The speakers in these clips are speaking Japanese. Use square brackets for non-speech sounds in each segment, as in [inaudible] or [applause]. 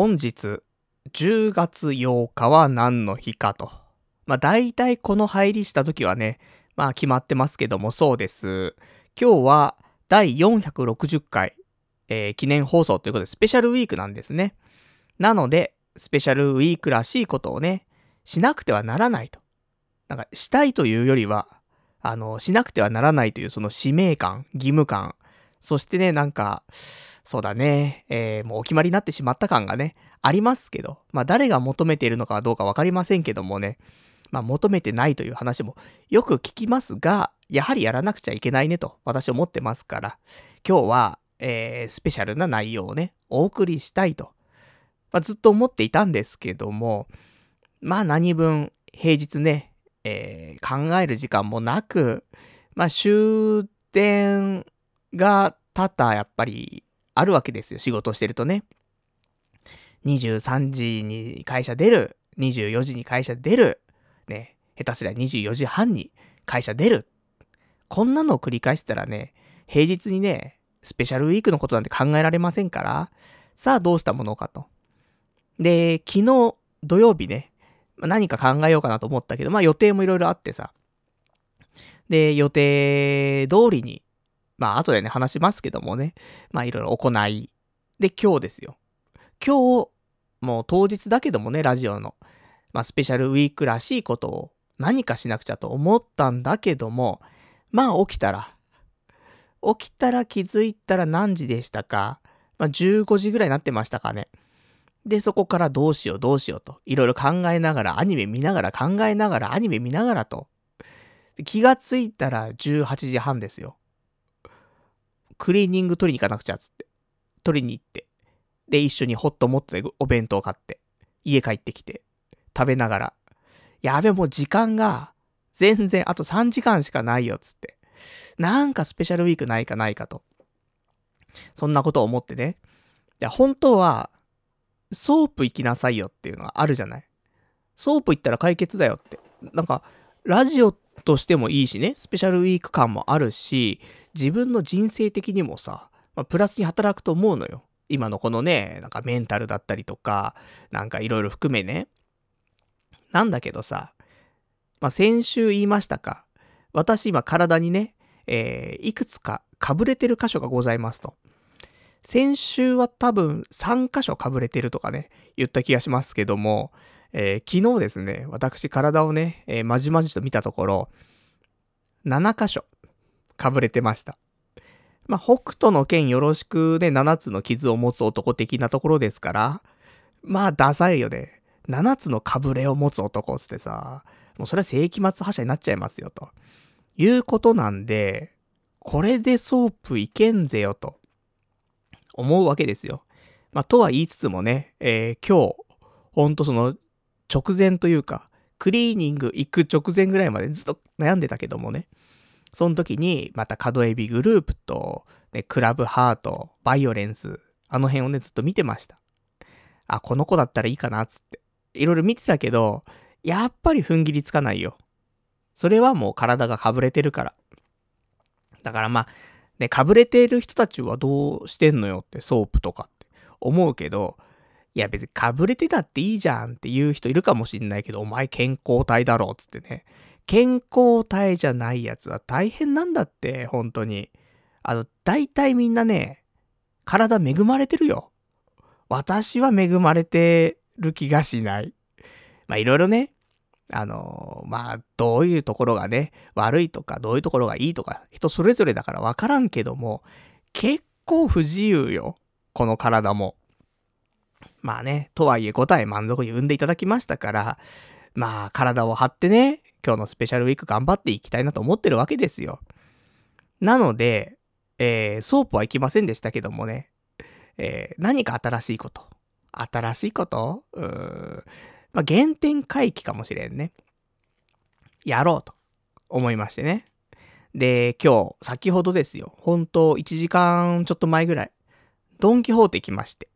本日、10月8日は何の日かと。まあ大体この入りした時はね、まあ決まってますけどもそうです。今日は第460回、えー、記念放送ということでスペシャルウィークなんですね。なので、スペシャルウィークらしいことをね、しなくてはならないと。なんか、したいというよりは、あの、しなくてはならないというその使命感、義務感、そしてね、なんか、そうだね、えー、もうお決まりになってしまった感がね、ありますけど、まあ誰が求めているのかどうかわかりませんけどもね、まあ求めてないという話もよく聞きますが、やはりやらなくちゃいけないねと私思ってますから、今日は、えー、スペシャルな内容をね、お送りしたいと、まあ、ずっと思っていたんですけども、まあ何分平日ね、えー、考える時間もなく、まあ終電が多々やっぱりあるわけですよ、仕事してるとね。23時に会社出る、24時に会社出る、ね、下手すりゃ24時半に会社出る。こんなのを繰り返したらね、平日にね、スペシャルウィークのことなんて考えられませんから、さあどうしたものかと。で、昨日土曜日ね、何か考えようかなと思ったけど、まあ予定もいろいろあってさ。で、予定通りに、まあ後でね話しますけどもね、まあいろいろ行い。で、今日ですよ。今日、もう当日だけどもね、ラジオの、まあスペシャルウィークらしいことを何かしなくちゃと思ったんだけども、まあ起きたら、起きたら気づいたら何時でしたかまあ15時ぐらいになってましたかね。で、そこからどうしようどうしようと、いろいろ考えながら、アニメ見ながら考えながら、アニメ見ながらと。気がついたら18時半ですよ。クリーニング取りに行かなくちゃっつって。取りに行って。で、一緒にホットモットでお弁当買って。家帰ってきて。食べながら。やべ、もう時間が、全然あと3時間しかないよ、っつって。なんかスペシャルウィークないかないかと。そんなことを思ってね。いや、本当は、ソープ行きなさいよっていうのがあるじゃない。ソープ行ったら解決だよって。なんか、ラジオとしてもいいしね、スペシャルウィーク感もあるし、自分の人生的にもさ、まあ、プラスに働くと思うのよ。今のこのね、なんかメンタルだったりとか、なんかいろいろ含めね。なんだけどさ、まあ、先週言いましたか。私今体にね、えー、いくつかかぶれてる箇所がございますと。先週は多分3箇所かぶれてるとかね、言った気がしますけども、えー、昨日ですね、私体をね、えー、まじまじと見たところ、7箇所かぶれてました。まあ、北斗の剣よろしくね、7つの傷を持つ男的なところですから、まあ、ダサいよね。7つのかぶれを持つ男つってさ、もうそれは世紀末覇者になっちゃいますよ、ということなんで、これでソープいけんぜよ、と思うわけですよ。まあ、とは言いつつもね、えー、今日、ほんとその、直前というか、クリーニング行く直前ぐらいまでずっと悩んでたけどもね。その時に、また角海老グループと、ね、クラブハート、バイオレンス、あの辺をね、ずっと見てました。あ、この子だったらいいかな、つって。いろいろ見てたけど、やっぱり踏ん切りつかないよ。それはもう体がかぶれてるから。だからまあ、ね、かぶれてる人たちはどうしてんのよって、ソープとかって思うけど、いや別にかぶれてたっていいじゃんっていう人いるかもしんないけど、お前健康体だろうつってね。健康体じゃないやつは大変なんだって、本当に。あの、大体みんなね、体恵まれてるよ。私は恵まれてる気がしない。まあいろいろね、あの、まあ、どういうところがね、悪いとか、どういうところがいいとか、人それぞれだからわからんけども、結構不自由よ。この体も。まあね、とはいえ答え満足に産んでいただきましたから、まあ、体を張ってね、今日のスペシャルウィーク頑張っていきたいなと思ってるわけですよ。なので、えー、ソープは行きませんでしたけどもね、えー、何か新しいこと。新しいこと？うーまあ、原点回帰かもしれんね。やろうと思いましてね。で、今日、先ほどですよ。本当1時間ちょっと前ぐらい、ドンキホーテ来まして。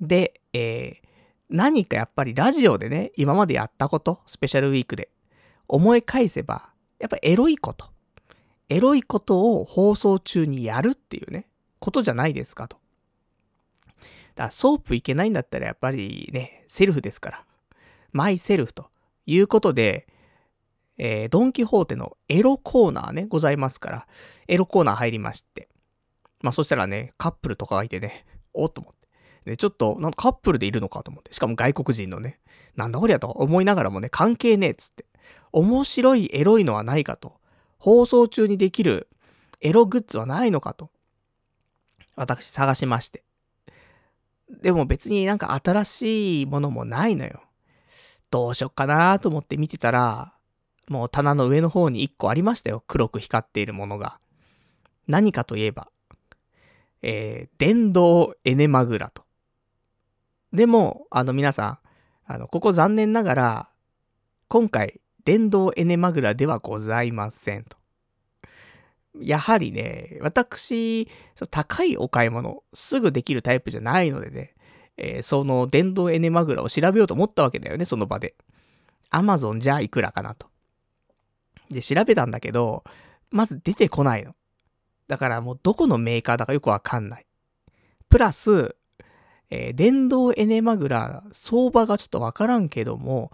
で、えー、何かやっぱりラジオでね、今までやったこと、スペシャルウィークで、思い返せば、やっぱエロいこと。エロいことを放送中にやるっていうね、ことじゃないですかと。だからソープいけないんだったらやっぱりね、セルフですから。マイセルフということで、えー、ドンキホーテのエロコーナーね、ございますから、エロコーナー入りまして。まあそしたらね、カップルとかがいてね、おっと思って。で、ちょっと、なんかカップルでいるのかと思って。しかも外国人のね、なんだこりゃと思いながらもね、関係ねえっつって。面白いエロいのはないかと。放送中にできるエログッズはないのかと。私探しまして。でも別になんか新しいものもないのよ。どうしよっかなと思って見てたら、もう棚の上の方に1個ありましたよ。黒く光っているものが。何かといえば、えー、電動エネマグラと。でも、あの皆さん、あの、ここ残念ながら、今回、電動エネマグラではございませんと。やはりね、私、高いお買い物、すぐできるタイプじゃないのでね、えー、その電動エネマグラを調べようと思ったわけだよね、その場で。アマゾンじゃいくらかなと。で、調べたんだけど、まず出てこないの。だからもうどこのメーカーだかよくわかんない。プラス、えー、電動エネマグラ、相場がちょっとわからんけども、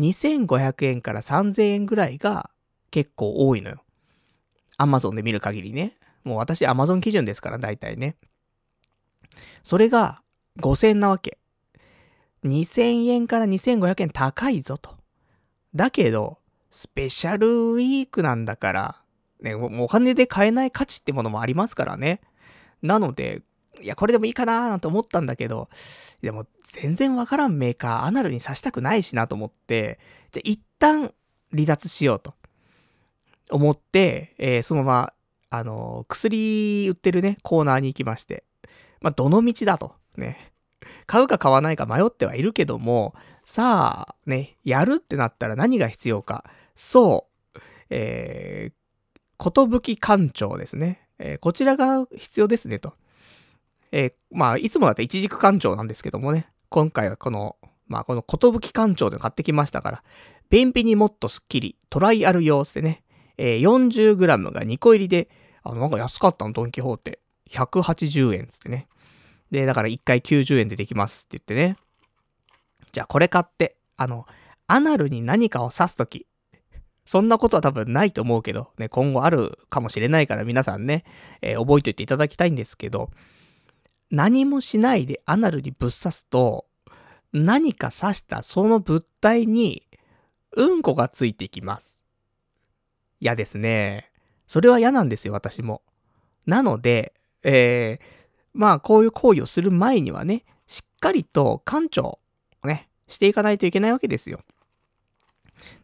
2500円から3000円ぐらいが結構多いのよ。アマゾンで見る限りね。もう私アマゾン基準ですから、大体ね。それが5000なわけ。2000円から2500円高いぞと。だけど、スペシャルウィークなんだから、ね、お金で買えない価値ってものもありますからね。なので、いや、これでもいいかなーなんて思ったんだけど、でも全然わからんメーカー、アナルに刺したくないしなと思って、じゃ一旦離脱しようと思って、えー、そのまま、あのー、薬売ってるね、コーナーに行きまして、まあ、どの道だと、ね。買うか買わないか迷ってはいるけども、さあ、ね、やるってなったら何が必要か。そう、えー、ことぶき館長ですね。えー、こちらが必要ですね、と。えー、まあ、いつもだったら一軸館長なんですけどもね、今回はこの、まあ、このことぶき館長で買ってきましたから、便秘にもっとスッキリ、トライアル用ってね、えー、40g が2個入りで、あの、なんか安かったの、ドンキホーテ。180円つってね。で、だから1回90円でできますって言ってね。じゃあこれ買って、あの、アナルに何かを刺すとき、そんなことは多分ないと思うけど、ね、今後あるかもしれないから皆さんね、えー、覚えておいていただきたいんですけど、何もしないでアナルにぶっ刺すと、何か刺したその物体に、うんこがついてきます。嫌ですね。それは嫌なんですよ、私も。なので、えー、まあ、こういう行為をする前にはね、しっかりと館長をね、していかないといけないわけですよ。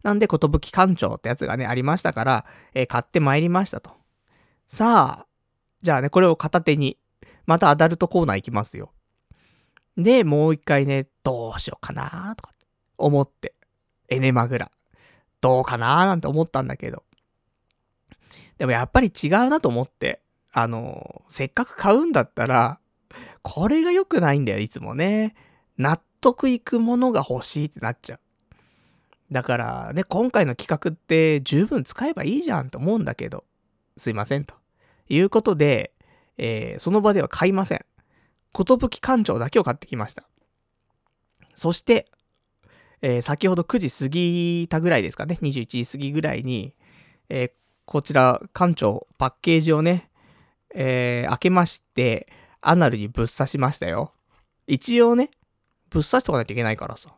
なんで、ことぶき館長ってやつがね、ありましたから、えー、買って参りましたと。さあ、じゃあね、これを片手に、またアダルトコーナー行きますよ。で、もう一回ね、どうしようかなとか思って、エネマグラ。どうかななんて思ったんだけど。でもやっぱり違うなと思って、あの、せっかく買うんだったら、これが良くないんだよ、いつもね。納得いくものが欲しいってなっちゃう。だからね、今回の企画って十分使えばいいじゃんと思うんだけど、すいませんと。いうことで、えー、その場では買いません。ことぶき館長だけを買ってきました。そして、えー、先ほど9時過ぎたぐらいですかね、21時過ぎぐらいに、えー、こちら、館長、パッケージをね、えー、開けまして、アナルにぶっ刺しましたよ。一応ね、ぶっ刺しとかないといけないからさ。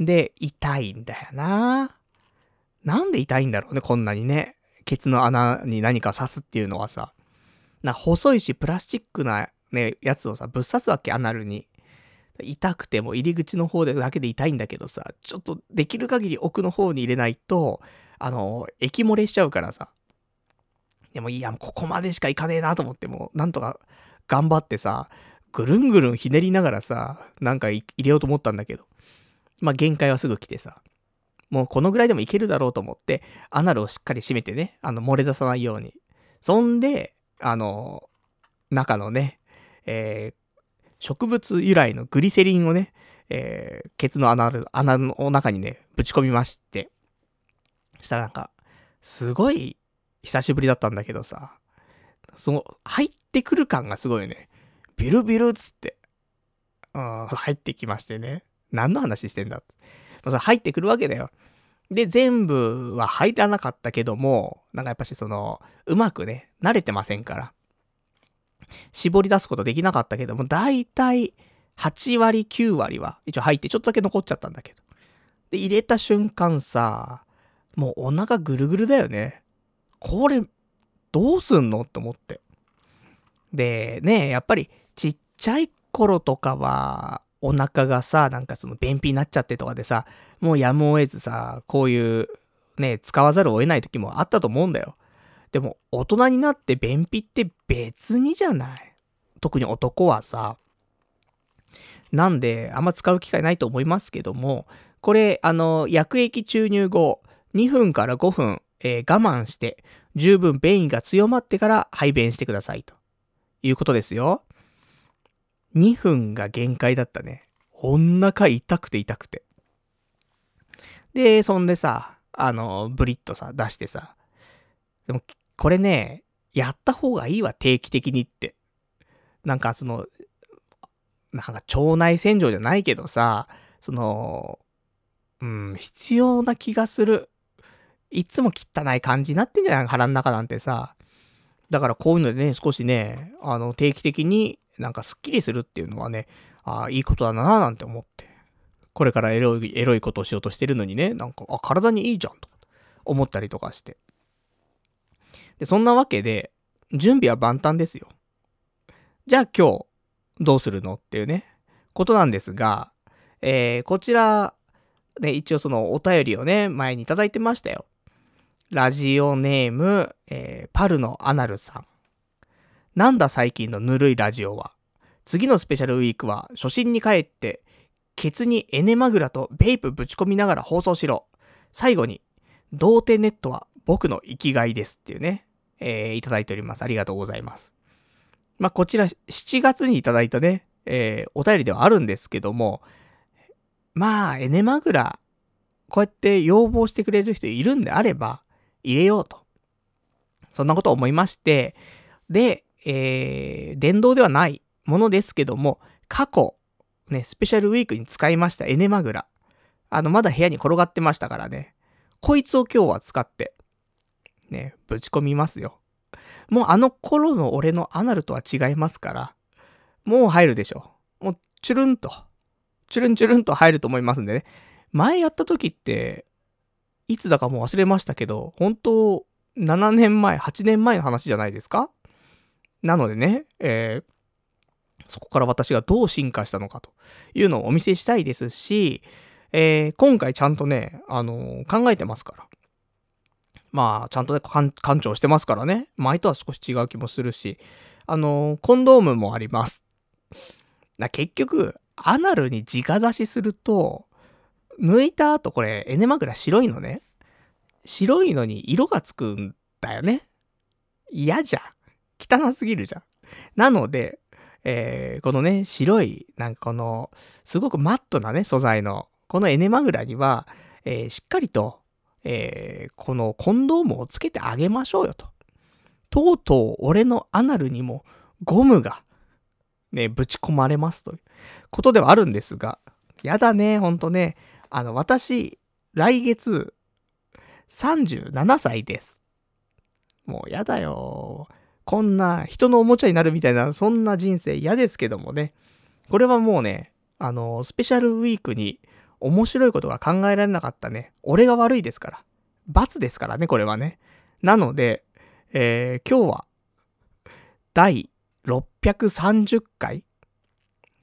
で、痛いんだよななんで痛いんだろうね、こんなにね。ケツの穴に何か刺すっていうのはさ。な、細いし、プラスチックなね、やつをさ、ぶっ刺すわけ、アナルに。痛くても入り口の方でだけで痛いんだけどさ、ちょっとできる限り奥の方に入れないと、あの、液漏れしちゃうからさ。でもいや、ここまでしか行かねえなと思って、もう、なんとか頑張ってさ、ぐるんぐるんひねりながらさ、なんか入れようと思ったんだけど。まあ、限界はすぐ来てさ。もうこのぐらいでもいけるだろうと思って、アナルをしっかり締めてね、あの、漏れ出さないように。そんで、あの、中のね、えー、植物由来のグリセリンをね、えー、ケツの穴穴の中にね、ぶち込みまして。したらなんか、すごい久しぶりだったんだけどさ、その、入ってくる感がすごいね。ビルビルっつって。うん、入ってきましてね。何の話してんだそれ入ってくるわけだよ。で、全部は入らなかったけども、なんかやっぱしその、うまくね、慣れてませんから。絞り出すことできなかったけども、だいたい8割、9割は一応入ってちょっとだけ残っちゃったんだけど。で、入れた瞬間さ、もうお腹ぐるぐるだよね。これ、どうすんの？って思って。で、ねやっぱりちっちゃい頃とかは、お腹がさ、なんかその便秘になっちゃってとかでさ、もうやむを得ずさ、こういうね、使わざるを得ない時もあったと思うんだよ。でも、大人になって便秘って別にじゃない特に男はさ。なんで、あんま使う機会ないと思いますけども、これ、あの、薬液注入後、2分から5分、えー、我慢して、十分便意が強まってから排便してくださいと。いうことですよ。2分が限界だったね。お腹痛くて痛くて。で、そんでさ、あの、ブリッとさ、出してさ。でも、これね、やった方がいいわ、定期的にって。なんかその、なんか腸内洗浄じゃないけどさ、その、うん、必要な気がする。いつも汚い感じになってんじゃない？腹の中なんてさ。だからこういうのでね、少しね、あの、定期的になんかスッキリするっていうのはね、ああ、いいことだなぁなんて思って。これからエロい、エロいことをしようとしてるのにね、なんか、あ、体にいいじゃんと思ったりとかして。で、そんなわけで、準備は万端ですよ。じゃあ今日、どうするのっていうね、ことなんですが、えー、こちら、ね、一応そのお便りをね、前にいただいてましたよ。ラジオネーム、えー、パルのアナルさん。なんだ最近のぬるいラジオは。次のスペシャルウィークは初心に帰って、ケツにエネマグラとベイプぶち込みながら放送しろ。最後に、童貞ネットは僕の生きがいですっていうね、えー、いただいております。ありがとうございます。まあ、こちら7月にいただいたね、えー、お便りではあるんですけども、まあ、エネマグラ、こうやって要望してくれる人いるんであれば、入れようと。そんなことを思いまして、で、えー、電動ではないものですけども、過去、ね、スペシャルウィークに使いましたエネマグラ。あの、まだ部屋に転がってましたからね。こいつを今日は使って、ね、ぶち込みますよ。もうあの頃の俺のアナルとは違いますから、もう入るでしょ。もう、チュルンと、チュルンチュルンと入ると思いますんでね。前やった時って、いつだかもう忘れましたけど、本当7年前、8年前の話じゃないですか？なのでね、えー、そこから私がどう進化したのかというのをお見せしたいですし、えー、今回ちゃんとね、あのー、考えてますから。まあ、ちゃんとね、館長してますからね。前とは少し違う気もするし、あのー、コンドームもあります。な結局、アナルに直差しすると、抜いた後これ、エネマグラ白いのね。白いのに色がつくんだよね。嫌じゃん。汚すぎるじゃん。なので、えー、このね、白い、なんかこの、すごくマットなね、素材の、このエネマグラには、えー、しっかりと、えー、このコンドームをつけてあげましょうよと。とうとう俺のアナルにもゴムが、ね、ぶち込まれますということではあるんですが、やだね、ほんとね。あの、私、来月、37歳です。もうやだよ。こんな人のおもちゃになるみたいな、そんな人生嫌ですけどもね。これはもうね、あの、スペシャルウィークに面白いことが考えられなかったね。俺が悪いですから。罰ですからね、これはね。なので、えー、今日は、第630回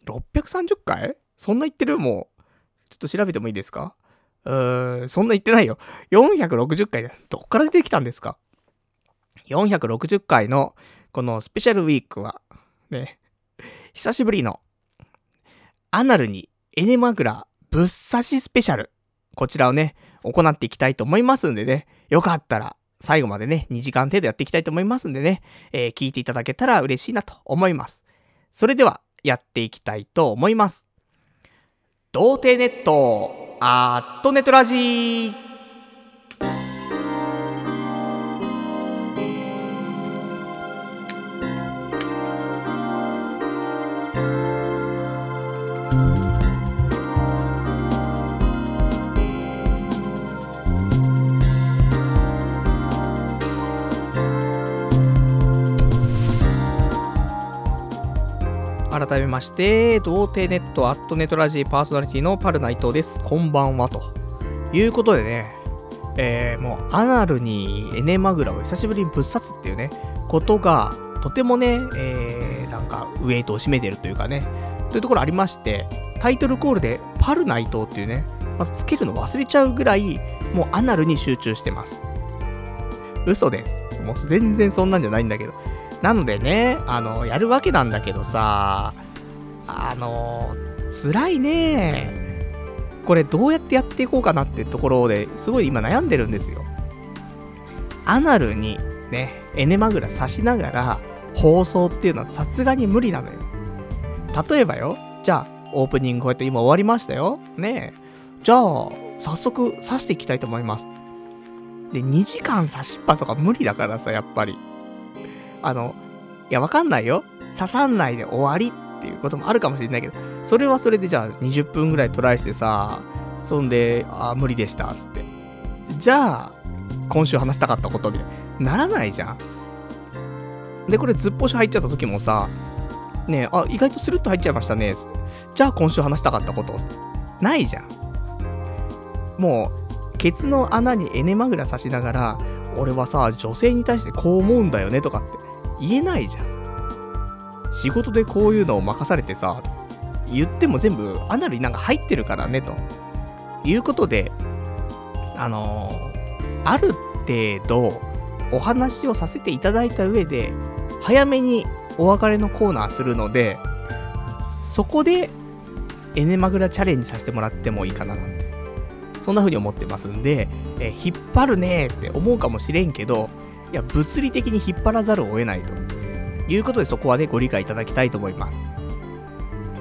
?630 回？そんな言ってる？もう、ちょっと調べてもいいですか？うーん、そんな言ってないよ。460回だどっから出てきたんですか？460回のこのスペシャルウィークは、ね、久しぶりのアナルにエネマグラぶっ刺しスペシャル。こちらをね、行っていきたいと思いますんでね、よかったら最後までね、2時間程度やっていきたいと思いますんでね、えー、聞いていただけたら嬉しいなと思います。それでは、やっていきたいと思います。童貞ネット、アットネトラジー改めまして、童貞ネットアットネトラジーパーソナリティのパルナイトです。こんばんは。ということでね、えー、もうアナルにエネマグラを久しぶりにぶっ刺すっていうね、ことが、とてもね、えー、なんかウエイトを占めてるというかね、というところありまして、タイトルコールでパルナイトっていうね、まずつけるの忘れちゃうぐらい、もうアナルに集中してます。嘘です。もう全然そんなんじゃないんだけど。なのでね、あの、やるわけなんだけどさ、あの、辛いね。これどうやってやっていこうかなってところですごい今悩んでるんですよ。アナルにね、エネマグラ刺しながら放送っていうのはさすがに無理なのよ。例えばよ、じゃあ、オープニングこうやって今終わりましたよ。ねえ。じゃあ、早速刺していきたいと思います。で、2時間刺しっぱとか無理だからさ、やっぱり。あの、いや、わかんないよ。刺さんないで終わりっていうこともあるかもしれないけど、それはそれでじゃあ20分ぐらいトライしてさ、そんで、あ無理でした、つって。じゃあ、今週話したかったことみたいな。ならないじゃん。で、これずっぽし入っちゃった時もさ、ね、あ、意外とスルッと入っちゃいましたね。つってじゃあ今週話したかったこと、ないじゃん。もう、ケツの穴にエネマグラ刺しながら、俺はさ、女性に対してこう思うんだよねとかって言えないじゃん。仕事でこういうのを任されてさ、言っても全部アナルになんか入ってるからね、ということで、あのーある程度お話をさせていただいた上で、早めにお別れのコーナーするので、そこでエネマグラチャレンジさせてもらってもいいかななんて。そんな風に思ってますんで、え引っ張るねって思うかもしれんけど、いや、物理的に引っ張らざるを得ないということで、そこはね、ご理解いただきたいと思います。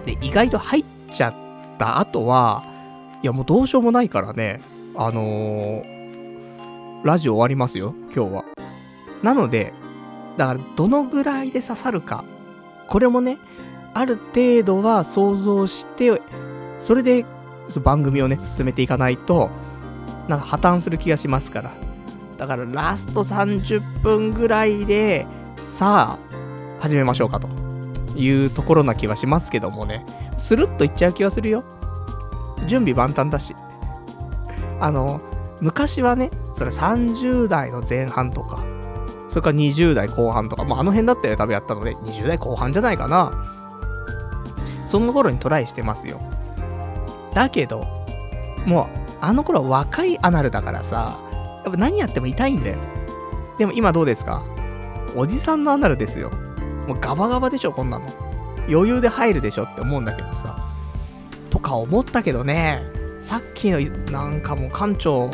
で、意外と入っちゃった後は、いや、もうどうしようもないからね、あのーラジオ終わりますよ、今日は。なので、だから、どのぐらいで刺さるか、これもね、ある程度は想像して、それで番組をね、進めていかないと、なんか破綻する気がしますから。だからラスト30分ぐらいで、さあ、始めましょうかというところな気はしますけどもね。スルッといっちゃう気はするよ。準備万端だし。あの、昔はね、それ30代の前半とか、それから20代後半とか、まあ、あの辺だったよ、多分やったので、20代後半じゃないかな。その頃にトライしてますよ。だけど、もう、あの頃は若いアナルだからさ、やっぱ何やっても痛いんだよ。でも今どうですか？おじさんのアナルですよ。もうガバガバでしょ、こんなの。余裕で入るでしょって思うんだけどさ。とか思ったけどね、さっきのなんかもう館長、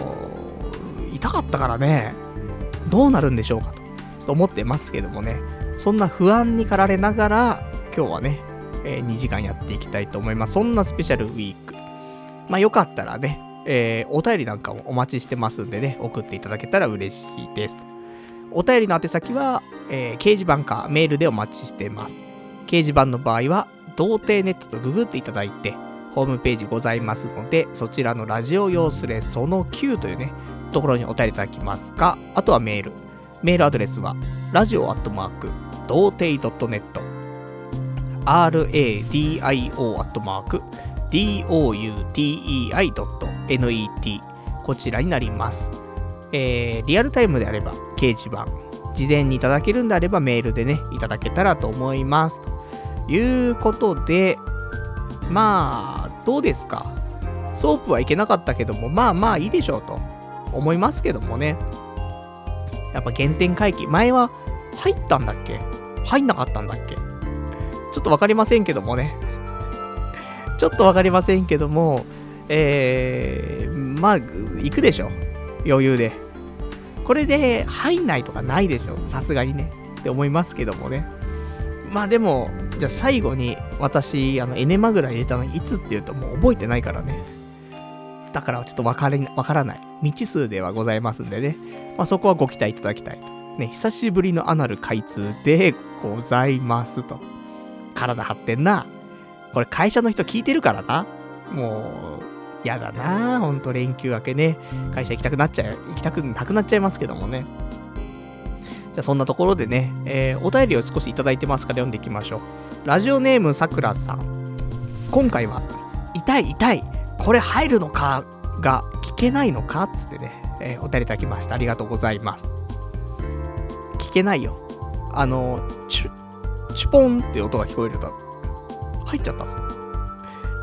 痛かったからね、どうなるんでしょうかと、ちょっと思ってますけどもね、そんな不安に駆られながら、今日はね、えー2時間やっていきたいと思います。そんなスペシャルウィーク。まあよかったらね、えーお便りなんかもお待ちしてますんでね、送っていただけたら嬉しいです。お便りの宛先は、えー掲示板かメールでお待ちしてます。掲示板の場合は、童貞ネットとググっていただいて、ホームページございますので、そちらのラジオ用スレその9というね、ところにお便りいただきますか、あとはメール。メールアドレスは、ラジオアットマーク、童貞 .net、radio アットマーク、doutei.net、こちらになります。えー、リアルタイムであれば、掲示板、事前にいただけるんであれば、メールでね、いただけたらと思います。ということで、まあ、どうですか？ソープはいけなかったけども、まあまあいいでしょうと思いますけどもね。やっぱ原点回帰、前は入ったんだっけ？入んなかったんだっけ？ちょっとわかりませんけどもね。ちょっとわかりませんけども、えー、まあ、行くでしょ。余裕で。これで入んないとかないでしょ。さすがにね。って思いますけどもね。まあでも、じゃあ最後に私、あの、エネマグラ入れたのいつっていうともう覚えてないからね。だからちょっとわかれわからない。未知数ではございますんでね。まあそこはご期待いただきたい。ね、久しぶりのアナル開通でございますと。体張ってんな。これ会社の人聞いてるからな。もう、やだなぁほんと連休明けね。会社行きたくなっちゃう、行きたくなくなっちゃいますけどもね。じゃあそんなところでね、えー、お便りを少しいただいてますから読んでいきましょう。ラジオネームさくらさん。今回は、痛い痛い、これ入るのかが聞けないのかつってね、えー、お便りいただきました。ありがとうございます。聞けないよ。あの、チュ、チュポンって音が聞こえると、入っちゃったっす。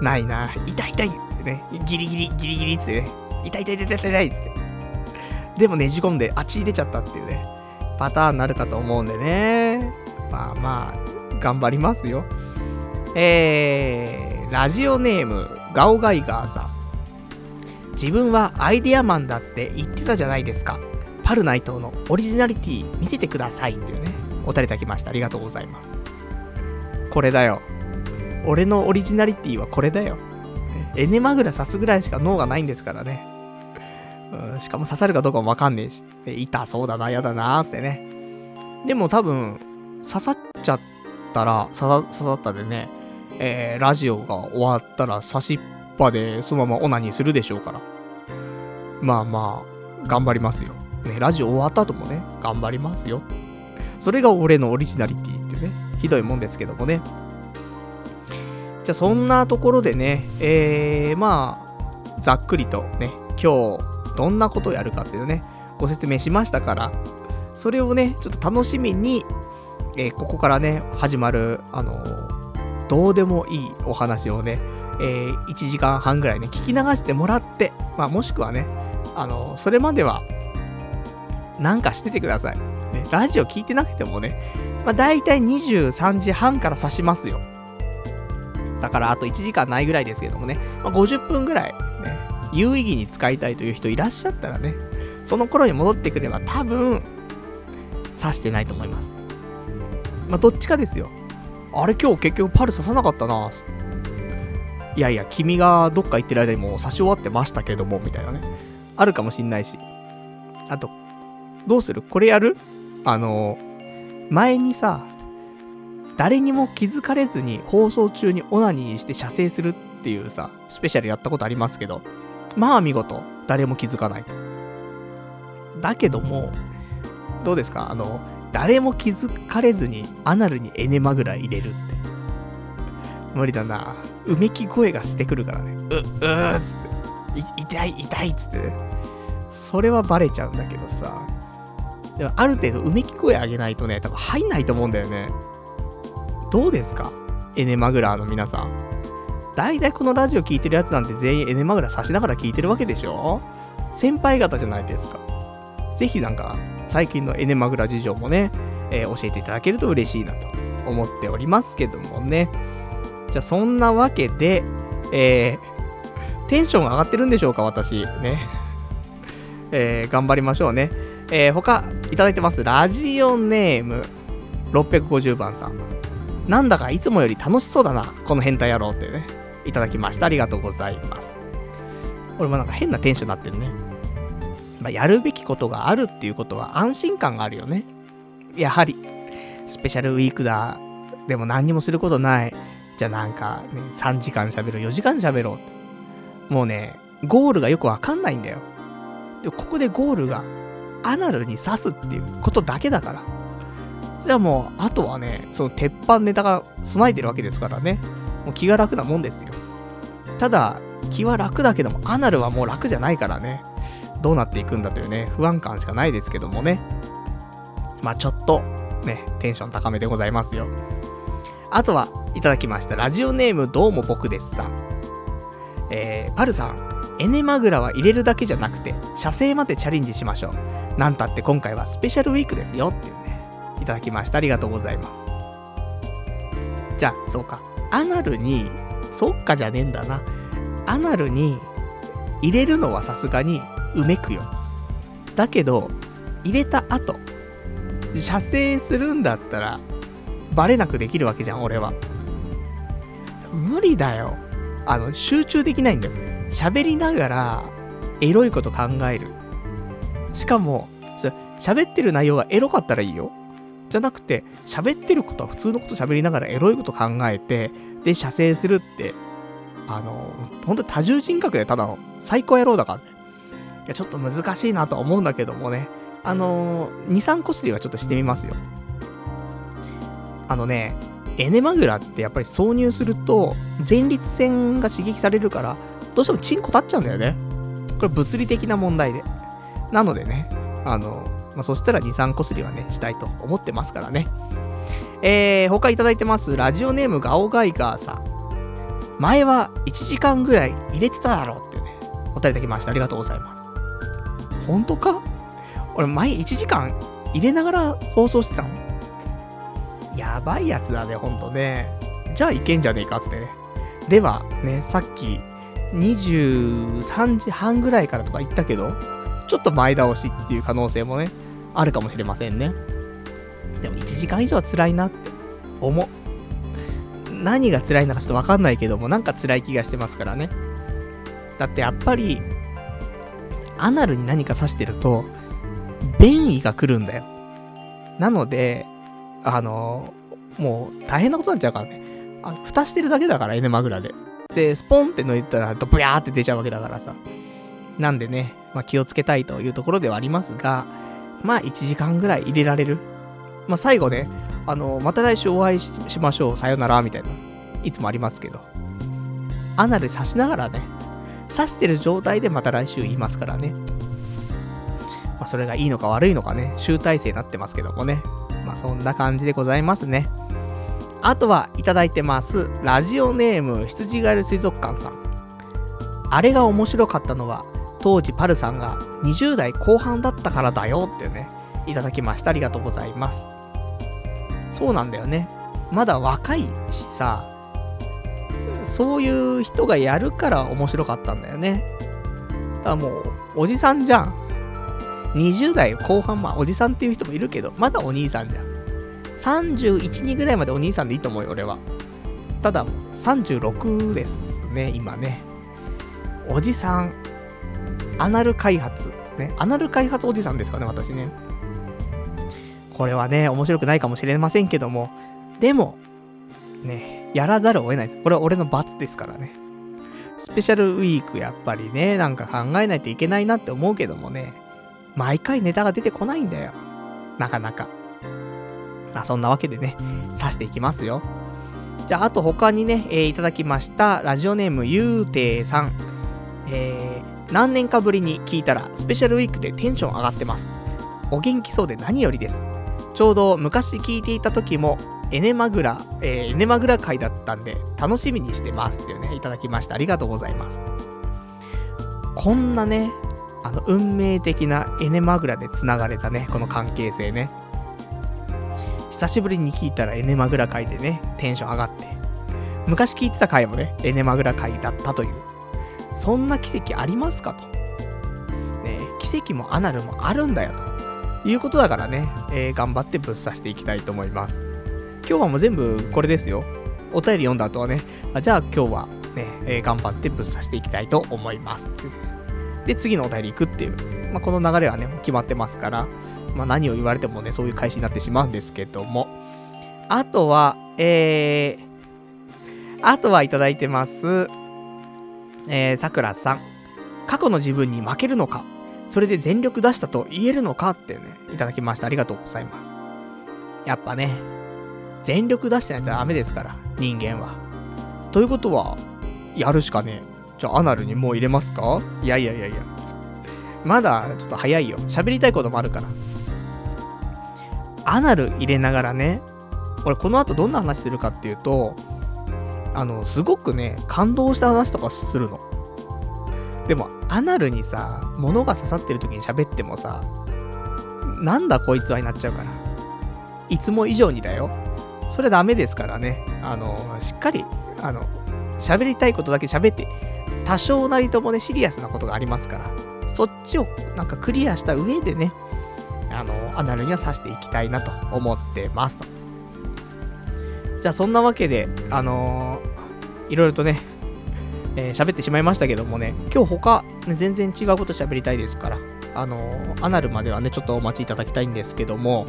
ないな。痛い痛いね、ギリギリ、ギリギリっつってね、痛い痛い痛い痛い痛いっつって。でもねじ込んで、あっち出ちゃったっていうね、パターンになるかと思うんでね。まあまあ、頑張りますよ。えー、ラジオネーム、ガオガイガーさん。自分はアイデアマンだって言ってたじゃないですか。パルナイトのオリジナリティ見せてくださいっていうね、お便りたきました。ありがとうございます。これだよ。俺のオリジナリティはこれだよ。エネマグラ刺すぐらいしか脳がないんですからね。うん、しかも刺さるかどうかもわかんねえし。痛そうだな、やだなってね。でも多分、刺さっちゃったら、刺さったでね、えー、ラジオが終わったら刺しっぱでそのままオナニーするでしょうから。まあまあ、頑張りますよ。ね、ラジオ終わった後もね、頑張りますよ。それが俺のオリジナリティっていうね、ひどいもんですけどもね。じゃあそんなところでね、えー、まあ、ざっくりとね、今日どんなことをやるかっていうのね、ご説明しましたから、それをね、ちょっと楽しみに、えー、ここからね、始まる、あのー、どうでもいいお話をね、えー、1時間半ぐらいね、聞き流してもらって、まあ、もしくはね、あのー、それまでは、なんかしててください。ね、ラジオ聞いてなくてもね、まあ、大体23時半から指しますよ。だからあと1時間ないぐらいですけどもね、まあ、50分ぐらい、ね、有意義に使いたいという人いらっしゃったらね、その頃に戻ってくれば多分、刺してないと思います。まあ、どっちかですよ。あれ今日結局パル刺さなかったなぁ。いやいや、君がどっか行ってる間にもう刺し終わってましたけども、みたいなね。あるかもしんないし。あと、どうする？これやる？あの、前にさ、誰にも気づかれずに放送中にオナニーして射精するっていうさ、スペシャルやったことありますけど、まあ見事、誰も気づかないと。だけども、どうですか？あの、誰も気づかれずにアナルにエネマぐらい入れるって。無理だな。うめき声がしてくるからね。う、うーっつって。痛い、痛いっつってね。それはバレちゃうんだけどさ。でもある程度うめき声上げないとね、多分入んないと思うんだよね。どうですか？エネマグラーの皆さん。大体このラジオ聞いてるやつなんて全員エネマグラ差しながら聞いてるわけでしょ？先輩方じゃないですか。ぜひなんか、最近のエネマグラ事情もね、えー、教えていただけると嬉しいなと思っておりますけどもね。じゃあそんなわけで、えー、テンション上がってるんでしょうか、私。ね。えー、頑張りましょうね。えー、他、いただいてます。ラジオネーム、650番さん。なんだかいつもより楽しそうだな、この変態野郎ってね、いただきました。ありがとうございます。俺もなんか変なテンションになってるね。まあ、やるべきことがあるっていうことは安心感があるよね。やはり、スペシャルウィークだ。でも何にもすることない。じゃあなんか、ね、3時間喋ろう、4時間喋ろうって。もうね、ゴールがよくわかんないんだよ。で、ここでゴールがアナルに刺すっていうことだけだから。じゃあもう、あとはね、その鉄板ネタが備えてるわけですからね。もう気が楽なもんですよ。ただ、気は楽だけども、アナルはもう楽じゃないからね。どうなっていくんだというね、不安感しかないですけどもね。まあちょっと、ね、テンション高めでございますよ。あとは、いただきました。ラジオネームどうも僕ですさん。えー、パルさん、エネマグラは入れるだけじゃなくて、射精までチャレンジしましょう。なんたって今回はスペシャルウィークですよっていうね、いただきました。ありがとうございます。じゃあ、そうか。アナルに、そっかじゃねえんだな。アナルに入れるのはさすがにうめくよ。だけど、入れた後、射精するんだったら、バレなくできるわけじゃん、俺は。無理だよ。あの、集中できないんだよ。喋りながら、エロいこと考える。しかも、喋ってる内容がエロかったらいいよ。じゃなくて、喋ってることは普通のこと喋りながらエロいこと考えて、で射精するって、あの、本当に多重人格でただの最高野郎だからね。いや、ちょっと難しいなとは思うんだけどもね。あの、2、3こすりはちょっとしてみますよ。あのね、エネマグラってやっぱり挿入すると、前立腺が刺激されるから、どうしてもチンコ立っちゃうんだよね。これ物理的な問題で。なのでね、あの、まあ、そしたら2、3こすりはね、したいと思ってますからね。えー、他いただいてます。ラジオネームガオガイガーさん。前は1時間ぐらい入れてただろうってね、お便りいただきました。ありがとうございます。本当か？俺前1時間入れながら放送してたの？やばいやつだね、ほんとね。じゃあいけんじゃねえかつってね。では、ね、さっき23時半ぐらいからとか言ったけど、ちょっと前倒しっていう可能性もね、あるかもしれませんね。でも1時間以上は辛いなって思う。何が辛いのかちょっとわかんないけども、なんか辛い気がしてますからね。だってやっぱり、アナルに何か刺してると、便意が来るんだよ。なので、あのもう大変なことになっちゃうからね。あ蓋してるだけだから、エネマグラで。で、スポンって抜いたら、ドブヤーって出ちゃうわけだからさ。なんでね、まあ、気をつけたいというところではありますが、まあ1時間ぐらい入れられる。まあ最後ね、あの、また来週お会いしましょう、さよなら、みたいな、いつもありますけど、アナル刺しながらね、刺してる状態でまた来週言いますからね。まあそれがいいのか悪いのかね、集大成になってますけどもね。まあそんな感じでございますね。あとはいただいてます。ラジオネーム、羊ガエル水族館さん。あれが面白かったのは、当時パルさんが20代後半だったからだよってね、いただきました。ありがとうございます。そうなんだよね。まだ若いしさ、そういう人がやるから面白かったんだよね。だからもう、おじさんじゃん。20代後半、まあ、おじさんっていう人もいるけど、まだお兄さんじゃん。31、2ぐらいまでお兄さんでいいと思うよ、俺は。ただ、36ですね、今ね。おじさん、アナル開発。ね。アナル開発おじさんですかね、私ね。これはね、面白くないかもしれませんけども、でも、ね、やらざるを得ないです。これは俺の罰ですからね。スペシャルウィークやっぱりね、なんか考えないといけないなって思うけどもね、毎回ネタが出てこないんだよ。なかなか。まあそんなわけでね、刺していきますよ。じゃあ、あと他にね、えー、いただきました、ラジオネームゆうていさん。えー、何年かぶりに聞いたら、スペシャルウィークでテンション上がってます。お元気そうで何よりです。ちょうど昔聞いていた時も、エネマグラ、えー、エネマグラ会だったんで、楽しみにしてますっていうね、いただきました。ありがとうございます。こんなね、あの、運命的なエネマグラで繋がれたね、この関係性ね。久しぶりに聞いたらエネマグラ会でね、テンション上がって。昔聞いてた回もね、エネマグラ会だったという。そんな奇跡ありますかと。ね、奇跡もアナルもあるんだよと。いうことだからね、えー、頑張ってぶっ刺していきたいと思います。今日はもう全部これですよ。お便り読んだ後はね、あじゃあ今日はね、えー、頑張ってぶっ刺していきたいと思います。で、次のお便り行くっていう。まあ、この流れはね、決まってますから、まあ、何を言われてもね、そういう開始になってしまうんですけども。あとは、えー、あとはいただいてます。えー、さくらさん。過去の自分に負けるのかそれで全力出したと言えるのかってね、いただきました。ありがとうございます。やっぱね、全力出してないとダメですから、人間は。ということは、やるしかねえ。じゃあ、アナルにもう入れますか？いやいやいやいや。まだちょっと早いよ。喋りたいこともあるから。アナル入れながらね、俺この後どんな話するかっていうと、あの、すごくね、感動した話とかするの。でも、アナルにさ、物が刺さってる時に喋ってもさ、なんだこいつはになっちゃうから。いつも以上にだよ。それダメですからね。あの、しっかり、あの、喋りたいことだけ喋って、多少なりともね、シリアスなことがありますから、そっちをなんかクリアした上でね、あの、アナルには刺していきたいなと思ってますと。じゃあそんなわけで、あのー、いろいろとね、えー、喋ってしまいましたけどもね、今日他、ね、全然違うこと喋りたいですから、あのー、アナルまではね、ちょっとお待ちいただきたいんですけども、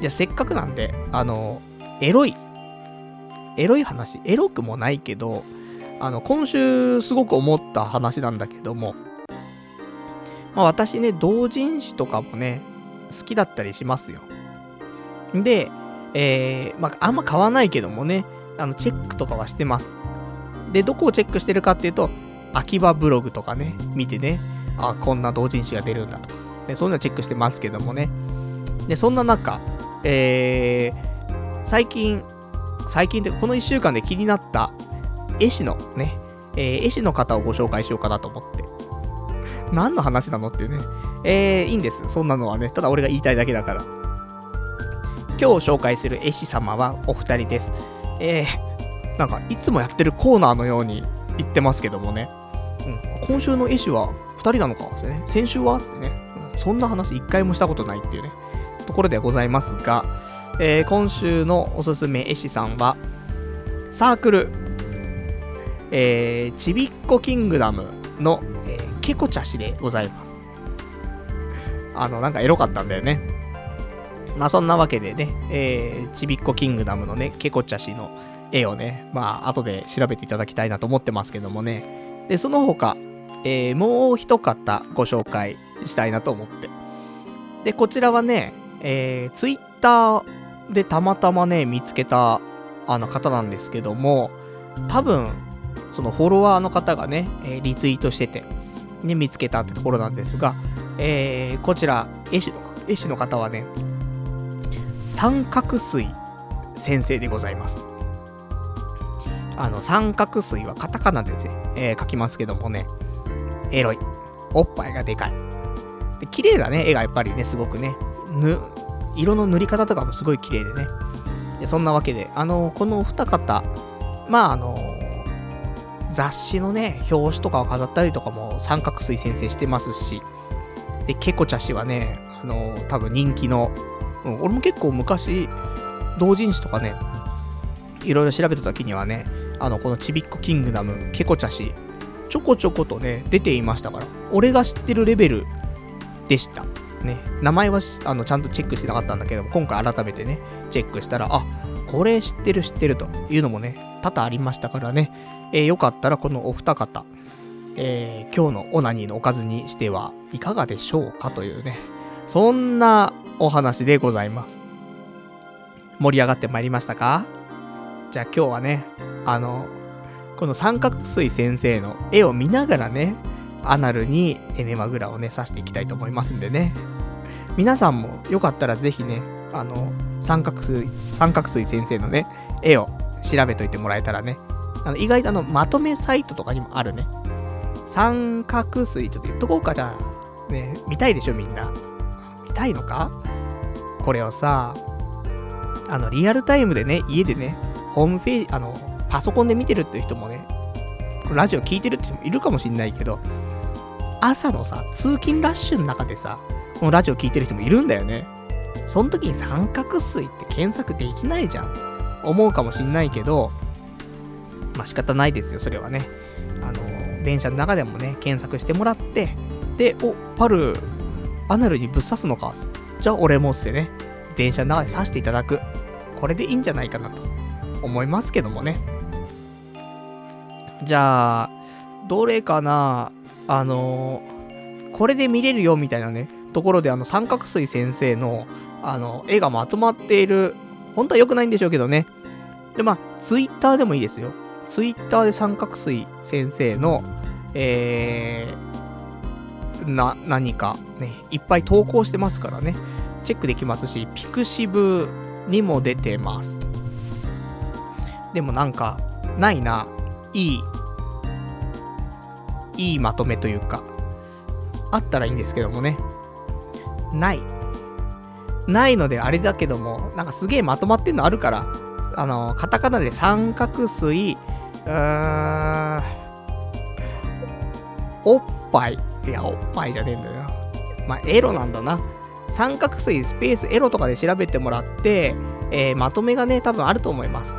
じゃあせっかくなんで、あのー、エロいエロい話、エロくもないけど、あの、今週すごく思った話なんだけども、まあ私ね、同人誌とかもね、好きだったりしますよ。で、えー、まああんま買わないけどもね、あの、チェックとかはしてます。で、どこをチェックしてるかっていうと、秋葉ブログとかね、見てね、あ、こんな同人誌が出るんだとか、ね、そういうのチェックしてますけどもね。で、そんな中、えー、最近、最近で、この1週間で気になった絵師のね、えー、絵師の方をご紹介しようかなと思って。何の話なのっていうね。えー、いいんです。そんなのはね。ただ俺が言いたいだけだから。今日紹介する絵師様はお二人です。えー、なんか、いつもやってるコーナーのように言ってますけどもね。うん、今週の絵師は2人なのかってね。先週はつってね、うん。そんな話一回もしたことないっていうね。ところでございますが、えー、今週のおすすめ絵師さんは、サークル、えー、ちびっこキングダムの、えー、ケコチャ氏でございます。あの、なんかエロかったんだよね。まあそんなわけでね、えー、ちびっこキングダムのね、ケコチャ氏の絵をね、まあ後で調べていただきたいなと思ってますけどもね。で、その他、えー、もう一方ご紹介したいなと思って。で、こちらはね、えー、ツイッターでたまたまね、見つけたあの方なんですけども、多分、そのフォロワーの方がね、えー、リツイートしてて、ね、見つけたってところなんですが、えー、こちら、絵師の、絵師の方はね、三角錐先生でございます。あの、三角錐はカタカナでね、えー、書きますけどもね、エロい。おっぱいがでかい。で、綺麗なね、絵がやっぱりね、すごくね、ぬ、色の塗り方とかもすごい綺麗でね。でそんなわけで、あの、このお二方、まあ、あの、雑誌のね、表紙とかを飾ったりとかも三角錐先生してますし、で、ケコチャ氏はね、あの、多分人気の、うん、俺も結構昔、同人誌とかね、いろいろ調べた時にはね、あの、このちびっこキングダム、ケコチャ氏、ちょこちょことね、出ていましたから、俺が知ってるレベルでした。ね、名前はあのちゃんとチェックしてなかったんだけども、今回改めてね、チェックしたら、あ、これ知ってる知ってるというのもね、多々ありましたからね、えー、よかったらこのお二方、えー、今日のオナニーのおかずにしてはいかがでしょうかというね、そんなお話でございます。盛り上がってまいりましたか？じゃあ今日はね、あの、この三角錐先生の絵を見ながらね、アナルにエネマグラをね、刺していきたいと思いますんでね。皆さんもよかったらぜひね、あの、三角錐、三角錐先生のね、絵を調べといてもらえたらね、あの意外とあの、まとめサイトとかにもあるね。三角錐、ちょっと言っとこうか、じゃあ。ね、見たいでしょ、みんな。見たいのか？これをさ、あの、リアルタイムでね、家でね、ホームページ、あの、パソコンで見てるっていう人もね、ラジオ聞いてるって人もいるかもしんないけど、朝のさ、通勤ラッシュの中でさ、このラジオ聞いてる人もいるんだよね。その時に三角錐って検索できないじゃん。思うかもしんないけど、まあ仕方ないですよ、それはね。あの、電車の中でもね、検索してもらって、で、お、パル、アナルにぶっ刺すのか。じゃあ俺もつってね、電車の中で刺していただく。これでいいんじゃないかなと思いますけどもね。じゃあ、どれかなあのー、これで見れるよみたいなね、ところであの三角錐先生の、あの、絵がまとまっている、本当は良くないんでしょうけどね。で、まあ、ツイッターでもいいですよ。ツイッターで三角錐先生の、えー、な、何かね、いっぱい投稿してますからね。チェックできますし、ピクシブにも出てます。でもなんか、ないな。いいいいまとめというか、あったらいいんですけどもね。ない。ないのであれだけども、なんかすげえまとまってんのあるから、あの、カタカナで三角錐、うーん、おっぱい。いや、おっぱいじゃねえんだよ。まあ、エロなんだな。三角錐スペースエロとかで調べてもらって、えー、まとめがね、多分あると思います。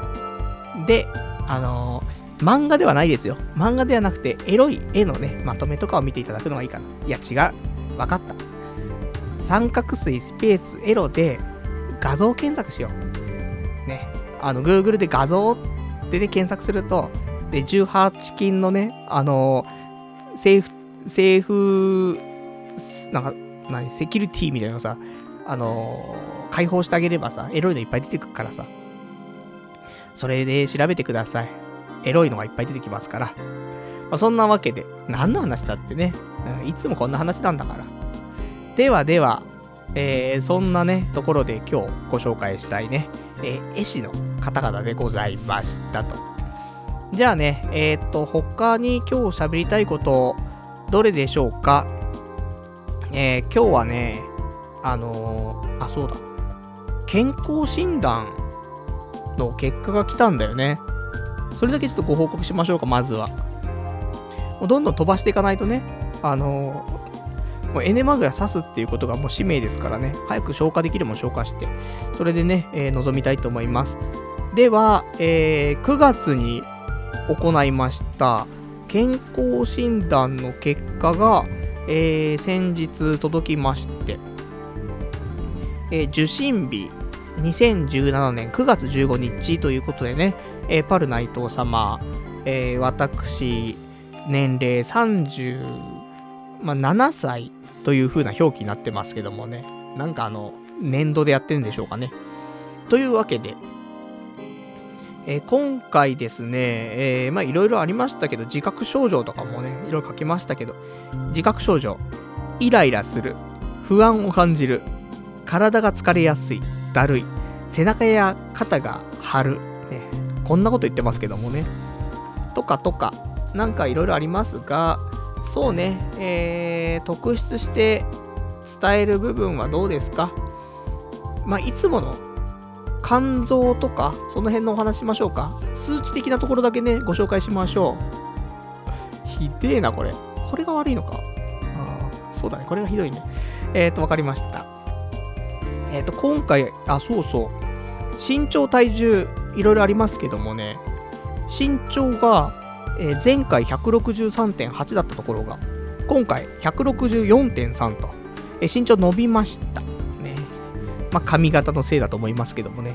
で、あの漫画ではないですよ。漫画ではなくて、エロい絵のね、まとめとかを見ていただくのがいいかな。いや、違う。わかった。三角錐スペースエロで画像検索しよう。ね。あの、Google で画像で、検索すると、で、18金のね、あのー、政府、政府、なんか、何、セキュリティみたいなのさ、あのー、解放してあげればさ、エロいのいっぱい出てくるからさ、それで調べてください。エロいのがいっぱい出てきますから。まあ、そんなわけで、何の話だってね、うん、いつもこんな話なんだから。ではでは、えー、そんなね、ところで今日ご紹介したいね、えー、絵師の方々でございましたと。じゃあね、えー、っと、他に今日喋りたいことを、どれでしょうか？えー、今日はね、あのー、あ、そうだ。健康診断の結果が来たんだよね。それだけちょっとご報告しましょうか、まずは。もうどんどん飛ばしていかないとね、あのー、もうエネマグラ刺すっていうことがもう使命ですからね、早く消化できるもん消化して、それでね、えー、臨みたいと思います。では、えー、9月に行いました健康診断の結果が、えー、先日届きまして、えー、受診日2017年9月15日ということでね、えー、パル内藤様、えー、私、年齢37歳という風な表記になってますけどもね、なんかあの、年度でやってるんでしょうかね。というわけで、えー、今回ですね、えー、まあいろいろありましたけど、自覚症状とかもね、いろいろ書きましたけど、自覚症状、イライラする、不安を感じる、体が疲れやすい、だるい、背中や肩が張る、ね、こんなこと言ってますけどもね、とかとか、なんかいろいろありますが、そうね、えー、特筆して伝える部分はどうですか？まあ、いつもの肝臓とか、その辺のお話しましょうか。数値的なところだけね、ご紹介しましょう。ひでえな、これ。これが悪いのか。あ、そうだね。これがひどいね。えっ、ー、と、わかりました。えっ、ー、と、今回、あ、そうそう。身長、体重、いろいろありますけどもね、身長が、えー、前回163.8だったところが、今回164.3と、えー、身長伸びました。まあ、髪型のせいだと思いますけどもね。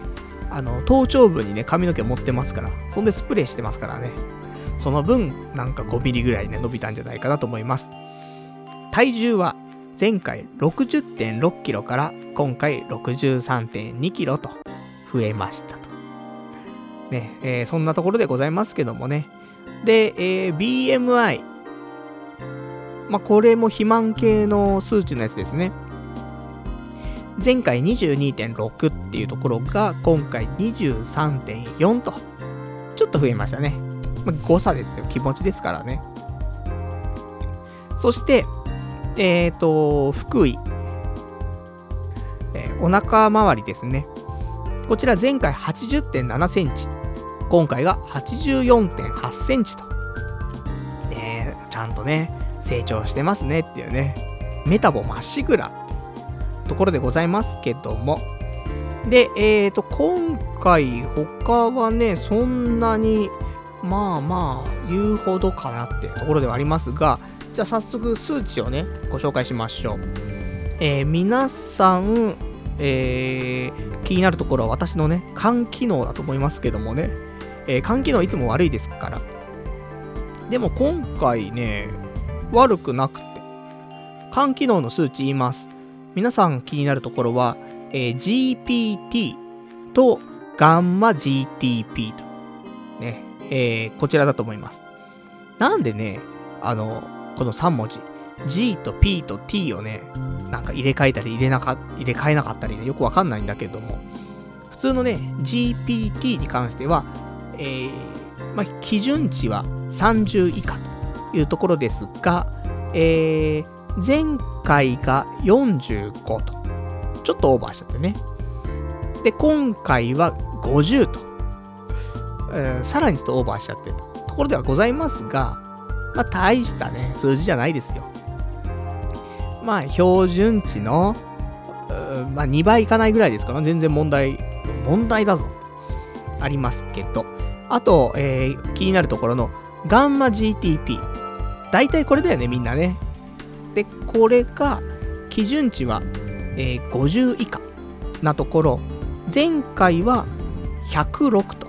あの、頭頂部にね、髪の毛持ってますから、そんでスプレーしてますからね。その分、なんか5ミリぐらいね、伸びたんじゃないかなと思います。体重は、前回60.6キロから今回63.2キロと増えましたと。ね、えー、そんなところでございますけどもね。で、えー、BMI。まあ、これも肥満系の数値のやつですね。前回22.6っていうところが、今回23.4と。ちょっと増えましたね。まあ、誤差ですよ。気持ちですからね。そして、えっ、ー、と、福井。えー、お腹周りですね。こちら前回80.7センチ。今回が84.8センチと。ねちゃんとね、成長してますねっていうね。メタボまっしぐらところでございますけども。で、えっ、ー、と、今回他はね、そんなに、まあまあ、言うほどかなってところではありますが、じゃあ早速数値をね、ご紹介しましょう。えー、皆さん、えー、気になるところは私のね、肝機能だと思いますけどもね、えー、肝機能いつも悪いですから。でも今回ね、悪くなくて、肝機能の数値言います。皆さん気になるところは、えー、GPT とガンマ GTP と。ね、えー、こちらだと思います。なんでね、あの、この3文字、G と P と T をね、なんか入れ替えたり入れなか入れ替えなかったりね、よくわかんないんだけども、普通のね、GPT に関しては、えー、まあ、基準値は30以下というところですが、えー、前回が45と、ちょっとオーバーしちゃってね。で、今回は50と、えー、さらにちょっとオーバーしちゃってるところではございますが、まあ、大したね、数字じゃないですよ。まあ、標準値の、まあ、2倍いかないぐらいですから、全然問題、問題だぞ。ありますけど。あと、えー、気になるところの、ガンマ GTP。大体これだよね、みんなね。で、これが、基準値は、えー、50以下なところ、前回は106と。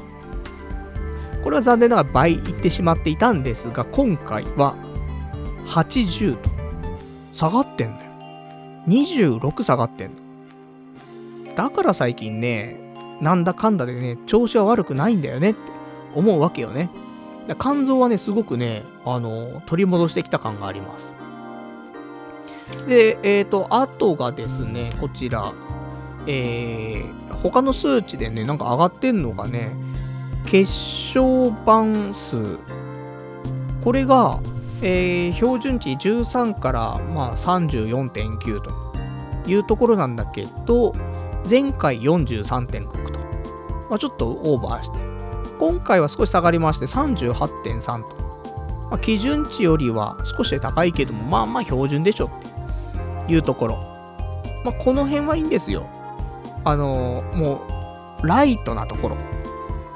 これは残念ながら倍いってしまっていたんですが、今回は80と下がってんだよ。26下がってんの。だから最近ね、なんだかんだでね、調子は悪くないんだよねって思うわけよね。肝臓はね、すごくね、あの、取り戻してきた感があります。で、えっ、ー、と、あとがですね、こちら、えー、他の数値でね、なんか上がってんのがね、血小板数。これが、えー、標準値13から、まあ、34.9というところなんだけど、前回43.6と。まあ、ちょっとオーバーして。今回は少し下がりまして38.3と。まあ、基準値よりは少し高いけども、まあまあ標準でしょっていうところ。まあ、この辺はいいんですよ。あのー、もう、ライトなところ。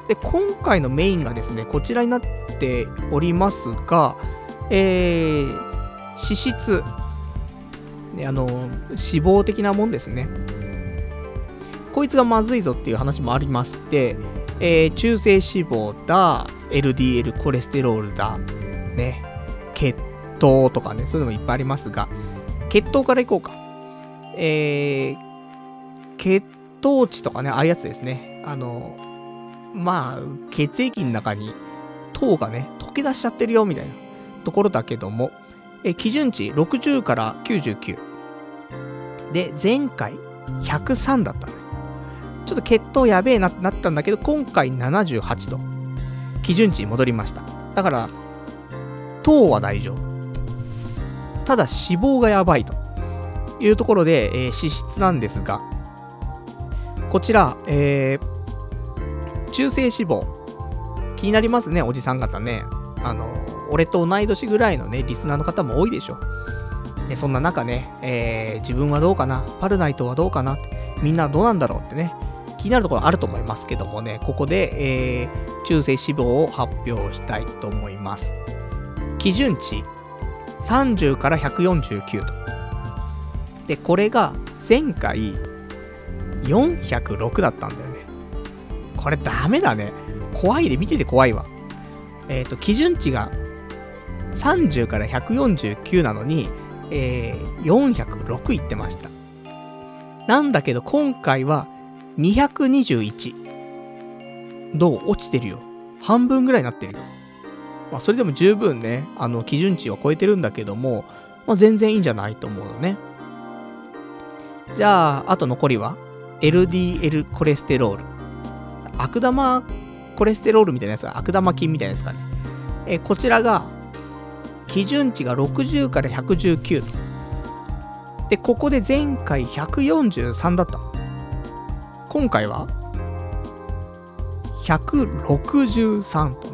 で、今回のメインがですね、こちらになっておりますが、えー、脂質。ね、あのー、脂肪的なもんですね。こいつがまずいぞっていう話もありまして、えー、中性脂肪だ、LDL コレステロールだ、ね、血糖とかね、そういうのもいっぱいありますが、血糖からいこうか。えー、血糖値とかね、ああいうやつですね。あの、まあ、血液の中に糖がね、溶け出しちゃってるよ、みたいなところだけども、え基準値60から99。で、前回103だったね。ちょっと血糖やべえなってなったんだけど、今回78と、基準値に戻りました。だから、糖は大丈夫。ただ脂肪がやばいというところで、えー、脂質なんですが、こちら、えー、中性脂肪。気になりますね、おじさん方ね。あの、俺と同い年ぐらいのね、リスナーの方も多いでしょ。ね、そんな中ね、えー、自分はどうかな？パルナイトはどうかな？みんなどうなんだろうってね、気になるところあると思いますけどもね、ここで、えー、中性脂肪を発表したいと思います。基準値30から149と。で、これが前回406だったんだよね。これダメだね。怖いで、見てて怖いわ。えっ、ー、と、基準値が30から149なのに、えー、406いってました。なんだけど、今回は221。どう？落ちてるよ。半分ぐらいになってるよ。まあ、それでも十分ね、あの、基準値を超えてるんだけども、まあ、全然いいんじゃないと思うのね。じゃあ、あと残りは？LDL コレステロール。悪玉コレステロールみたいなやつが、悪玉菌みたいなやつかね。えこちらが、基準値が60から119と。で、ここで前回143だった。今回は163と、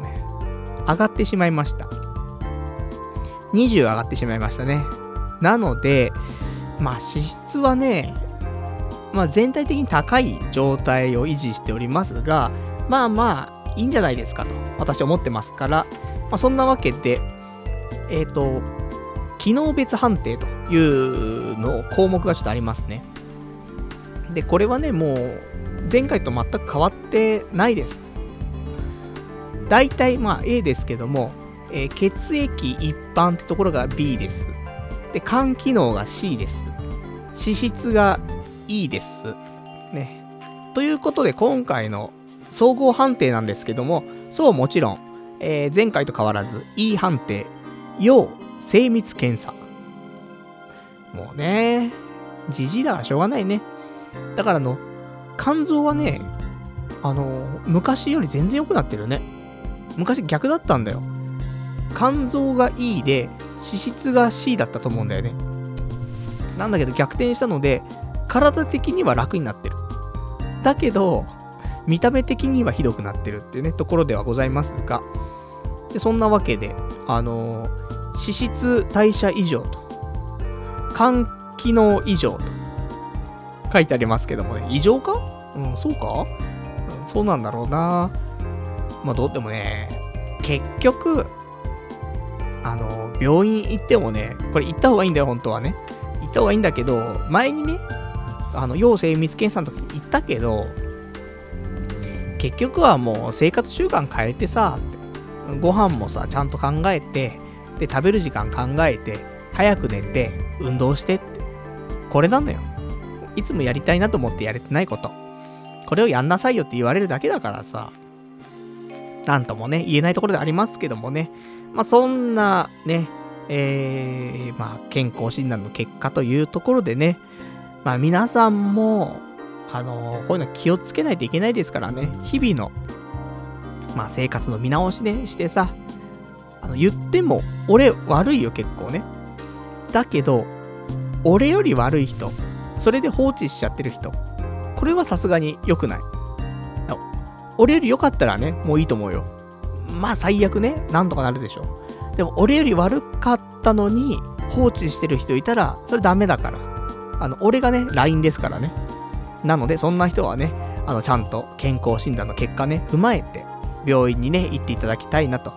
上がってしまいました。20上がってしまいましたね。なので、まあ脂質はね、まあ、全体的に高い状態を維持しておりますが、まあまあ、いいんじゃないですかと、私は思ってますから、まあ、そんなわけで、えっ、ー、と、機能別判定というの項目がちょっとありますね。で、これはね、もう、前回と全く変わってないです。大体、まあ A ですけども、えー、血液一般ってところが B です。で、肝機能が C です。脂質がいいです。ね。ということで、今回の総合判定なんですけども、そうもちろん、えー、前回と変わらず E 判定、要精密検査。もうね、じじだからしょうがないね。だからあの、肝臓はね、あの、昔より全然良くなってるね。昔逆だったんだよ。肝臓が E で、脂質が C だったと思うんだよね。なんだけど逆転したので、体的には楽になってる。だけど、見た目的にはひどくなってるっていうね、ところではございますが、でそんなわけで、あのー、脂質代謝異常と、肝機能異常と書いてありますけどもね、異常か？うん、そうか、うん、そうなんだろうな。まあ、どうでもね、結局、あの、病院行ってもね、これ行った方がいいんだよ、本当はね。行った方がいいんだけど、前にね、あの、要精密検査の時に言ったけど、結局はもう生活習慣変えてさ、ご飯もさ、ちゃんと考えて、で、食べる時間考えて、早く寝て、運動してって。これなのよ。いつもやりたいなと思ってやれてないこと。これをやんなさいよって言われるだけだからさ、なんともね、言えないところでありますけどもね、まあそんなね、えー、まあ健康診断の結果というところでね、まあ皆さんも、あのー、こういうの気をつけないといけないですからね、日々の、まあ生活の見直しね、してさ、あの、言っても、俺悪いよ結構ね。だけど、俺より悪い人、それで放置しちゃってる人、これはさすがに良くない。俺より良かったらね、もういいと思うよ。まあ最悪ね、なんとかなるでしょ。でも俺より悪かったのに放置してる人いたら、それダメだから。あの、俺がね、LINE ですからね。なので、そんな人はね、あの、ちゃんと健康診断の結果ね、踏まえて、病院にね、行っていただきたいなと、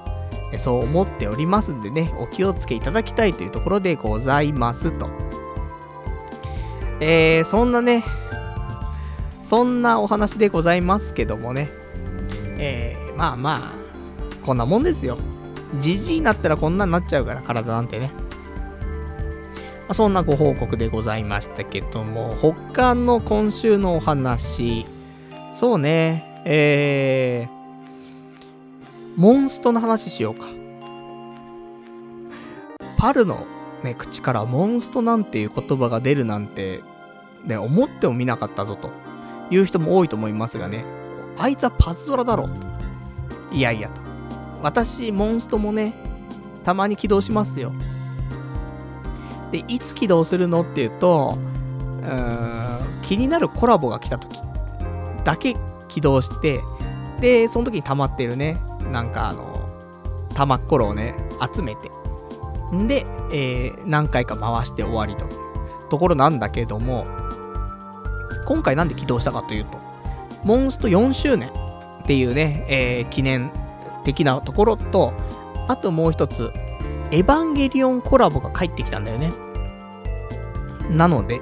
そう思っておりますんでね、お気をつけいただきたいというところでございますと。えー、そんなね、そんなお話でございますけどもね、えー、まあまあ、こんなもんですよ。じじいになったらこんなになっちゃうから、体なんてね。まあ、そんなご報告でございましたけども、他の今週のお話、そうね、えー、モンストの話しようか。パルのね、口からモンストなんていう言葉が出るなんて、ね、思ってもみなかったぞという人も多いと思いますがね、あいつはパズドラだろ。いやいやと。私、モンストもね、たまに起動しますよ。で、いつ起動するのっていうと、うーん、気になるコラボが来た時だけ起動して、で、その時に溜まってるね、なんかあの、玉っころをね、集めて、んで、えー、何回か回して終わりというところなんだけども、今回なんで起動したかというと、モンスト4周年っていうね、えー、記念的なところと、あともう一つ、エヴァンゲリオンコラボが帰ってきたんだよね。なので、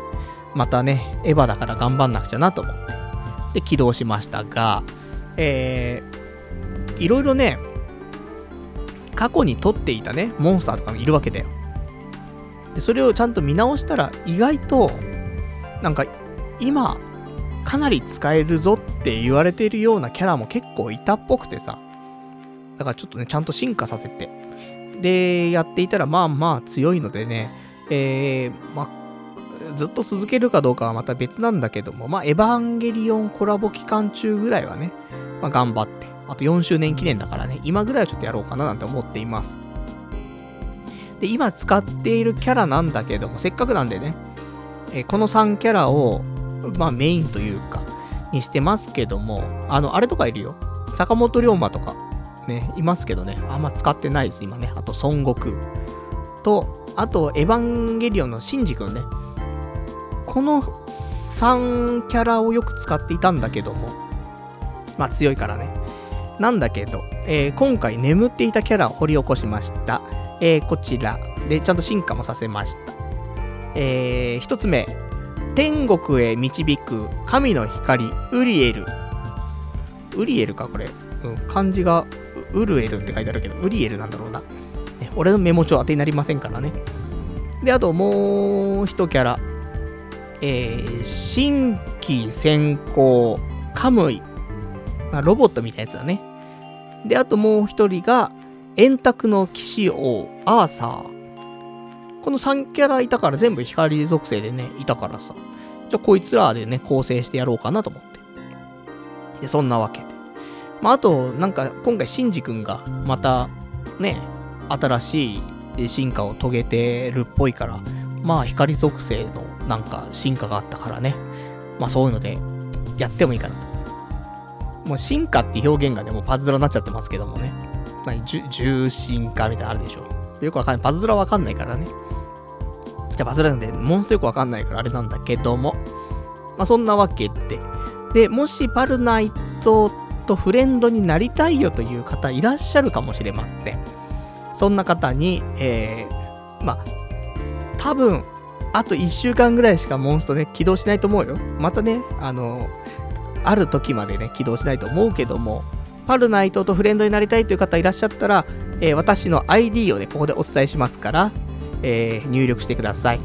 またね、エヴァだから頑張んなくちゃなと思って。で、起動しましたが、えー、いろいろね、過去に撮っていたね、モンスターとかもいるわけだよ。で、それをちゃんと見直したら、意外と、なんか、今、かなり使えるぞって言われてるようなキャラも結構いたっぽくてさ。だからちょっとね、ちゃんと進化させて。で、やっていたら、まあまあ強いのでね、えー、まあ、ずっと続けるかどうかはまた別なんだけども、まあ、エヴァンゲリオンコラボ期間中ぐらいはね、まあ、頑張って、あと4周年記念だからね、今ぐらいはちょっとやろうかななんて思っています。で、今使っているキャラなんだけども、せっかくなんでね、えー、この3キャラを、まあメインというか、にしてますけども、あの、あれとかいるよ。坂本龍馬とか、ね、いますけどね、あんま使ってないです、今ね。あと、孫悟空。と、あと、エヴァンゲリオンのシンジ君ね。この3キャラをよく使っていたんだけども、まあ強いからね。なんだけど、えー、今回眠っていたキャラを掘り起こしました。えー、こちら。で、ちゃんと進化もさせました。えー、一つ目。天国へ導く神の光、ウリエル。ウリエルか、これ。うん、漢字がウルエルって書いてあるけど、ウリエルなんだろうな。ね、俺のメモ帳当てになりませんからね。で、あともう一キャラ。えー、新規先行カムイ。まあ、ロボットみたいなやつだね。で、あともう一人が、円卓の騎士王、アーサー。この3キャラいたから全部光属性でね、いたからさ。じゃあこいつらでね、構成してやろうかなと思って。で、そんなわけで。まあ、あと、なんか、今回、シンジ君が、また、ね、新しい進化を遂げてるっぽいから、まあ、光属性の、なんか、進化があったからね。まあ、そういうので、やってもいいかなと。もう、進化って表現がね、もうパズドラになっちゃってますけどもね。何、重心化みたいなのあるでしょ。よくわかんない。パズドラわかんないからね。じゃあ、パズドラなんで、モンストよくわかんないからあれなんだけども。まあ、そんなわけで。で、もしパルナイトとフレンドになりたいよという方いらっしゃるかもしれません。そんな方に、えー、まあ、多分、あと1週間ぐらいしかモンストね、起動しないと思うよ。またね、あの、ある時までね、起動しないと思うけども、パルナイトとフレンドになりたいという方いらっしゃったら、えー、私の ID をね、ここでお伝えしますから、えー、入力してください。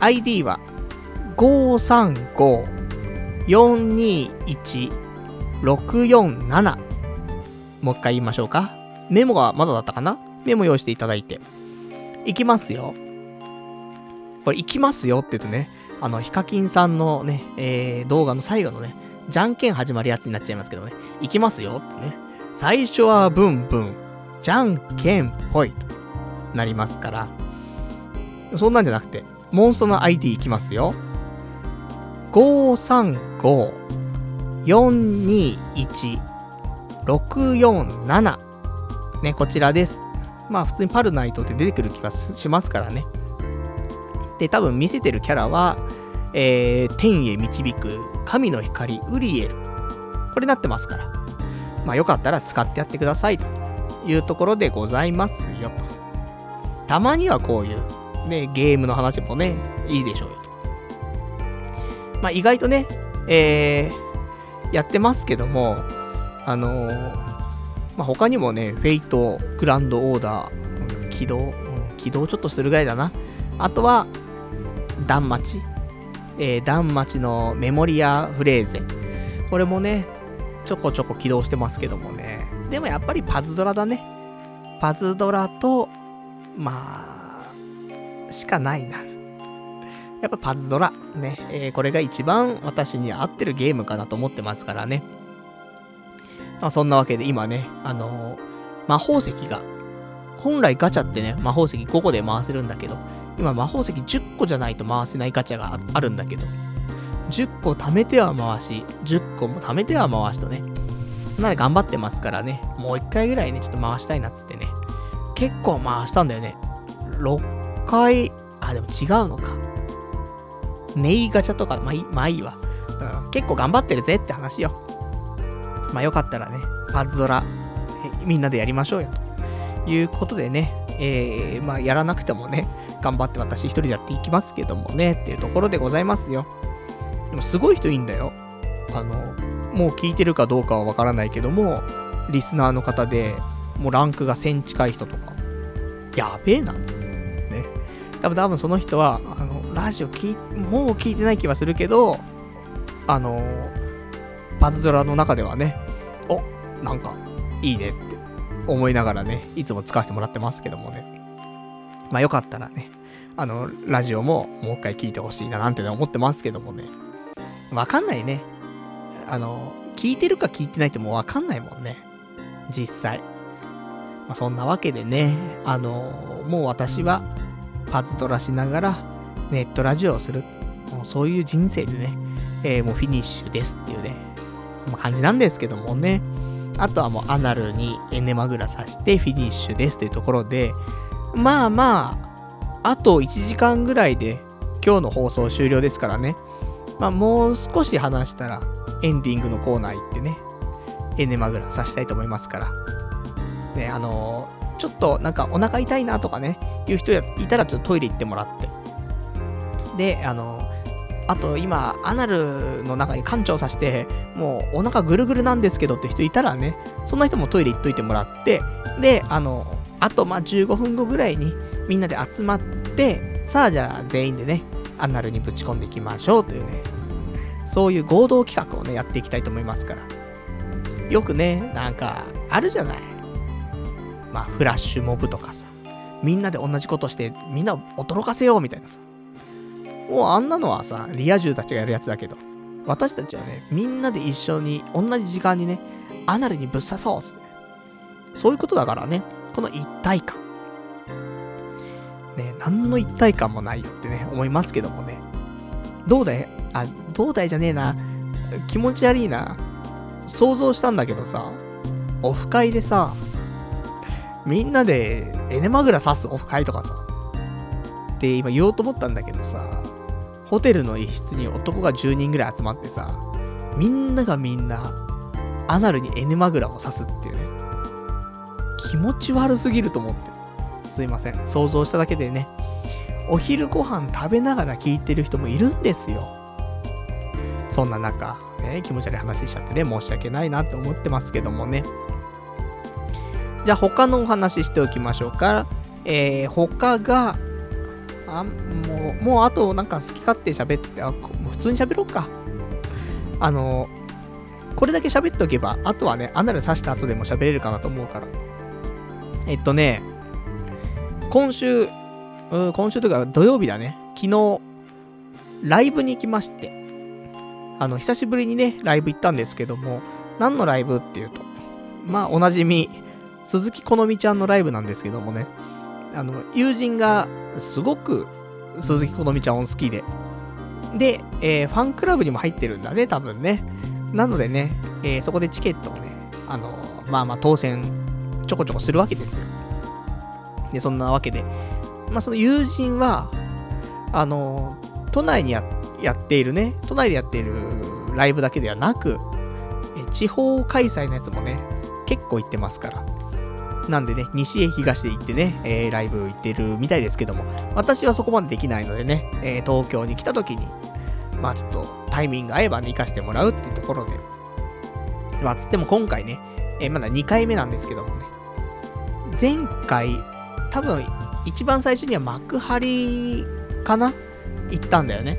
ID は、535-421-647。もう一回言いましょうか。メモがまだだったかな？メモ用意していただいて。いきますよ。これ、いきますよって言うとね、あの、ヒカキンさんのね、えー、動画の最後のね、じゃんけん始まるやつになっちゃいますけどね、いきますよってね。最初はブンブン、じゃんけんぽいとなりますから、そんなんじゃなくて、モンストの ID いきますよ。535-421-647。ね、こちらです。まあ普通にパルナイトって出てくる気がしますからね。で、多分見せてるキャラは、えー、天へ導く神の光ウリエル。これなってますから。まあよかったら使ってやってくださいというところでございますよと。たまにはこういうね、ゲームの話もね、いいでしょうよと。まあ意外とね、えー、やってますけども、あのー、まあ他にもね、フェイト、グランドオーダー、起動、起動ちょっとするぐらいだな。あとは、ダンマチ。えー、ダンマチのメモリアフレーゼ。これもね、ちょこちょこ起動してますけどもね。でもやっぱりパズドラだね。パズドラと、まあ、しかないな。やっぱパズドラ。ね。えー、これが一番私に合ってるゲームかなと思ってますからね。まあ、そんなわけで今ね、あのー、魔法石が、本来ガチャってね、魔法石5個で回せるんだけど、今魔法石10個じゃないと回せないガチャがあるんだけど、10個貯めては回し、10個も貯めては回しとね。なので頑張ってますからね、もう1回ぐらいね、ちょっと回したいなっつってね。結構回したんだよね。6回、あ、でも違うのか。ネイガチャとか、まあいい、まあいいわ。うん、結構頑張ってるぜって話よ。まあよかったらね、パズドラ、みんなでやりましょうよ。ということでね、えー、まあやらなくてもね、頑張って私一人でやっていきますけどもね、っていうところでございますよ。でもすごい人いいんだよ。あの、もう聞いてるかどうかはわからないけども、リスナーの方で、もうランクが1000近い人とか、やべえな、つって。多分多分その人は、あの、ラジオ聞い、もう聞いてない気はするけど、あの、パズドラの中ではね、お、なんか、いいねって思いながらね、いつも使わせてもらってますけどもね。まあよかったらね、あの、ラジオももう一回聞いてほしいななんて思ってますけどもね。わかんないね。あの、聞いてるか聞いてないってもうわかんないもんね。実際。まあ、そんなわけでね、あの、もう私はパズドラしながらネットラジオをする。もうそういう人生でね、えー、もうフィニッシュですっていうね、ま、感じなんですけどもね。あとはもうアナルにエネマグラさしてフィニッシュですというところで、まあまあ、あと1時間ぐらいで今日の放送終了ですからね。まあもう少し話したらエンディングのコーナー行ってね、エネマグラさしたいと思いますから。ね、あのー、ちょっとなんかお腹痛いなとかね、いう人いたらちょっとトイレ行ってもらって。で、あの、あと今、アナルの中に館長さして、もうお腹ぐるぐるなんですけどって人いたらね、そんな人もトイレ行っといてもらって、で、あのあとまあ15分後ぐらいにみんなで集まって、さあじゃあ全員でね、アナルにぶち込んでいきましょうというね、そういう合同企画をね、やっていきたいと思いますから。よくね、なんか、あるじゃない。まあ、フラッシュモブとかさ、みんなで同じことして、みんなを驚かせようみたいなさ。もうあんなのはさ、リア充たちがやるやつだけど、私たちはね、みんなで一緒に、同じ時間にね、アナルにぶっ刺そうっつって。そういうことだからね。この一体感。ね、何の一体感もないよってね、思いますけどもね。どうだい？あ、どうだいじゃねえな。気持ち悪いな。想像したんだけどさ、オフ会でさ、みんなでエネマグラ刺すオフ会とかさ、って今言おうと思ったんだけどさ、ホテルの一室に男が10人ぐらい集まってさ、みんながみんな、アナルにエネマグラを刺すっていうね。気持ち悪すぎると思って。すいません。想像しただけでね、お昼ご飯食べながら聞いてる人もいるんですよ。そんな中、ね、気持ち悪い話しちゃってね、申し訳ないなって思ってますけどもね。じゃあ他のお話しておきましょうか。えー、他が、あ、もう、もうあとなんか好き勝手喋って、あ、もう普通に喋ろうか。あの、これだけ喋っておけば、あとはね、アナル刺した後でも喋れるかなと思うから。えっとね、今週、うん、今週というか土曜日だね。昨日、ライブに行きまして、あの、久しぶりにね、ライブ行ったんですけども、何のライブっていうと、まあ、おなじみ、鈴木好美ちゃんのライブなんですけどもね、あの、友人がすごく鈴木好美ちゃんを好きで、で、えー、ファンクラブにも入ってるんだね、多分ね。なのでね、えー、そこでチケットをね、あの、まあまあ当選ちょこちょこするわけですよ。で、そんなわけで、まあその友人は、あの、都内にやっているね、都内でやっているライブだけではなく、地方開催のやつもね、結構行ってますから。なんでね、西へ東へ行ってね、えー、ライブ行ってるみたいですけども、私はそこまでできないのでね、えー、東京に来た時に、まあちょっとタイミング合えばね、行かしてもらうっていうところで、まあつっても今回ね、えー、まだ2回目なんですけどもね、前回、多分一番最初には幕張かな？行ったんだよね。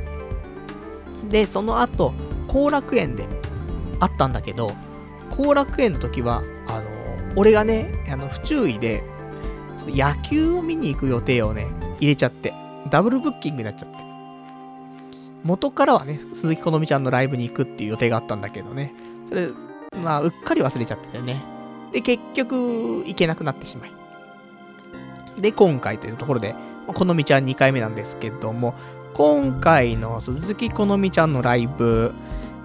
で、その後、後楽園であったんだけど、後楽園の時は、俺がね、あの、不注意で、野球を見に行く予定をね、入れちゃって、ダブルブッキングになっちゃって。元からはね、鈴木好美ちゃんのライブに行くっていう予定があったんだけどね、それ、まあ、うっかり忘れちゃってたよね。で、結局、行けなくなってしまい。で、今回というところで、好美ちゃん2回目なんですけども、今回の鈴木好美ちゃんのライブ、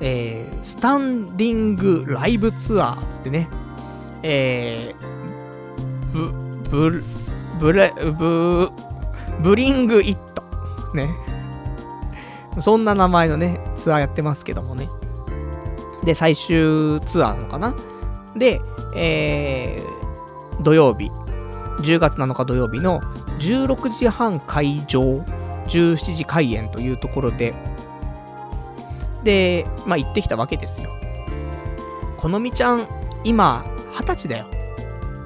えー、スタンディングライブツアーつってね、えー、ブ、ブ、ブレ、ブ、ブリングイット。ね。そんな名前のね、ツアーやってますけどもね。で、最終ツアーなのかなで、えー、土曜日、10月7日土曜日の16時半会場、17時開演というところで、で、まあ行ってきたわけですよ。このみちゃん、今、20歳だよ。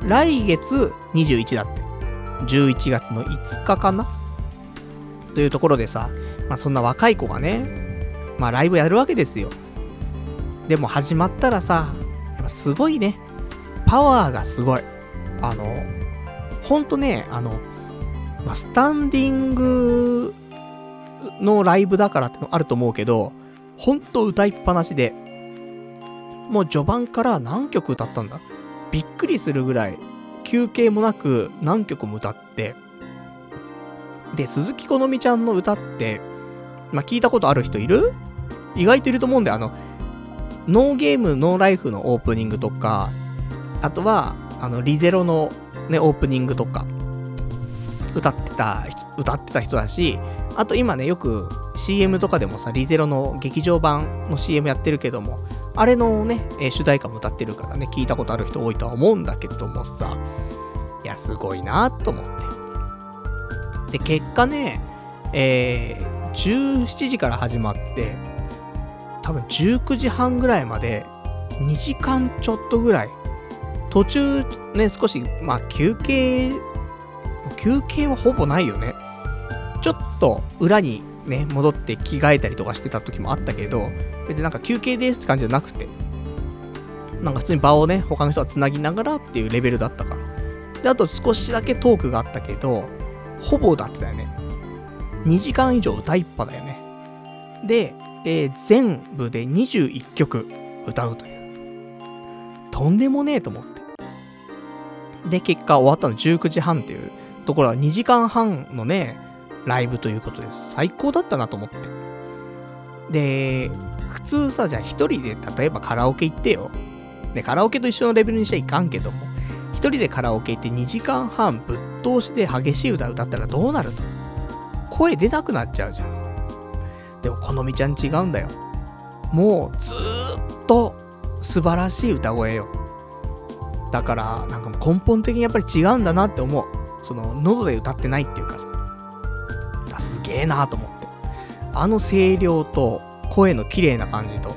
来月21だって。11月の5日かなというところでさ、まあそんな若い子がね、まあライブやるわけですよ。でも始まったらさ、すごいね。パワーがすごい。あの、ほんとね、あの、ま、スタンディングのライブだからってのあると思うけど、ほんと歌いっぱなしで、もう序盤から何曲歌ったんだ？びっくりするぐらい、休憩もなく何曲も歌って、で、鈴木好美ちゃんの歌って、まあ、聞いたことある人いる？意外といると思うんだよ。あの、ノーゲーム、ノーライフのオープニングとか、あとは、あの、リゼロのね、オープニングとか、歌ってた人、歌ってた人だし、あと今ね、よく CM とかでもさ、リゼロの劇場版の CM やってるけども、あれのね、主題歌も歌ってるからね、聞いたことある人多いとは思うんだけどもさ、いや、すごいなと思って。で、結果ね、えー、17時から始まって、多分19時半ぐらいまで、2時間ちょっとぐらい、途中ね、少し、まあ休憩、休憩はほぼないよね。ちょっと裏にね、戻って着替えたりとかしてた時もあったけど、別になんか休憩ですって感じじゃなくて、なんか普通に場をね、他の人は繋ぎながらっていうレベルだったから。で、あと少しだけトークがあったけど、ほぼ歌ってたよね。2時間以上歌いっぱだよね。で、えー、全部で21曲歌うという。とんでもねえと思って。で、結果終わったの19時半っていうところは2時間半のね、ライブということです。最高だったなと思って。で、普通さ、じゃあ一人で例えばカラオケ行ってよ。ね、カラオケと一緒のレベルにしちゃいかんけども、一人でカラオケ行って2時間半ぶっ通しで激しい歌歌ったらどうなると。声出なくなっちゃうじゃん。でも、このみちゃん違うんだよ。もう、ずっと素晴らしい歌声よ。だから、なんかもう根本的にやっぱり違うんだなって思う。その、喉で歌ってないっていうかさ。すげえなと思って。あの声量と声の綺麗な感じと、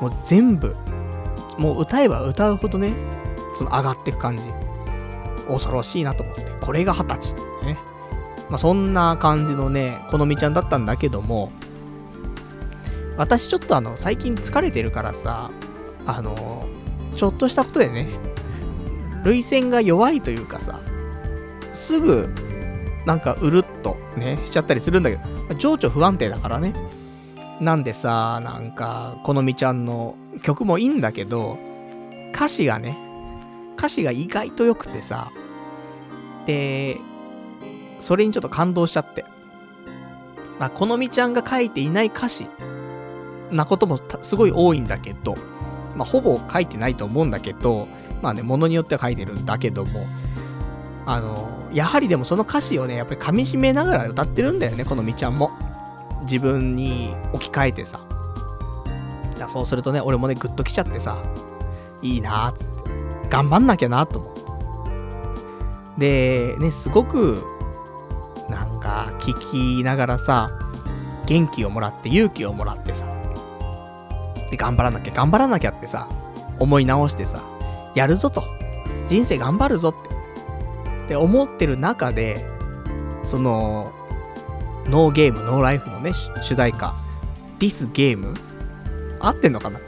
もう全部、もう歌えば歌うほどね、その上がっていく感じ。恐ろしいなと思って。これが二十歳ってね。まあそんな感じのね、このみちゃんだったんだけども、私ちょっとあの、最近疲れてるからさ、あの、ちょっとしたことでね、涙腺が弱いというかさ、すぐ、なんかうるっとね、しちゃったりするんだけど、情緒不安定だからね。なんでさ、なんか、このみちゃんの曲もいいんだけど、歌詞がね、歌詞が意外と良くてさ、で、それにちょっと感動しちゃって。まあ、このみちゃんが書いていない歌詞なこともすごい多いんだけど、まあ、ほぼ書いてないと思うんだけど、まあね、ものによっては書いてるんだけども、あの、やはりでもその歌詞をね、やっぱり噛み締めながら歌ってるんだよね、このみちゃんも。自分に置き換えてさ。だそうするとね、俺もね、グッときちゃってさ、いいなーっつって。頑張んなきゃなと思って。で、ね、すごく、なんか、聞きながらさ、元気をもらって、勇気をもらってさ、で、頑張らなきゃ、頑張らなきゃってさ、思い直してさ、やるぞと。人生頑張るぞって。って思ってる中で、その、ノーゲーム、ノーライフのね、主題歌、This Game? 合ってんのかな？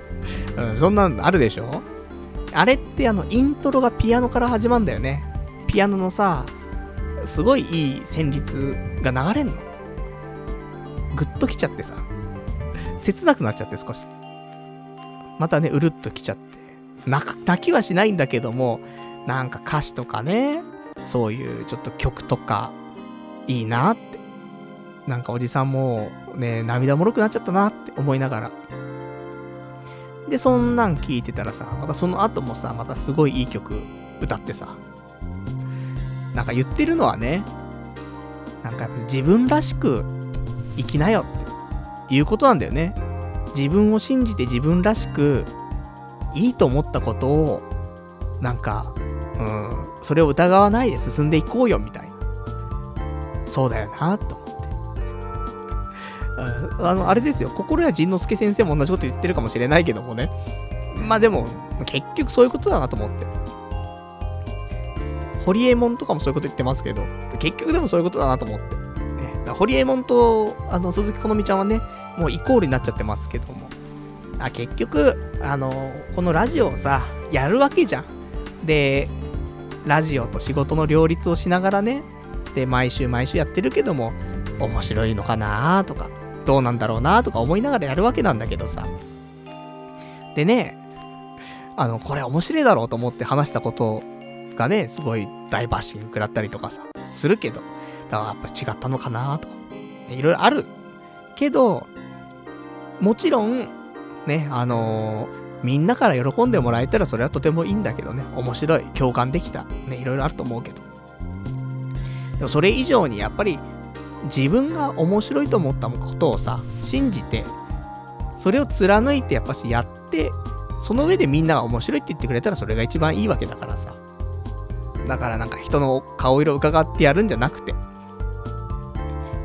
うん、そんなのあるでしょ？あれってあの、イントロがピアノから始まるんだよね。ピアノのさ、すごいいい旋律が流れんの。ぐっときちゃってさ、切なくなっちゃって少し。またね、うるっときちゃって。泣きはしないんだけども、なんか歌詞とかね、そういうちょっと曲とか、いいなって。なんかおじさんもね、涙もろくなっちゃったなって思いながら。で、そんなん聞いてたらさ、またその後もさ、またすごいいい曲歌ってさ、なんか言ってるのはね、なんかやっぱ自分らしく生きなよっていうことなんだよね。自分を信じて自分らしくいいと思ったことを、なんか、うん、それを疑わないで進んでいこうよみたいな。そうだよな、と思って。あの、あれですよ、心谷仁之助先生も同じこと言ってるかもしれないけどもね。まあでも、結局そういうことだなと思って。ホリエモンとかもそういうこと言ってますけど、結局でもそういうことだなと思って。ね、ホリエモンと、あの、鈴木好美ちゃんはね、もうイコールになっちゃってますけども。あ、結局、あの、このラジオをさ、やるわけじゃん。で、ラジオと仕事の両立をしながらね、で、毎週毎週やってるけども、面白いのかなとか、どうなんだろうなとか思いながらやるわけなんだけどさ。でね、あの、これ面白いだろうと思って話したことがね、すごい大バッシング食らったりとかさ、するけど、だからやっぱ違ったのかなとか、いろいろある。けど、もちろん、ね、あのー、みんなから喜んでもらえたらそれはとてもいいんだけどね、面白い、共感できた、ね、いろいろあると思うけど。でもそれ以上にやっぱり自分が面白いと思ったことをさ、信じて、それを貫いてやっぱしやって、その上でみんなが面白いって言ってくれたらそれが一番いいわけだからさ。だからなんか人の顔色伺ってやるんじゃなくて、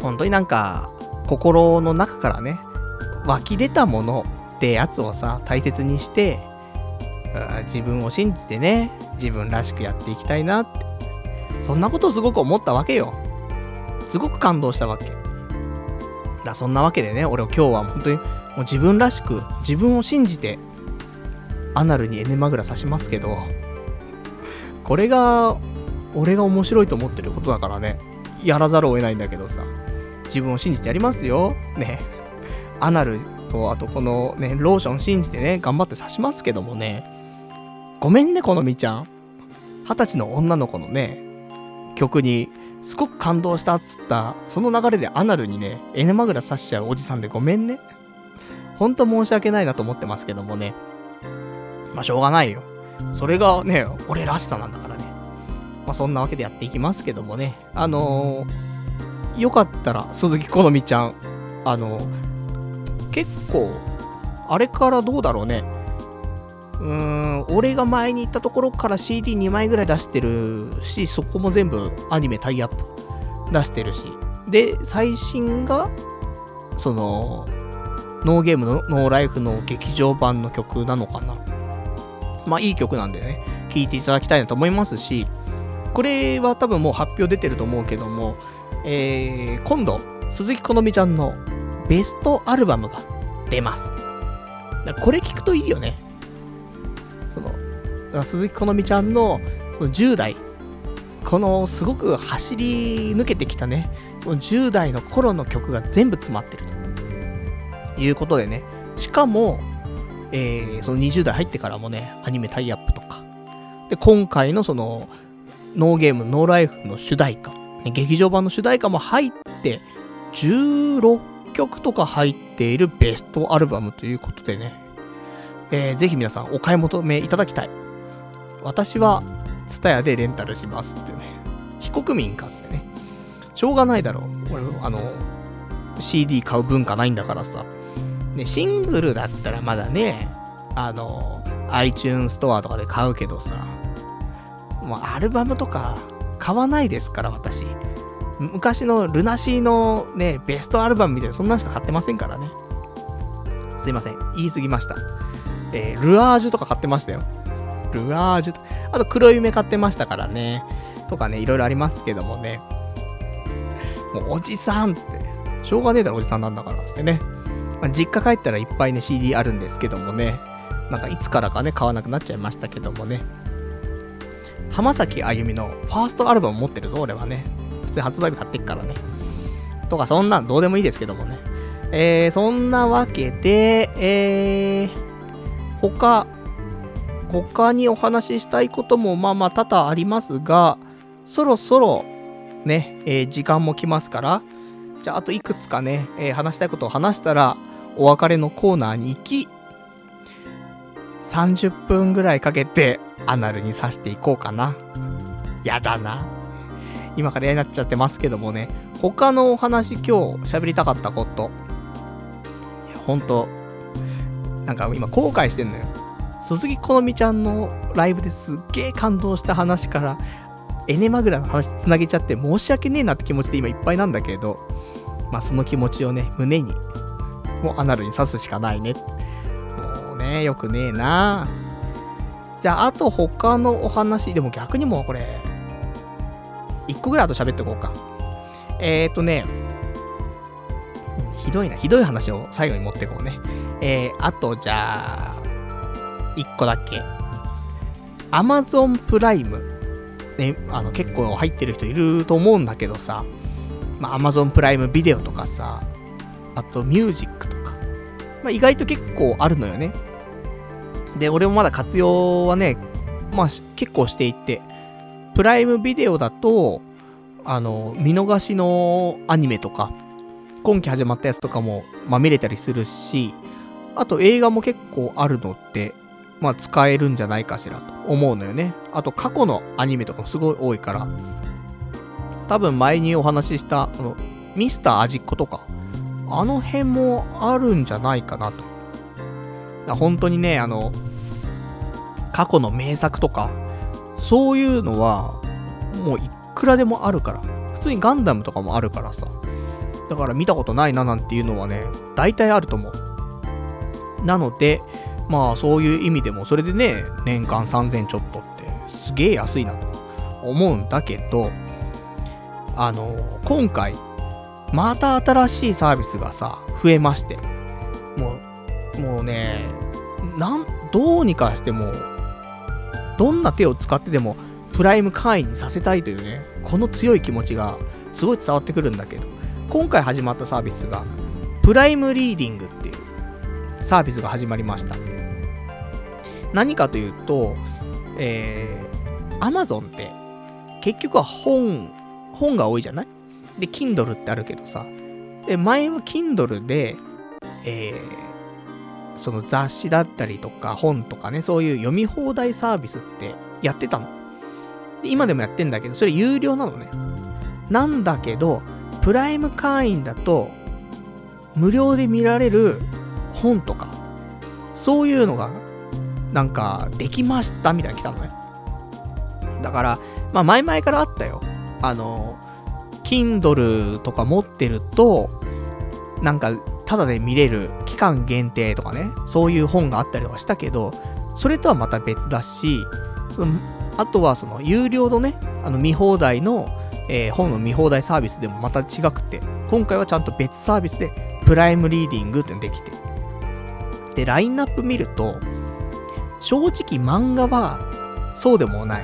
本当になんか心の中からね、湧き出たものってやつをさ、大切にして、自分を信じてね、自分らしくやっていきたいなって。そんなことをすごく思ったわけよ。すごく感動したわけ。だそんなわけでね、俺は今日は本当にもう自分らしく、自分を信じて、アナルにエネマグラ刺しますけど、これが、俺が面白いと思ってることだからね、やらざるを得ないんだけどさ、自分を信じてやりますよ。ね。アナルと、あとこのね、ローション信じてね、頑張って刺しますけどもね、ごめんね、このみちゃん。二十歳の女の子のね、曲にすごく感動したっつった、その流れでアナルにね、エネマグラ刺しちゃうおじさんでごめんね。ほんと申し訳ないなと思ってますけどもね。まあ、しょうがないよ。それがね、俺らしさなんだからね。まあ、そんなわけでやっていきますけどもね。あのー、よかったら、鈴木好美ちゃん、あのー、結構、あれからどうだろうね。うーん、俺が前に行ったところから CD2 枚ぐらい出してるし、そこも全部アニメタイアップ出してるし。で、最新が、その、ノーゲームのノーライフの劇場版の曲なのかな。まあいい曲なんでね、聴いていただきたいなと思いますし、これは多分もう発表出てると思うけども、えー、今度、鈴木好美ちゃんのベストアルバムが出ます。これ聞くといいよね。その、鈴木好美ちゃんのその10代、このすごく走り抜けてきたね、その10代の頃の曲が全部詰まってると。いうことでね、しかも、えー、その20代入ってからもね、アニメタイアップとか、で、今回のその、ノーゲーム、ノーライフの主題歌、劇場版の主題歌も入って、16曲とか入っているベストアルバムということでね、えー、ぜひ皆さんお買い求めいただきたい。私は、ツタヤでレンタルしますってね。非国民かつてね。しょうがないだろう。俺、あの、CD 買う文化ないんだからさ。ね、シングルだったらまだね、あの、iTunes ストアとかで買うけどさ、もうアルバムとか買わないですから、私。昔のルナシーのね、ベストアルバムみたいな、そんなんしか買ってませんからね。すいません。言い過ぎました。えー、ルアージュとか買ってましたよ。ルアージュとあと黒夢買ってましたからね。とかね、いろいろありますけどもね。もうおじさんつって。しょうがねえだろ、おじさんなんだからつってね。まあ、実家帰ったらいっぱいね、CD あるんですけどもね。なんかいつからかね、買わなくなっちゃいましたけどもね。浜崎あゆみのファーストアルバム持ってるぞ、俺はね。普通に発売日買ってっからね。とか、そんなんどうでもいいですけどもね。えー、そんなわけで、えー、他、他にお話ししたいこともまあまあ多々ありますが、そろそろね、えー、時間も来ますから、じゃああといくつかね、えー、話したいことを話したら、お別れのコーナーに行き、30分ぐらいかけてアナルに刺していこうかな。やだな。今から嫌になっちゃってますけどもね、他のお話今日喋りたかったこと。いや、ほんと、なんか今後悔してんのよ。鈴木好美ちゃんのライブですっげえ感動した話から、エネマグラの話つなげちゃって申し訳ねえなって気持ちで今いっぱいなんだけど、まあその気持ちをね、胸に、もうアナルに刺すしかないね。もうね、よくねえなじゃあ、あと他のお話、でも逆にもうこれ、1個ぐらいあと喋っておこうか。えーとね、ひどいな、ひどい話を最後に持ってこうね。えー、あとじゃあ、1個だけ。Amazon プライム。ね、あの、結構入ってる人いると思うんだけどさ、まあ、Amazon プライムビデオとかさ、あとミュージックとか、まあ、意外と結構あるのよね。で、俺もまだ活用はね、まあ、結構していて、プライムビデオだと、あの、見逃しのアニメとか、今期始まったやつとかも、まあ、見れたりするし、あと映画も結構あるのって、まあ、使えるんじゃないかしらと思うのよね。あと過去のアニメとかもすごい多いから、多分前にお話しした、この、ミスター味っ子とか、あの辺もあるんじゃないかなと。本当にね、あの、過去の名作とか、そういうのは、もういくらでもあるから。普通にガンダムとかもあるからさ。だから見たことないななんていうのはね、大体あると思う。なので、まあそういう意味でも、それでね、年間3000ちょっとってすげえ安いなと思うんだけど、あの、今回、また新しいサービスがさ、増えまして、もう、もうね、なん、どうにかしても、どんな手を使ってでも、プライム会員にさせたいというね、この強い気持ちがすごい伝わってくるんだけど、今回始まったサービスが、プライムリーディングっていうサービスが始まりました。何かというと、えー、Amazon って結局は本、本が多いじゃない？で、Kindle ってあるけどさ。で、前は Kindle で、えー、その雑誌だったりとか本とかね、そういう読み放題サービスってやってたの。で今でもやってんだけど、それ有料なのね。なんだけど、プライム会員だと、無料で見られる本とか、そういうのがなんか、できましたみたいに来たのね。だから、まあ前々からあったよ。あの、Kindle とか持ってると、なんかただで見れる期間限定とかね、そういう本があったりとかしたけど、それとはまた別だし、そのあとはその有料のね、あの見放題の、えー、本の見放題サービスでもまた違くて、今回はちゃんと別サービスでプライムリーディングってのできて。で、ラインナップ見ると、正直漫画はそうでもない。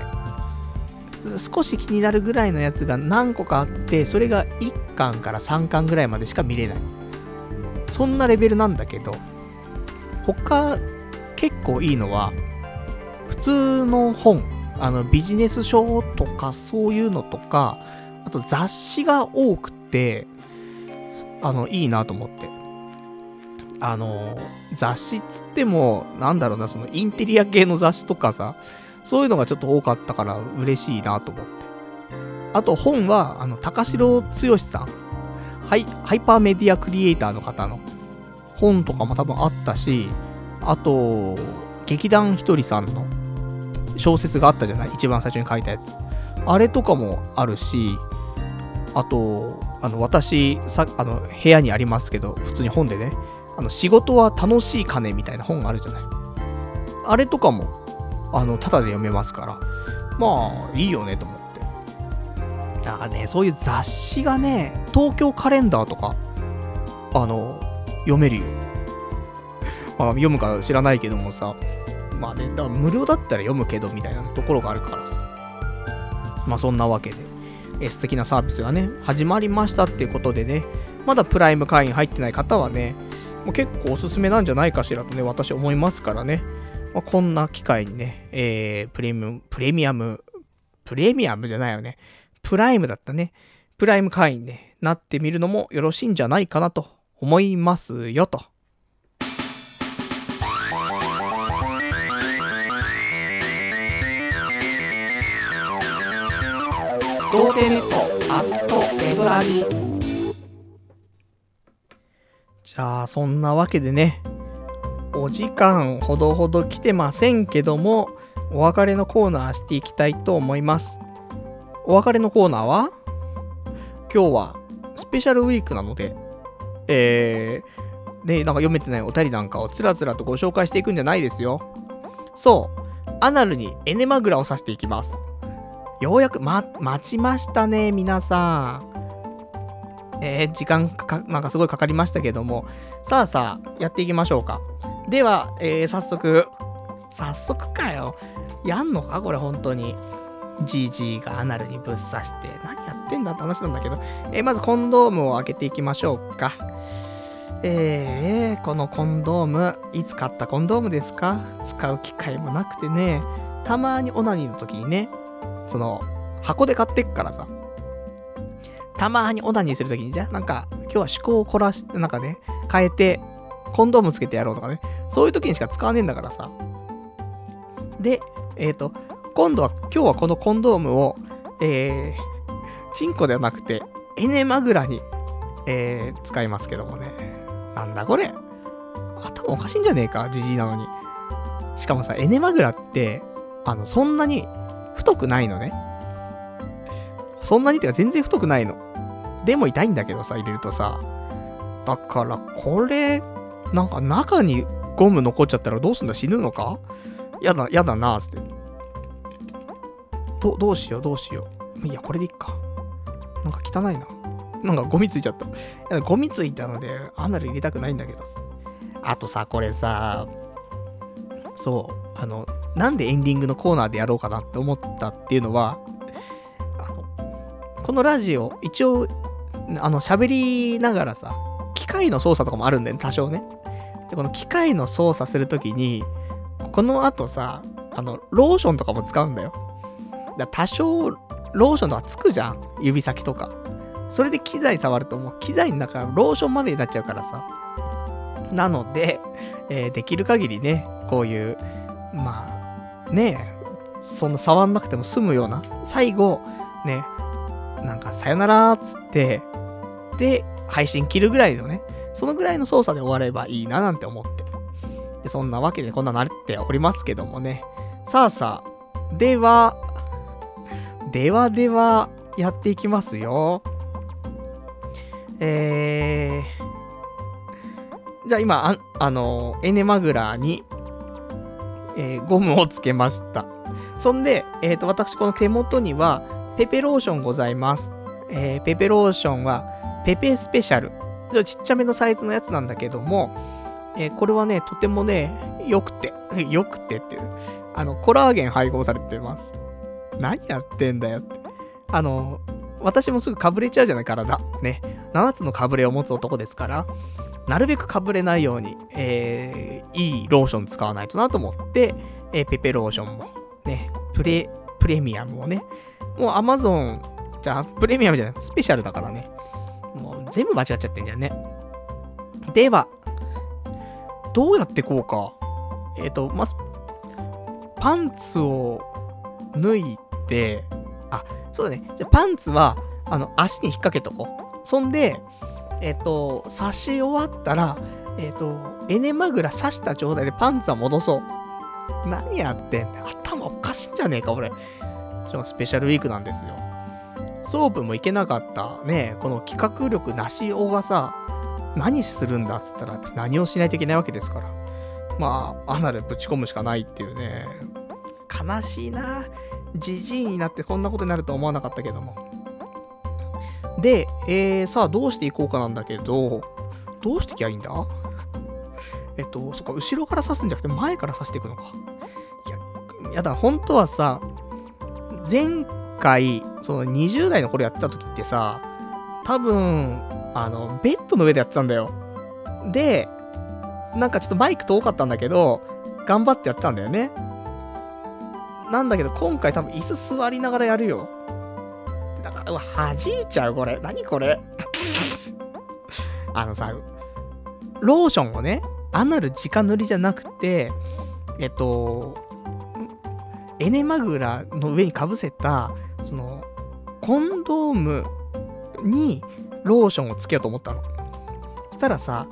少し気になるぐらいのやつが何個かあって、それが1巻から3巻ぐらいまでしか見れない。そんなレベルなんだけど、他、結構いいのは、普通の本、あの、ビジネス書とかそういうのとか、あと雑誌が多くて、あの、いいなと思って。あの、雑誌っつっても、なんだろうな、そのインテリア系の雑誌とかさ、そういうのがちょっと多かったから嬉しいなと思って。あと本は、あの、高城剛さん。ハイ、ハイパーメディアクリエイターの方の本とかも多分あったし、あと、劇団ひとりさんの小説があったじゃない？一番最初に書いたやつ。あれとかもあるし、あと、あの、私、さ、あの、部屋にありますけど、普通に本でね、あの、仕事は楽しい金みたいな本があるじゃない？あれとかも、あの、ただで読めますから、まあ、いいよね、と思。なんかね、そういう雑誌がね、東京カレンダーとか、あの、読めるよ。[laughs] まあ、読むか知らないけどもさ、まあね、だから無料だったら読むけど、みたいなところがあるからさ。まあ、そんなわけで、え素敵なサービスがね、始まりましたっていうことでね、まだプライム会員入ってない方はね、もう結構おすすめなんじゃないかしらとね、私思いますからね。まあ、こんな機会にね、えー、プレミアム、プレミアム、プレミアムじゃないよね。プライムだったね。プライム会員ね、なってみるのもよろしいんじゃないかなと思いますよと。童貞ネットアットエドラジじゃあそんなわけでねお時間ほどほど来てませんけどもお別れのコーナーしていきたいと思いますお別れのコーナーは今日はスペシャルウィークなのでえー、で、なんか読めてないお便りなんかをつらつらとご紹介していくんじゃないですよ。そう、アナルにエネマグラを刺していきます。ようやく、ま、待ちましたね、皆さん。えー、時間かなんかすごいかかりましたけども。さあさあ、やっていきましょうか。では、えー、早速、早速かよ。やんのか？これ本当に。GG がアナルにぶっ刺して、何やってんだって話なんだけど。えー、まずコンドームを開けていきましょうか。えー、このコンドーム、いつ買ったコンドームですか？使う機会もなくてね、たまにオナニーの時にね、その、箱で買ってっからさ、たまにオナニーするときに、じゃあなんか、今日は趣向を凝らして、なんかね、変えて、コンドームつけてやろうとかね、そういう時にしか使わねえんだからさ。で、えっ、ー、と、今度は、今日はこのコンドームを、えー、チンコではなくて、エネマグラに、えー、使いますけどもね。なんだこれ。頭おかしいんじゃねえか、ジジイなのに。しかもさ、エネマグラって、あの、そんなに太くないのね。そんなにってか全然太くないの。でも痛いんだけどさ、入れるとさ。だから、これ、なんか中にゴム残っちゃったらどうすんだ？死ぬのか？やだ、やだな、つって。ど、どうしよう、どうしよう。いや、これでいっか。なんか汚いな。なんかゴミついちゃった。ゴミついたので、アナル入れたくないんだけど。あとさ、これさ、そう、あの、なんでエンディングのコーナーでやろうかなって思ったっていうのは、あの、このラジオ、一応、あの、喋りながらさ、機械の操作とかもあるんだよね、多少ね。で、この機械の操作するときに、この後さ、あの、ローションとかも使うんだよ。だ多少、ローションとかつくじゃん。指先とか。それで機材触るともう機材の中ローションまみれになっちゃうからさ。なので、えー、できる限りね、こういう、まあ、ねえそんな触んなくても済むような、最後、ね、なんかさよならっつって、で、配信切るぐらいのね、そのぐらいの操作で終わればいいななんて思って。で、そんなわけでこんななっておりますけどもね。さあさあ、では、ではでは、やっていきますよ。えーじゃあ今、あ、あのエネマグラに、えーゴムをつけました。そんで、えっ、と、私、この手元には、ペペローションございます。えーペペローションは、ペペスペシャル。ちょちっちゃめのサイズのやつなんだけども、えーこれはね、とてもね、良くて、良くてっていう、あの、コラーゲン配合されてます。何やってんだよって。あの、私もすぐかぶれちゃうじゃない、体。ね。7つのかぶれを持つ男ですから、なるべくかぶれないように、えーいいローション使わないとなと思って、えーペペローションも、ね、プレ、プレミアムをね、もう Amazon、じゃあ、プレミアムじゃない、スペシャルだからね。もう全部間違っちゃってんじゃんね。では、どうやってこうか。えっ、と、まず、パンツを脱い、あ、そうだね。じゃパンツは、あの、足に引っ掛けとこう。そんで、えっ、と、刺し終わったら、えっ、と、エネマグラ刺した状態でパンツは戻そう。何やってんだ。頭おかしいんじゃねえか、俺。しかもスペシャルウィークなんですよ。ソープもいけなかったね、この企画力なしおがさ、何するんだっつったら何をしないといけないわけですから。まあ、アナルぶち込むしかないっていうね。悲しいな。じじいになってこんなことになるとは思わなかったけども。で、えー、さあどうしていこうかなんだけど、どうしてきゃいいんだ？えっと、そっか、後ろから刺すんじゃなくて前から刺していくのか。いや、やだ、本当はさ、前回、その20代の頃やってた時ってさ、多分、あの、ベッドの上でやってたんだよ。で、なんかちょっとマイク遠かったんだけど、頑張ってやってたんだよね。なんだけど、今回多分椅子座りながらやるよ。だから、うわ、弾いちゃう、これ。何これ。[laughs] あのさ、ローションをね、アナル直塗りじゃなくて、えっと、エネマグラの上にかぶせた、その、コンドームにローションをつけようと思ったの。そしたらさ、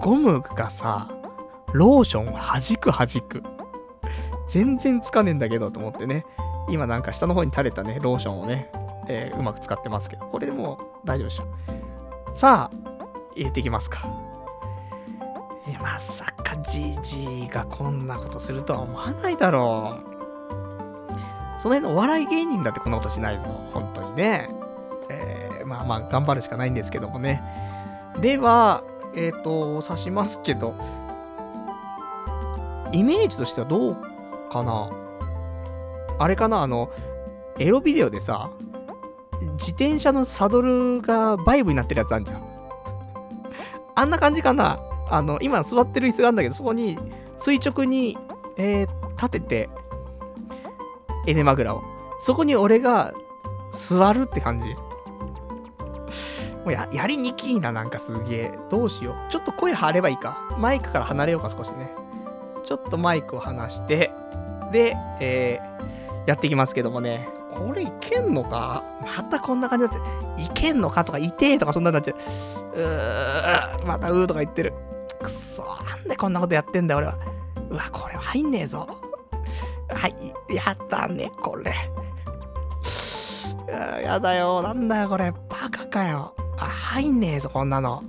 ゴムがさ、ローションを弾く弾く。全然つかねえんだけどと思ってね。今なんか下の方に垂れたね、ローションをね、えーうまく使ってますけど、これでもう大丈夫でしょ。さあ、入れていきますか。えまさかじじいがこんなことするとは思わないだろう。その辺のお笑い芸人だってこんなことしないぞ。本当にね。えーまあまあ頑張るしかないんですけどもね。では、えっ、と、刺しますけど、イメージとしてはどうかなあれかなあの、エロビデオでさ、自転車のサドルがバイブになってるやつあんじゃん。あんな感じかなあの、今座ってる椅子があるんだけど、そこに垂直に、えー立てて、エネマグラを。そこに俺が座るって感じ。もうや、やりにきいな、なんかすげえ。どうしよう。ちょっと声張ればいいか。マイクから離れようか、少しね。ちょっとマイクを離して、で、えー、やっていきますけどもね。これいけんのか？またこんな感じになって、いけんのかとか、いてえとかそんなになっちゃう。うー、またうーとか言ってる。くそ、なんでこんなことやってんだ、俺は。うわ、これ入んねえぞ。はい、やったね、これ。やだよ、なんだよ、これ。バカかよ。あ、入んねえぞ、こんなの。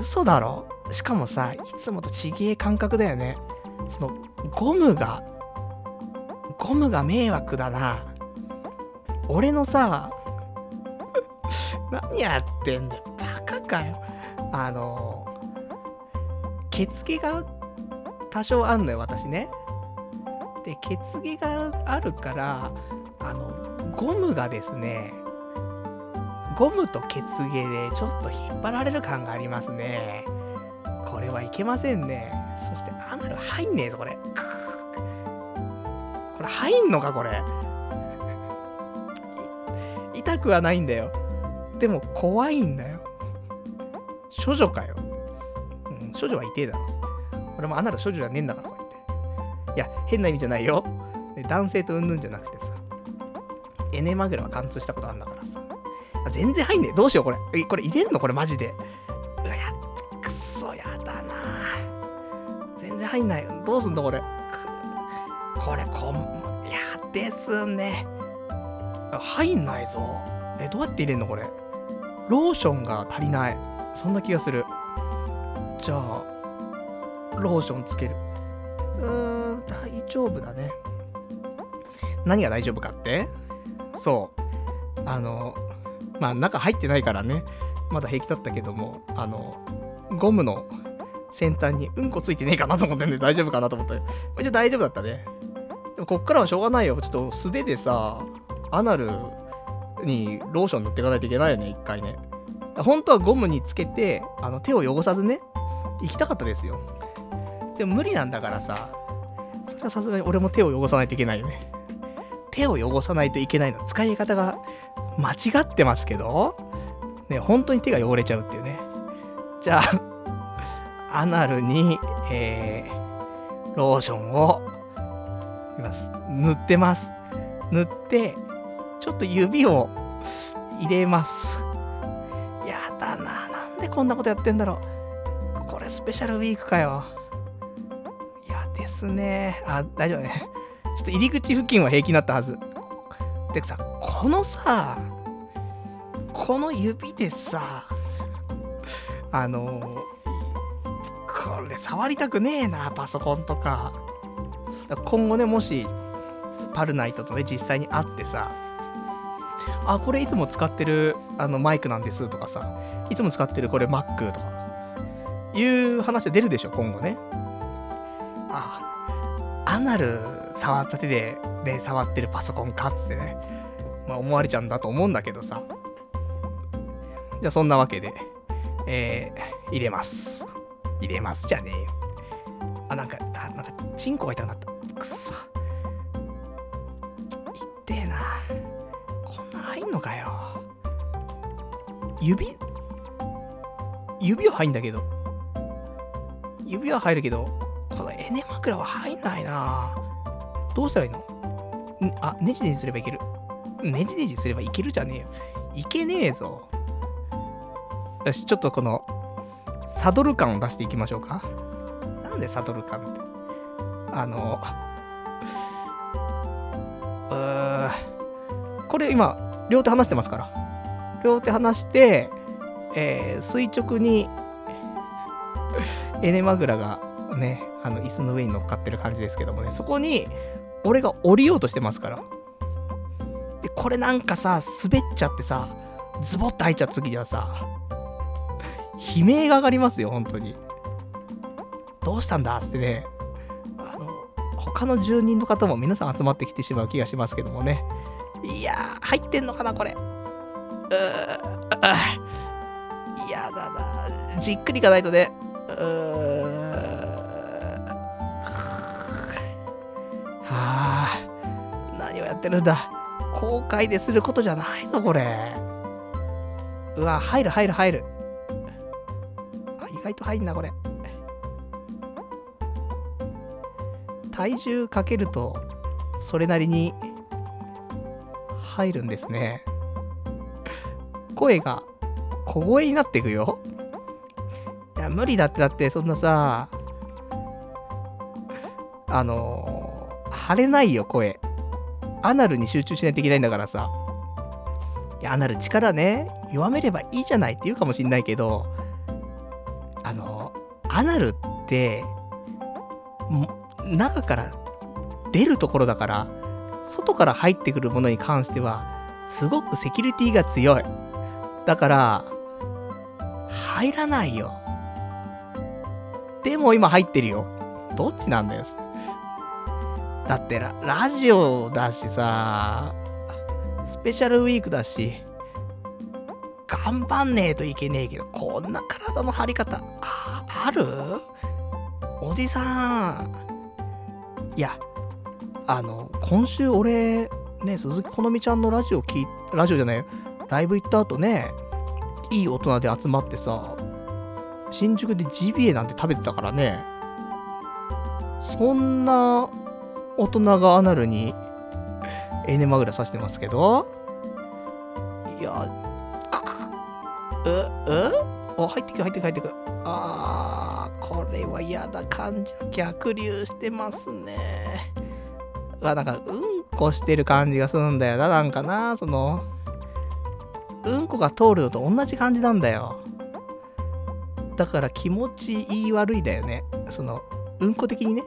嘘だろ？しかもさ、いつもとちげえ感覚だよね。その、ゴムが、ゴムが迷惑だな。俺のさ、[laughs] 何やってんだよ。バカかよ。あの、血毛が多少あんのよ、私ね。で、血毛があるから、あの、ゴムがですね、ゴムと血毛でちょっと引っ張られる感がありますね。これはいけませんね。そしてアナル入んねえぞ、これ。これ入んのか、これ？[laughs] 痛くはないんだよ。でも怖いんだよ。処女かよ。うん、処女は痛えだろ、つって。俺もアナル処女じゃねえんだから、こうやって。いや、変な意味じゃないよ。男性とうんぬんじゃなくてさ。エネマグラは貫通したことあんだからさ。全然入んねえ。どうしよう、これ。これ入れんの？これマジで。うわ、や、くそ、やだな全然入んない。どうすんのこれ？これ、こん、いや、ですね。入んないぞ。え、どうやって入れんのこれ？ローションが足りない。そんな気がする。じゃあ、ローションつける。うーん、大丈夫だね。何が大丈夫かって？そう。あの、まあ中入ってないからね、まだ平気だったけども、あの、ゴムの先端にうんこついてねえかなと思ってんで大丈夫かなと思って。一応大丈夫だったね。でもこっからはしょうがないよ。ちょっと素手でさ、アナルにローション塗っていかないといけないよね、一回ね。本当はゴムにつけて、あの手を汚さずね、行きたかったですよ。でも無理なんだからさ、それはさすがに俺も手を汚さないといけないよね。手を汚さないといけないの使い方が間違ってますけど、ね、本当に手が汚れちゃうっていうね。じゃあ、アナルに、えー、ローションを、今塗ってます。塗って、ちょっと指を入れます。やだな。なんでこんなことやってんだろう。これスペシャルウィークかよ。嫌ですね。あ、大丈夫ね。ちょっと入り口付近は平気になったはず。てかさ、このさ、この指でさ、あのこれ触りたくねえな、パソコンとか。今後ね、もし、パルナイトとね、実際に会ってさ、あ、これいつも使ってるあのマイクなんですとかさ、いつも使ってるこれ Mac とか、いう話が出るでしょ、今後ね。あ、アナル触った手で、ね、触ってるパソコンかっつってね、まあ思われちゃうんだと思うんだけどさ。じゃあそんなわけで、えー、入れます。入れますじゃねえよ。あ、なんか、あ、なんか、チンコが痛くなった。くそ。いってえな。こんなん入んのかよ。指、指は入んだけど。指は入るけど、このエネ枕は入んないな。どうしたらいいの？ん？あ、ネジネジすればいける。ネジネジすればいけるじゃねえよ。いけねえぞ。よし、ちょっとこの、サドル感を出していきましょうか。なんでサドル感って？あの、これ今、両手離してますから。両手離して、えー垂直に、[laughs] エネマグラがね、あの、椅子の上に乗っかってる感じですけどもね、そこに、俺が降りようとしてますから。で、これなんかさ、滑っちゃってさ、ズボッと入っちゃった時にはさ、悲鳴が上がりますよ、本当に。どうしたんだっつってね、他の住人の方も皆さん集まってきてしまう気がしますけどもね。いやー、入ってんのかな、これ。うー、嫌だな。じっくりいかないとね。うーはあ、何をやってるんだ。後悔ですることじゃないぞ、これ。うわ、入る、入る、入る。あ、意外と入んな、これ。体重かけると、それなりに入るんですね。声が小声になっていくよ。いや、無理だって、だって、そんなさ、あのー、張れないよ、声。アナルに集中しないといけないんだからさ。いや、アナル力ね、弱めればいいじゃないって言うかもしんないけど、あの、アナルって、中から出るところだから、外から入ってくるものに関しては、すごくセキュリティが強い。だから、入らないよ。でも今入ってるよ。どっちなんだよ。だってラ、ラジオだしさ、スペシャルウィークだし、頑張んねえといけねえけど、こんな体の張り方、あ、ある？おじさん。いや、あの、今週俺、ね、鈴木好美ちゃんのラジオ聞い、ラジオじゃない、ライブ行った後ね、いい大人で集まってさ、新宿でジビエなんて食べてたからね、そんな大人がアナルにエネマグラさしてますけど、いや、くくく、う、うあ、入ってく入ってく入ってく。あー、これは嫌な感じ。逆流してますね。うわ、なんか、うんこしてる感じがするんだよな、なんかな、その、うんこが通るのと同じ感じなんだよ。だから気持ちいい悪いだよね。その、うんこ的にね。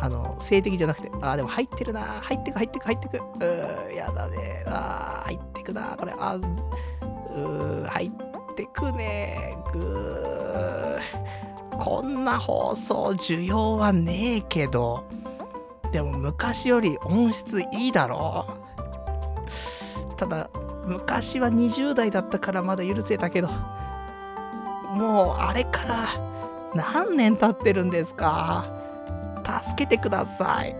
あの、性的じゃなくて、あでも入ってるな入ってく入ってく入ってく。うー、やだね。あー入ってくなこれ、あー、うー、入ってくねぐー。こんな放送需要はねえけど、でも昔より音質いいだろただ、昔は20代だったからまだ許せたけど、もうあれから何年経ってるんですか助けてください。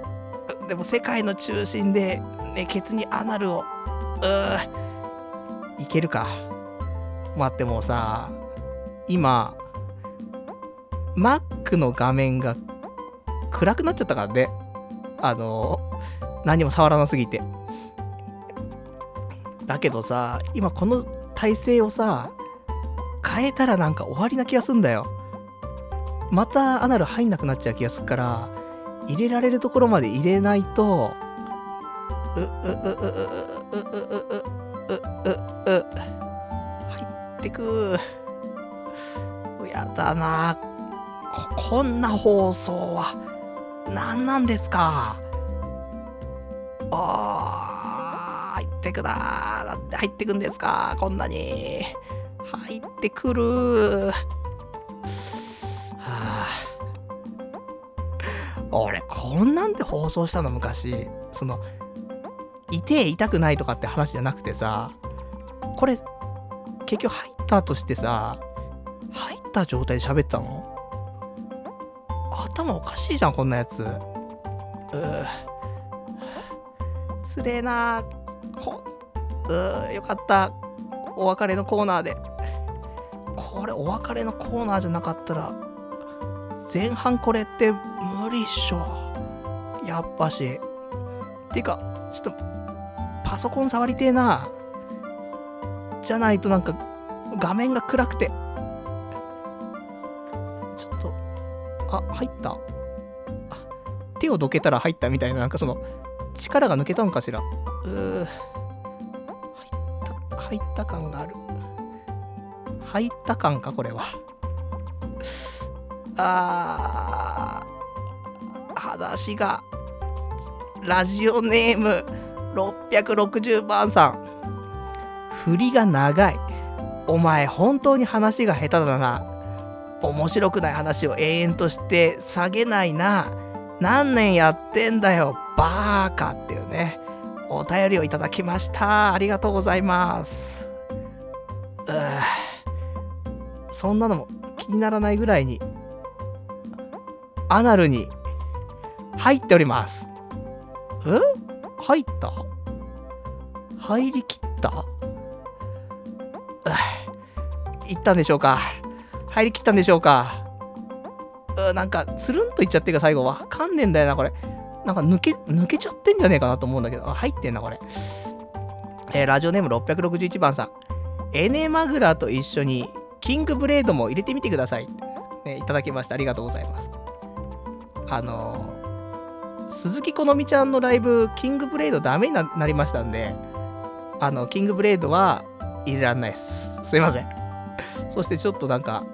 でも世界の中心で、ね、ケツにアナルを、うー、いけるか。待ってもうさ、今、Mac の画面が暗くなっちゃったからね。あの、何も触らなすぎて。だけどさ、今この体勢をさ、変えたらなんか終わりな気がすんだよ。またアナル入んなくなっちゃう気がするから、入れられるところまで入れないと、う、う、う、う、う、う、う、う、う、う、う、う、入ってく。やだなこ、こんな放送は、何なんですかあ、入ってくなー。だって入ってくんですかこんなに。入ってくる。はあ、俺、こんなんで放送したの？昔。その、痛え痛くないとかって話じゃなくてさ、これ、結局入ったとしてさ、入った状態で喋ったの？頭おかしいじゃん、こんなやつ。うぅ。つれえなこうよかった。お別れのコーナーで。これ、お別れのコーナーじゃなかったら、前半これって無理っしょ。やっぱし。ていうか、ちょっと、パソコン触りてえな。じゃないとなんか、画面が暗くて。ちょっと、あ、入った手をどけたら入ったみたいな、なんかその、力が抜けたのかしら。うー。入った、入った感がある。入った感か、これは。あー、裸足が、ラジオネーム660番さん。振りが長い。お前本当に話が下手だな。面白くない話を永遠として下げないな。何年やってんだよ、バーカっていうね。お便りをいただきました。ありがとうございます。うぅそんなのも気にならないぐらいに、アナルに入っております。え？入った？入りきった？うぅいったんでしょうか？入りきったんでしょうか？うなんか、つるんといっちゃってるか最後わかんねえんだよな、これ。なんか抜け、抜けちゃってんじゃねえかなと思うんだけど、あ入ってんな、これ。えーラジオネーム661番さん。エネマグラと一緒に、キングブレードも入れてみてください。ね、いただきました。ありがとうございます。あのー鈴木好美ちゃんのライブ、キングブレードダメになりましたんで、あの、キングブレードは入れらんないです。すいません。そしてちょっとなんか、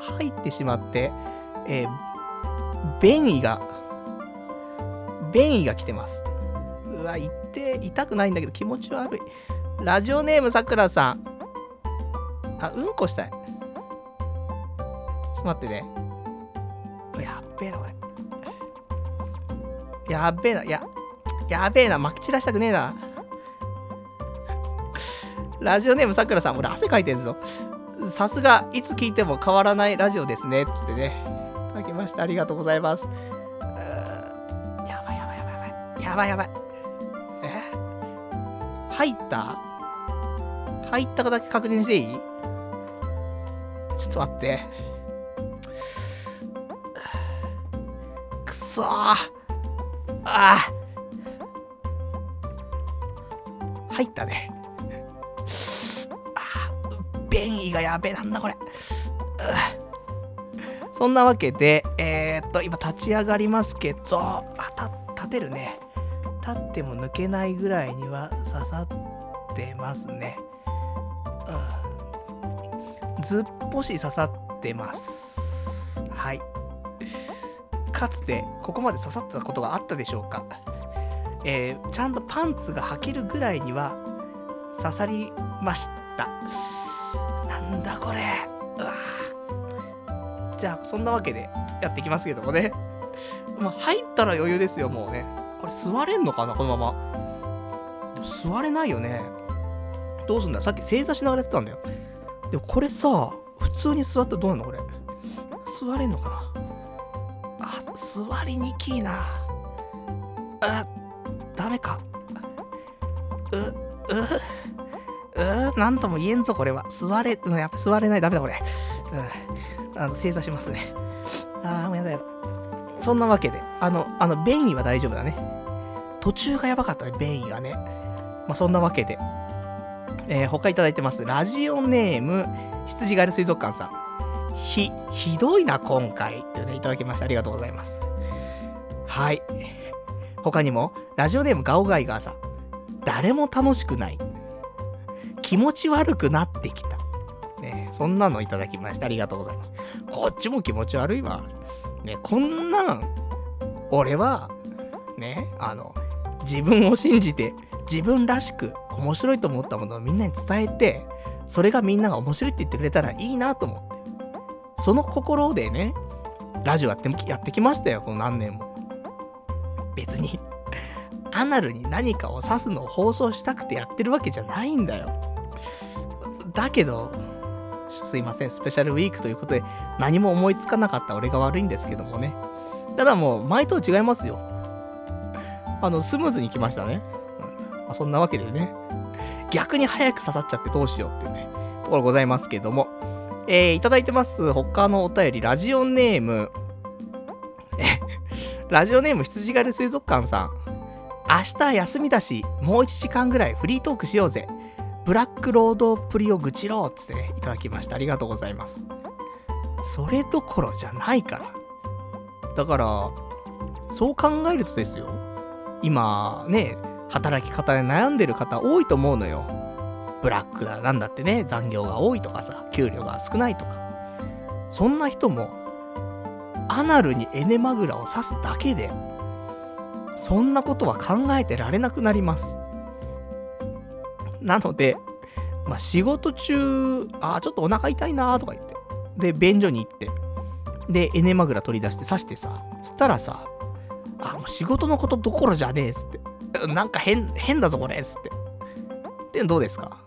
入ってしまって、えー、便意が、便意が来てます。うわ、言って、痛くないんだけど気持ち悪い。ラジオネームさくらさん。あ、うんこしたい。ちょっと待ってね。やっべえな、これ。やっべえな、や、やべえな、まき散らしたくねえな。ラジオネームさくらさん、俺汗かいてるぞ。さすが、いつ聞いても変わらないラジオですね。つってね。いただきました。ありがとうございます。やばいやばいやばいやばい。やばいやばい。え？入った？入ったかだけ確認していい？ちょっと待って。くそ。ああ。入ったね。あー便意がやべえなんだこれ。そんなわけで、えー、っと、今立ち上がりますけど、あ、た、立てるね。立っても抜けないぐらいには刺さってますね。うん。ずっぽし刺さっってます。はい。かつて、ここまで刺さったことがあったでしょうかえー、ちゃんとパンツが履けるぐらいには刺さりました。なんだこれ。うわじゃあ、そんなわけでやっていきますけどもね。まあ、入ったら余裕ですよ、もうね。これ座れんのかな、このまま。でも座れないよね。どうすんださっき正座しながらやってたんだよ。でもこれさ、普通に座ったらどうなのこれ。座れんのかなあ、座りにきいな。あ、ダメか。う、う、う、なんとも言えんぞ、これは。座れ、うん、やっぱ座れない。ダメだ、これ。うん。あの、正座しますね。あー、もうやだやだ。そんなわけで、あの、あの、便意は大丈夫だね。途中がやばかったね、便意がね。まあ、そんなわけで。えー、他いただいてます。ラジオネーム、羊ガエル水族館さん。ひ、ひどいな、今回。ってね、いただきました。ありがとうございます。はい。他にも、ラジオネームガオガイガーさん。誰も楽しくない。気持ち悪くなってきた。ねそんなのいただきました。ありがとうございます。こっちも気持ち悪いわ。ねこんなん、俺は、ね、あの、自分を信じて、自分らしく面白いと思ったものをみんなに伝えて、それがみんなが面白いって言ってくれたらいいなと思って。その心でね、ラジオやってやってきましたよ、この何年も。別に、アナルに何かを指すのを放送したくてやってるわけじゃないんだよ。だけど、すいません、スペシャルウィークということで何も思いつかなかった俺が悪いんですけどもね。ただもう、前と違いますよ。あの、スムーズに来ましたね。うんま、そんなわけでね。逆に早く刺さっちゃってどうしようっていうね、ところございますけども。えー、いただいてます。他のお便り、ラジオネーム、え、[laughs] ラジオネーム羊狩り水族館さん。明日休みだし、もう1時間ぐらいフリートークしようぜ。ブラックロードプリを愚痴ろうっつってね、いただきました。ありがとうございます。それどころじゃないから。だから、そう考えるとですよ。今、ね、働き方で悩んでる方多いと思うのよ。ブラックだなんだってね、残業が多いとかさ、給料が少ないとか。そんな人も、アナルにエネマグラを刺すだけで、そんなことは考えてられなくなります。なので、まあ、仕事中、あーちょっとお腹痛いなーとか言って。で、便所に行って。で、エネマグラ取り出して刺してさ。そしたらさ、あ、もう仕事のことどころじゃねえっつって。なんか変、変だぞこれっつって。で、どうですか？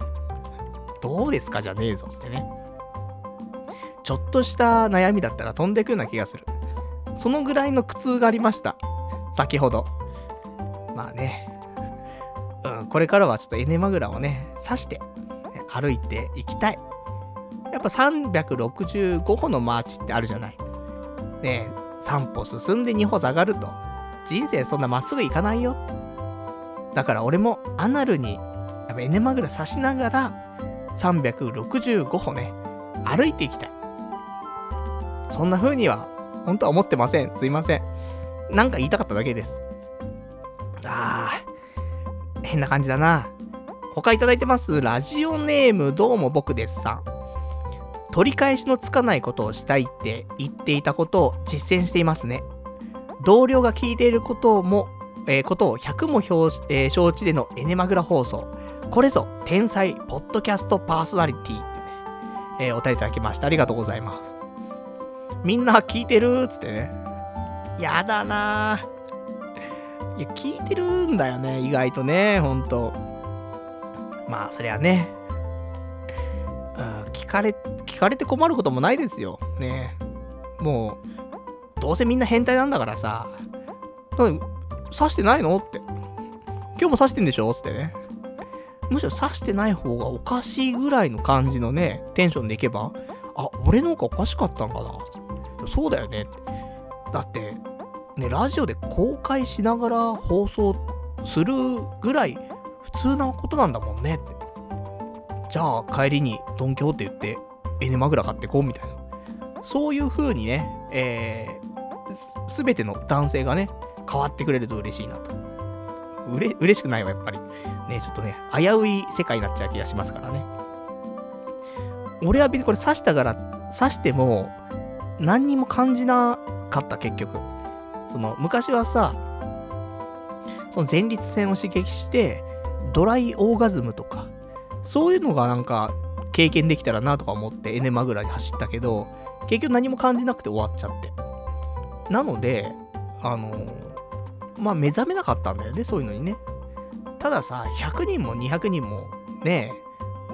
どうですか？じゃねえぞっつってね。ちょっとした悩みだったら飛んでくような気がする。そのぐらいの苦痛がありました。先ほど。まあね。うん、これからはちょっとエネマグラをね、刺して、歩いていきたい。やっぱ365歩のマーチってあるじゃない。ね、3歩進んで2歩下がると、人生そんなまっすぐいかないよ。だから俺もアナルに、やっぱエネマグラ刺しながら、365歩ね、歩いていきたい。そんな風には、本当は思ってません。すいません。なんか言いたかっただけです。あー、変な感じだな。他いただいてます。ラジオネームどうも僕ですさん。取り返しのつかないことをしたいって言っていたことを実践していますね。同僚が聞いていることも、えーことを100も表、えー承知でのエネマグラ放送。これぞ天才ポッドキャストパーソナリティってね、えーお便りいただきました。ありがとうございます。みんな聞いてるっつってね。やだなぁ。いや、聞いてるんだよね、意外とね、ほんと。まあ、そりゃね。うん、聞かれ、聞かれて困ることもないですよ。ねもう、どうせみんな変態なんだからさ。なんで刺してないのって。今日も刺してんでしょ？つってね。むしろ刺してない方がおかしいぐらいの感じのね、テンションでいけば、あ、俺の方がおかしかったんかな。そうだよね。だって、ね、ラジオで公開しながら放送するぐらい普通なことなんだもんねって。じゃあ帰りにドンキホーテ言ってエネマグラ買ってこうみたいな。そういう風にね、えー、すべての男性がね、変わってくれると嬉しいなと。うれ、嬉しくないわ、やっぱり。ね、ちょっとね、危うい世界になっちゃう気がしますからね。俺は別にこれ刺したから刺しても、何にも感じなかった、結局。その、昔はさ、その前立腺を刺激して、ドライオーガズムとか、そういうのがなんか、経験できたらなとか思ってエネマグラに走ったけど、結局何も感じなくて終わっちゃって。なので、あのまあ、目覚めなかったんだよね、そういうのにね。たださ、100人も200人も、ね、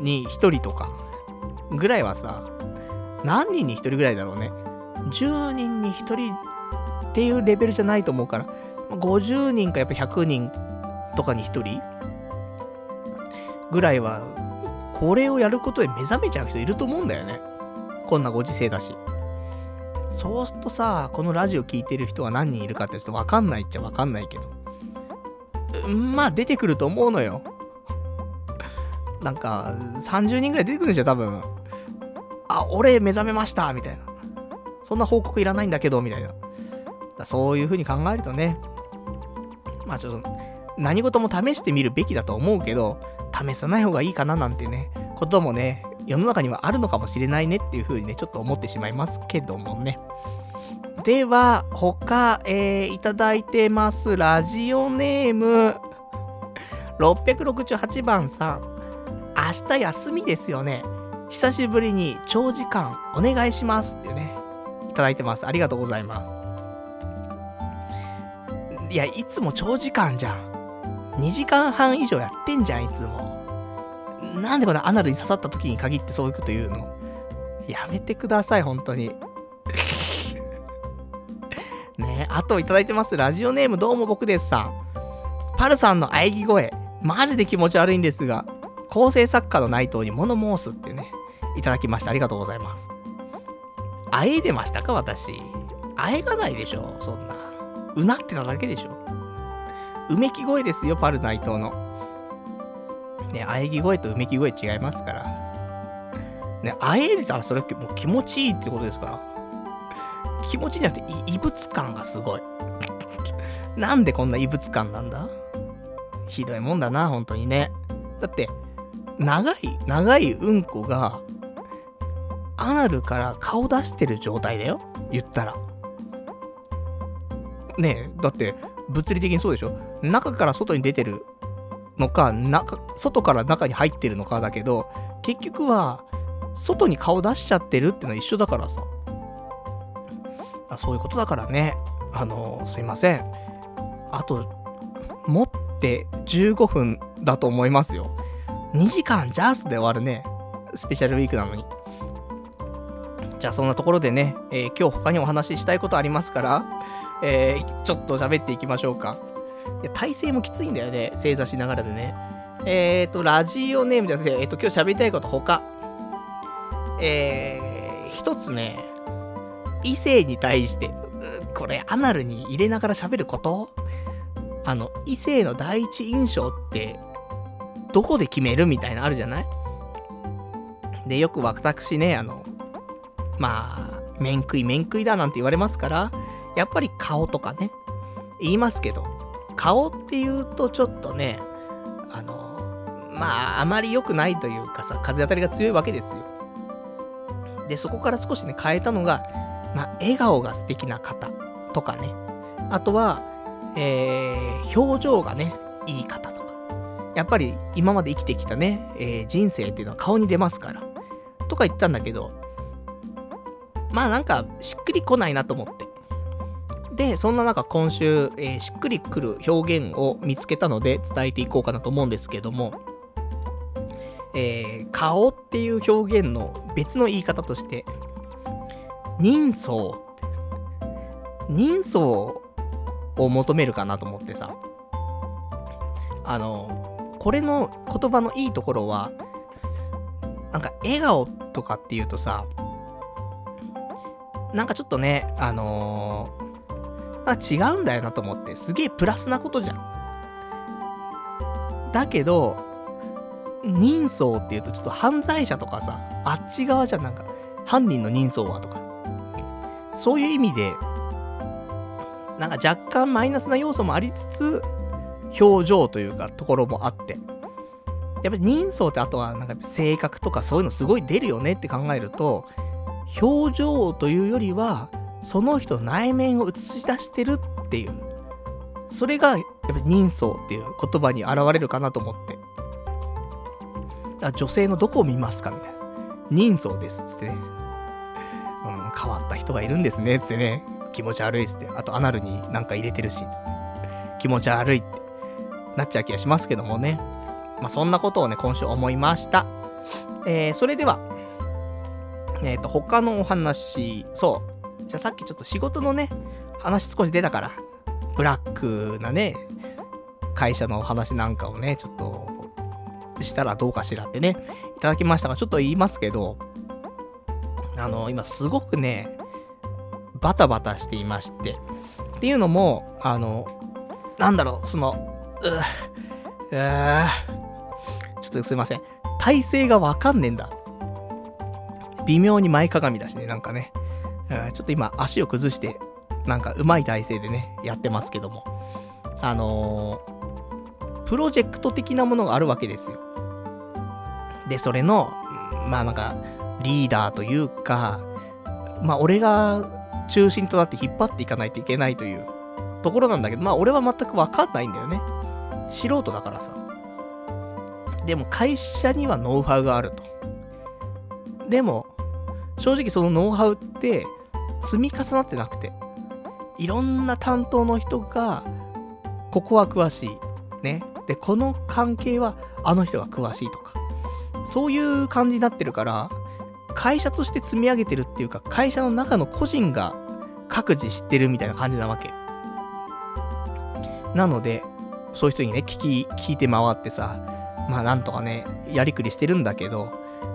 に1人とか、ぐらいはさ、何人に1人ぐらいだろうね。10人に1人っていうレベルじゃないと思うから、50人かやっぱ100人とかに1人ぐらいは、これをやることで目覚めちゃう人いると思うんだよね。こんなご時世だし。そうするとさ、このラジオ聞いてる人が何人いるかってちょっとわかんないっちゃわかんないけど。まあ、出てくると思うのよ。[laughs] なんか、30人ぐらい出てくるんでしょ、多分。あ、俺目覚めましたみたいな。そんな報告いらないんだけど、みたいな。だそういう風に考えるとね、まあちょっと、何事も試してみるべきだと思うけど、試さない方がいいかななんてね、こともね、世の中にはあるのかもしれないねっていう風にね、ちょっと思ってしまいますけどもね。では、他、えー、いただいてます。ラジオネーム、668番さん。明日休みですよね。久しぶりに長時間お願いしますってね、いただいてます。ありがとうございます。いや、いつも長時間じゃん。2時間半以上やってんじゃん、いつも。なんでこのアナルに刺さった時に限ってそういうこと言うの？やめてください、本当に。[laughs] ねあといただいてます。ラジオネームどうも僕ですさん。パルさんの喘ぎ声、マジで気持ち悪いんですが、構成作家の内藤に物申すってね、いただきました。ありがとうございます。あえいでましたか私。あえがないでしょそんな。うなってただけでしょうめき声ですよ、パル内藤の。ね、喘ぎ声とうめき声違いますから。ね、あえいでたらそれもう気持ちいいってことですから。気持ちいいんじゃなくて、異物感がすごい。[laughs] なんでこんな異物感なんだ？ひどいもんだな、本当にね。だって、長い、長いうんこが、アナルから顔出してる状態だよ言ったら。ねえ、だって、物理的にそうでしょ？中から外に出てるのか、中、外から中に入ってるのかだけど、結局は、外に顔出しちゃってるってのは一緒だからさ。あそういうことだからね。あの、すいません。あと、持って15分だと思いますよ。2時間ジャースで終わるね。スペシャルウィークなのに。じゃあそんなところでね、えー、今日他にお話ししたいことありますから、えー、ちょっと喋っていきましょうか。いや、体勢もきついんだよね。正座しながらでね。えっ、ー、と、ラジオネームじゃなくて、えっ、ー、と、今日喋りたいこと他。えー、一つね、異性に対して、これ、アナルに入れながら喋ること？あの、異性の第一印象って、どこで決めるみたいなあるじゃない？で、よく私ね、あの、まあ、面食い面食いだなんて言われますから、やっぱり顔とかね、言いますけど、顔っていうとちょっとね、あの、まあ、あまり良くないというかさ、風当たりが強いわけですよ。で、そこから少しね、変えたのが、まあ、笑顔が素敵な方とかね。あとは、えー、表情がね、いい方とか。やっぱり今まで生きてきたね、えー、人生っていうのは顔に出ますから。とか言ったんだけど、まあなんか、しっくりこないなと思って。で、そんな中今週、えー、しっくりくる表現を見つけたので伝えていこうかなと思うんですけども、えー、顔っていう表現の別の言い方として、人相人相を求めるかなと思ってさ、あの、これの言葉のいいところは、なんか笑顔とかっていうとさ、なんかちょっとね、あのーあ、違うんだよなと思って、すげえプラスなことじゃん。だけど、人相っていうとちょっと犯罪者とかさ、あっち側じゃん、なんか、犯人の人相はとか。そういう意味で、なんか若干マイナスな要素もありつつ、表情というか、ところもあって。やっぱり人相ってあとは、なんか性格とかそういうのすごい出るよねって考えると、表情というよりは、その人の内面を映し出してるっていう。それが、やっぱり人相っていう言葉に現れるかなと思って。だ女性のどこを見ますかみたいな。人相ですっ。つってね。うん、変わった人がいるんですねっ。つってね。気持ち悪いっつって。あとアナルになんか入れてるし。つって。気持ち悪いってなっちゃう気がしますけどもね。まあ、そんなことをね、今週思いました。えー、それでは、えっ、ー、と、他のお話、そう。じゃあさっきちょっと仕事のね、話少し出たから、ブラックなね、会社の話なんかをね、ちょっと、したらどうかしらってね、いただきましたが、ちょっと言いますけど、あの、今すごくね、バタバタしていまして、っていうのも、あの、なんだろう、その、うぅ、うぅ、ちょっとすいません。体勢がわかんねえんだ。微妙に前かがみだしね、なんかね。うん、ちょっと今足を崩して、なんか上手い体勢でね、やってますけども。あのー、プロジェクト的なものがあるわけですよ。で、それの、まあなんか、リーダーというか、まあ俺が中心となって引っ張っていかないといけないというところなんだけど、まあ俺は全くわかんないんだよね。素人だからさ。でも会社にはノウハウがあると。でも、正直そのノウハウって積み重なってなくて、いろんな担当の人が、ここは詳しい。ね。で、この関係はあの人が詳しいとか。そういう感じになってるから、会社として積み上げてるっていうか、会社の中の個人が各自知ってるみたいな感じなわけ。なので、そういう人にね、聞き、聞いて回ってさ、まあなんとかね、やりくりしてるんだけど、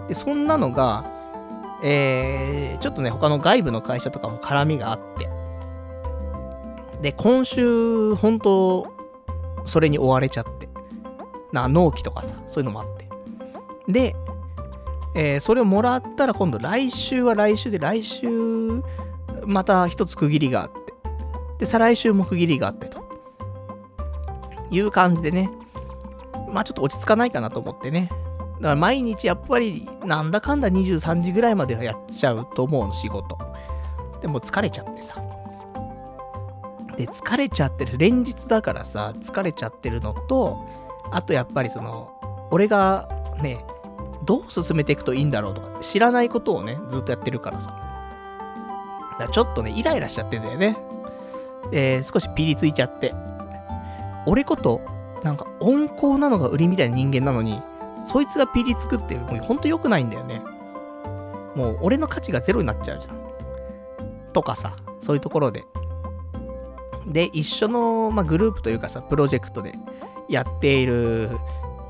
で、そんなのが、えー、ちょっとね、他の外部の会社とかも絡みがあって、で、今週、本当それに追われちゃって、な、納期とかさ、そういうのもあって。で、えー、それをもらったら今度来週は来週で来週また一つ区切りがあって、で、再来週も区切りがあってと。いう感じでね、まあちょっと落ち着かないかなと思ってね。だから毎日やっぱりなんだかんだ23時ぐらいまではやっちゃうと思うの、仕事。でも疲れちゃってさ。で、疲れちゃってる。連日だからさ、疲れちゃってるのと、あとやっぱりその、俺がね、どう進めていくといいんだろうとか、知らないことをね、ずっとやってるからさ。だからちょっとね、イライラしちゃってんだよね。えー、少しピリついちゃって。俺こと、なんか温厚なのが売りみたいな人間なのに、そいつがピリつくって、もうほんと良くないんだよね。もう俺の価値がゼロになっちゃうじゃん。とかさ、そういうところで。で、一緒の、まあ、グループというかさ、プロジェクトでやっている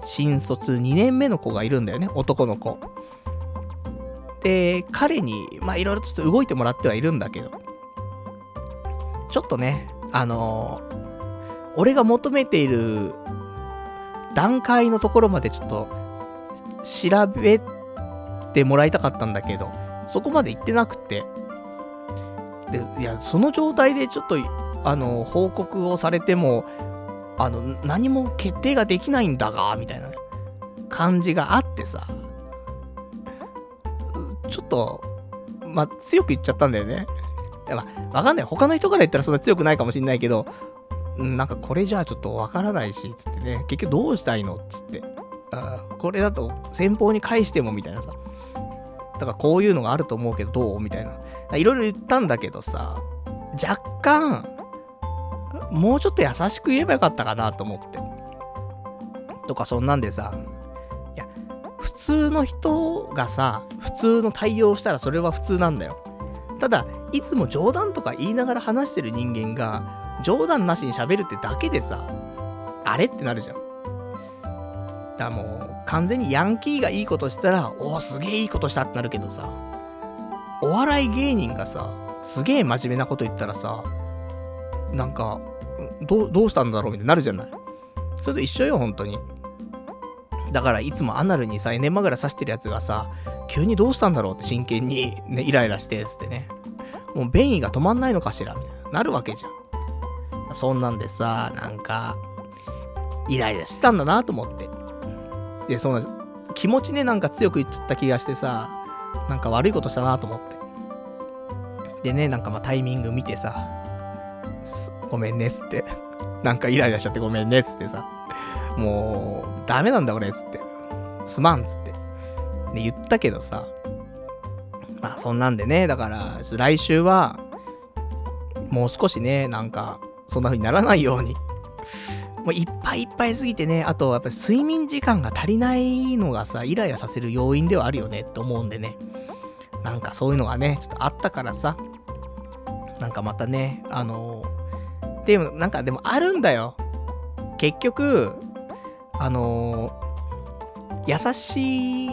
新卒2年目の子がいるんだよね、男の子。で、彼に、まあ、いろいろちょっと動いてもらってはいるんだけど、ちょっとね、あのー、俺が求めている段階のところまでちょっと調べてもらいたかったんだけど、そこまで行ってなくて。で、いや、その状態でちょっと、あの、報告をされても、あの、何も決定ができないんだが、みたいな感じがあってさ、ちょっと、まあ、強く言っちゃったんだよね。まあ、わかんない。他の人から言ったらそんな強くないかもしんないけど、なんかこれじゃあちょっとわからないし、つってね、結局どうしたいの？つって。あこれだと先方に返してもみたいなさ。だからこういうのがあると思うけどどう？みたいな。いろいろ言ったんだけどさ、若干、もうちょっと優しく言えばよかったかなと思って。とかそんなんでさ、いや、普通の人がさ、普通の対応したらそれは普通なんだよ。ただ、いつも冗談とか言いながら話してる人間が、冗談なしに喋るってだけでさ、あれってなるじゃん。だもう、完全にヤンキーがいいことしたら、おお、すげえいいことしたってなるけどさ、お笑い芸人がさ、すげえ真面目なこと言ったらさ、なんか、どどうしたんだろう？みたいになるじゃない。それと一緒よ、本当に。だからいつもアナルにさ、エネマグラ刺してるやつがさ、急にどうしたんだろう？って真剣にね、イライラして、つってね。もう便意が止まんないのかしら？みたいな。なるわけじゃん。そんなんでさ、なんか、イライラしてたんだなと思って。で、その、気持ちね、なんか強く言っちゃった気がしてさ、なんか悪いことしたなと思って。でね、なんかまあタイミング見てさ、ごめんねっつって。[laughs] なんかイライラしちゃってごめんねっつってさ。もう、ダメなんだ俺っつって。すまんっつって。で、言ったけどさ。まあそんなんでね、だから、来週は、もう少しね、なんか、そんな風にならないように。もういっぱいいっぱいすぎてね、あとやっぱり睡眠時間が足りないのがさ、イライラさせる要因ではあるよねって思うんでね。なんかそういうのがね、ちょっとあったからさ、なんかまたね、あのー、でもなんかでもあるんだよ。結局、あのー、優しい、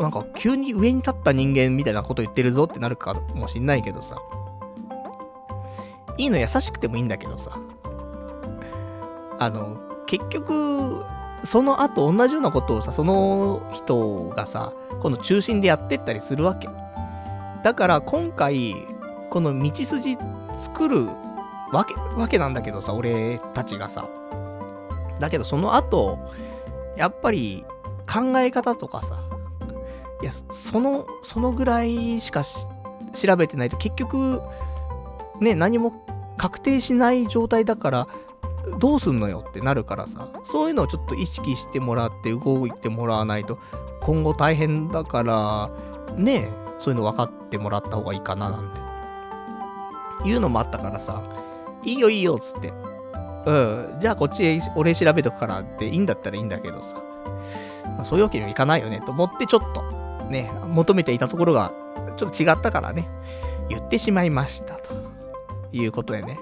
なんか急に上に立った人間みたいなこと言ってるぞってなるかもしんないけどさ。いいの優しくてもいいんだけどさ。あの、結局、その後同じようなことをさ、その人がさ、この中心でやってったりするわけ。だから今回、この道筋作るわけ、わけなんだけどさ、俺たちがさ。だけどその後、やっぱり考え方とかさ、いや、その、そのぐらいしか調べてないと結局、ね、何も確定しない状態だから、どうすんのよってなるからさ、そういうのをちょっと意識してもらって動いてもらわないと、今後大変だから、ねそういうの分かってもらった方がいいかななんて。いうのもあったからさ、いいよいいよっつって。うん、じゃあこっちへ俺調べとくからっていいんだったらいいんだけどさ。まあ、そういうわけにはいかないよねと思ってちょっとね、求めていたところがちょっと違ったからね、言ってしまいましたということでね。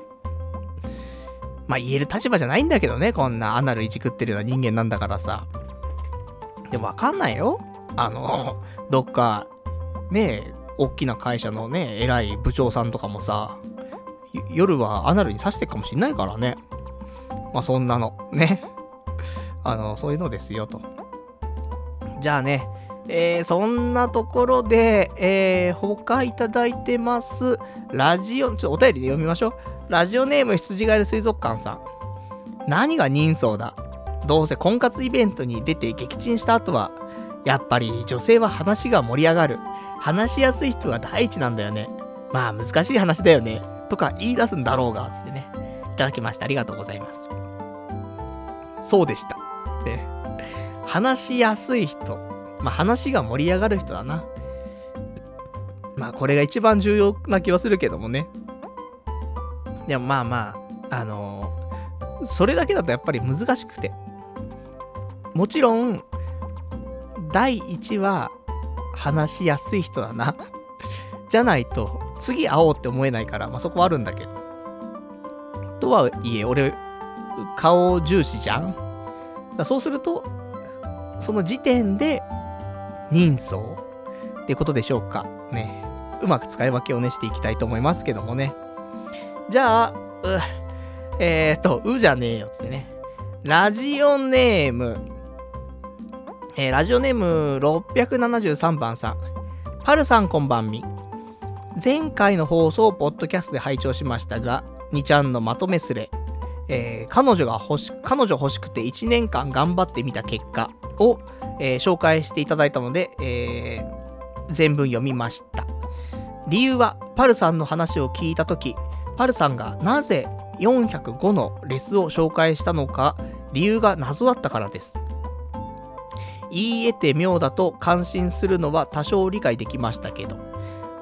まあ言える立場じゃないんだけどね、こんなアナルいじくってるような人間なんだからさ。でもわかんないよ。あの、どっか、ねえ、大きな会社のね、偉い部長さんとかもさ、夜はアナルに刺してるかもしんないからね。まあそんなの、ね。あの、そういうのですよと。じゃあね、えー、そんなところで、えー、他いただいてます。ラジオ、ちょっとお便りで読みましょう。ラジオネーム羊ガエル水族館さん。何が人相だ？どうせ婚活イベントに出て撃沈した後は、やっぱり女性は話が盛り上がる。話しやすい人が第一なんだよね。まあ難しい話だよね。とか言い出すんだろうが、つってね。いただきましてありがとうございます。そうでした。ね。話しやすい人。まあ話が盛り上がる人だな。まあこれが一番重要な気はするけどもね。でもまあまあ、あのー、それだけだとやっぱり難しくて。もちろん、第1は話しやすい人だな [laughs] じゃないと、次会おうって思えないから、まあそこはあるんだけど。とはいえ、俺、顔重視じゃんだそうすると、その時点で、人相ってことでしょうか？ね。うまく使い分けをね、していきたいと思いますけどもね。じゃあ、う、えーと、うじゃねえよ、つってね。ラジオネーム、えー、ラジオネーム673番さん。パルさんこんばんみ。前回の放送をポッドキャストで拝聴しましたが、2ちゃんのまとめすれ、えー、彼女が欲し、彼女欲しくて1年間頑張ってみた結果を、えー、紹介していただいたので、えー、全文読みました。理由は、パルさんの話を聞いたとき、パルさんがなぜ405のレスを紹介したのか理由が謎だったからです。言い得て妙だと感心するのは多少理解できましたけど、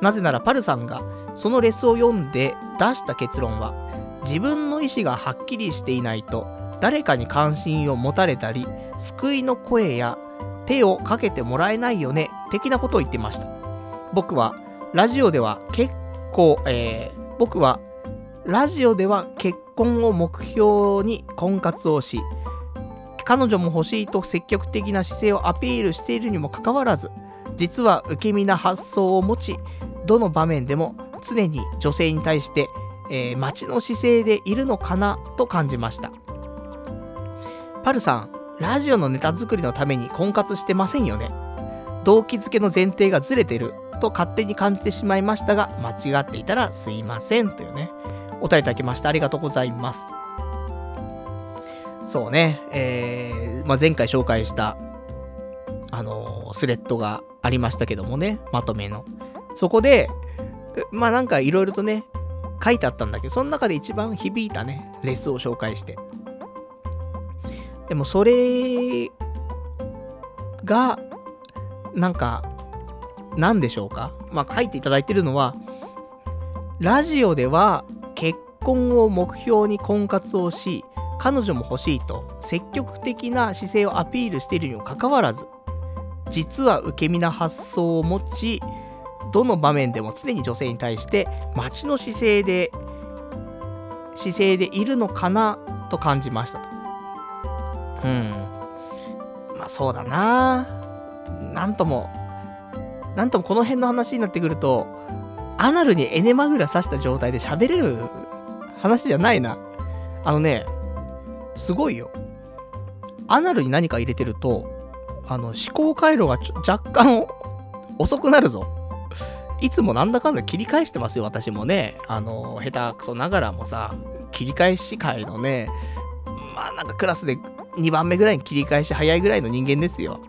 なぜならパルさんがそのレスを読んで出した結論は、自分の意思がはっきりしていないと誰かに関心を持たれたり、救いの声や手をかけてもらえないよね、的なことを言ってました。僕はラジオでは結構、えー、僕はラジオでは結婚を目標に婚活をし、彼女も欲しいと積極的な姿勢をアピールしているにもかかわらず、実は受け身な発想を持ち、どの場面でも常に女性に対して、えー、待ちの姿勢でいるのかなと感じました。パルさん、ラジオのネタ作りのために婚活してませんよね。動機づけの前提がずれてると勝手に感じてしまいましたが、間違っていたらすいませんというね。お便りいただきました。ありがとうございます。そうね、えー、まあ、前回紹介した、あのー、スレッドがありましたけどもね、まとめの。そこで、まあなんかいろいろとね、書いてあったんだけど、その中で一番響いたね、レスを紹介して。でもそれが、なんか、何でしょうか？まあ書いていただいてるのは、ラジオでは結婚を目標に婚活をし、彼女も欲しいと積極的な姿勢をアピールしているにもかかわらず、実は受け身な発想を持ち、どの場面でも常に女性に対して待ちの姿勢で、姿勢でいるのかなと感じましたと。うん。まあそうだななんとも、なんともこの辺の話になってくると、アナルにエネマグラ刺した状態で喋れる話じゃないな。あのね、すごいよ。アナルに何か入れてると、あの、思考回路が若干遅くなるぞ。いつもなんだかんだ切り返してますよ、私もね。あの、下手くそながらもさ、切り返し会のね、まあなんかクラスで2番目ぐらいに切り返し早いぐらいの人間ですよ。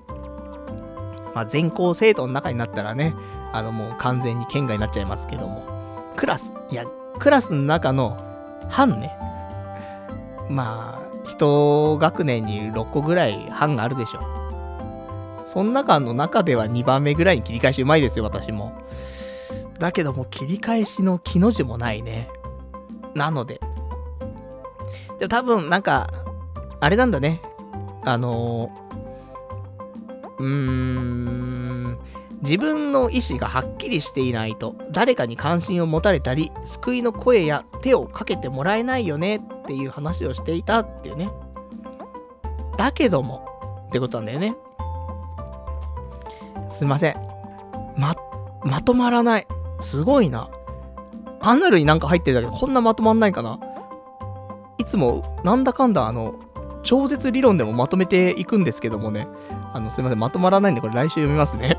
まあ全校生徒の中になったらね、あのもう完全に県外になっちゃいますけども。クラス、いや、クラスの中の班ね。まあ、一学年に6個ぐらい班があるでしょ。その中の中では2番目ぐらいに切り返しうまいですよ、私も。だけども切り返しの木の字もないね。なので。でも多分なんか、あれなんだね。あのー、うーん、自分の意思がはっきりしていないと、誰かに関心を持たれたり、救いの声や手をかけてもらえないよねっていう話をしていたっていうね。だけども、ってことなんだよね。すいません。ま、まとまらない。すごいな。アナルになんか入ってるだけでこんなまとまんないかないつも、なんだかんだあの、超絶理論でもまとめていくんですけどもね。あの、すいません、まとまらないんで、これ来週読みますね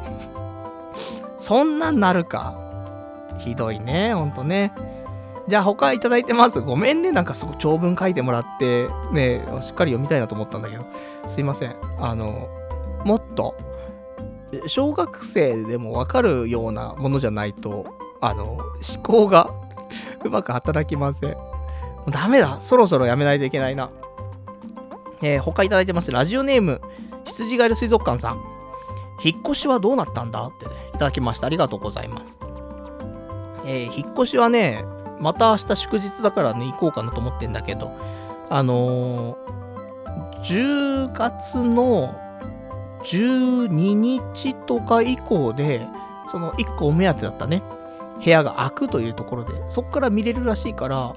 [laughs] そんなんなるか。ひどいね、ほんとね。じゃあ他いただいてます。ごめんね、なんかすごい長文書いてもらって、ね、しっかり読みたいなと思ったんだけど。すいません。あの、もっと、小学生でもわかるようなものじゃないと、あの、思考が [laughs] うまく働きません。もうダメだ。そろそろやめないといけないな。えー、他いただいてます。ラジオネーム、羊ガエル水族館さん。引っ越しはどうなったんだ？ってね、いただきました。ありがとうございます。えー、引っ越しはね、また明日祝日だからね、行こうかなと思ってんだけど、あのー、10月の12日とか以降で、その1個お目当てだったね、部屋が開くというところで、そこから見れるらしいから、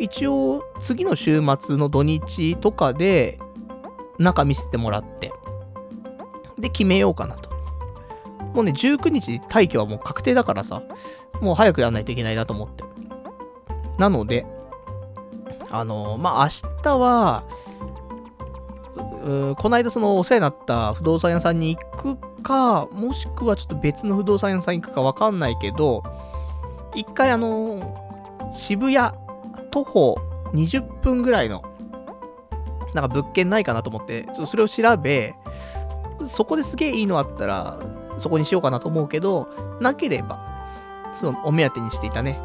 一応次の週末の土日とかで中見せてもらって、で決めようかなと。もうね、19日退去はもう確定だからさ、もう早くやらないといけないなと思って。なので、あの、まあ、明日は、この間そのお世話になった不動産屋さんに行くか、もしくはちょっと別の不動産屋さん行くかわかんないけど、一回あの、渋谷徒歩20分ぐらいの、なんか物件ないかなと思って、ちょっとそれを調べ、そこですげえいいのあったら、そこにしようかなと思うけど、なければ、そのお目当てにしていたね、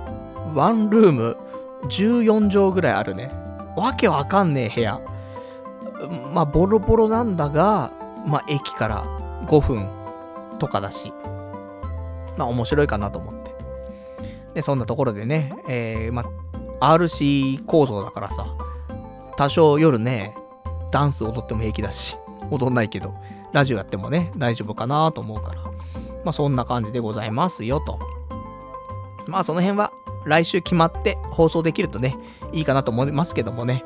ワンルーム14畳ぐらいあるね、わけわかんねえ部屋。まあ、ボロボロなんだが、まあ、駅から5分とかだし、まあ、面白いかなと思って。で、そんなところでね、えー、まあ、RC 構造だからさ、多少夜ね、ダンス踊っても平気だし、踊んないけど、ラジオやってもね、大丈夫かなと思うから。まあそんな感じでございますよと。まあその辺は来週決まって放送できるとね、いいかなと思いますけどもね。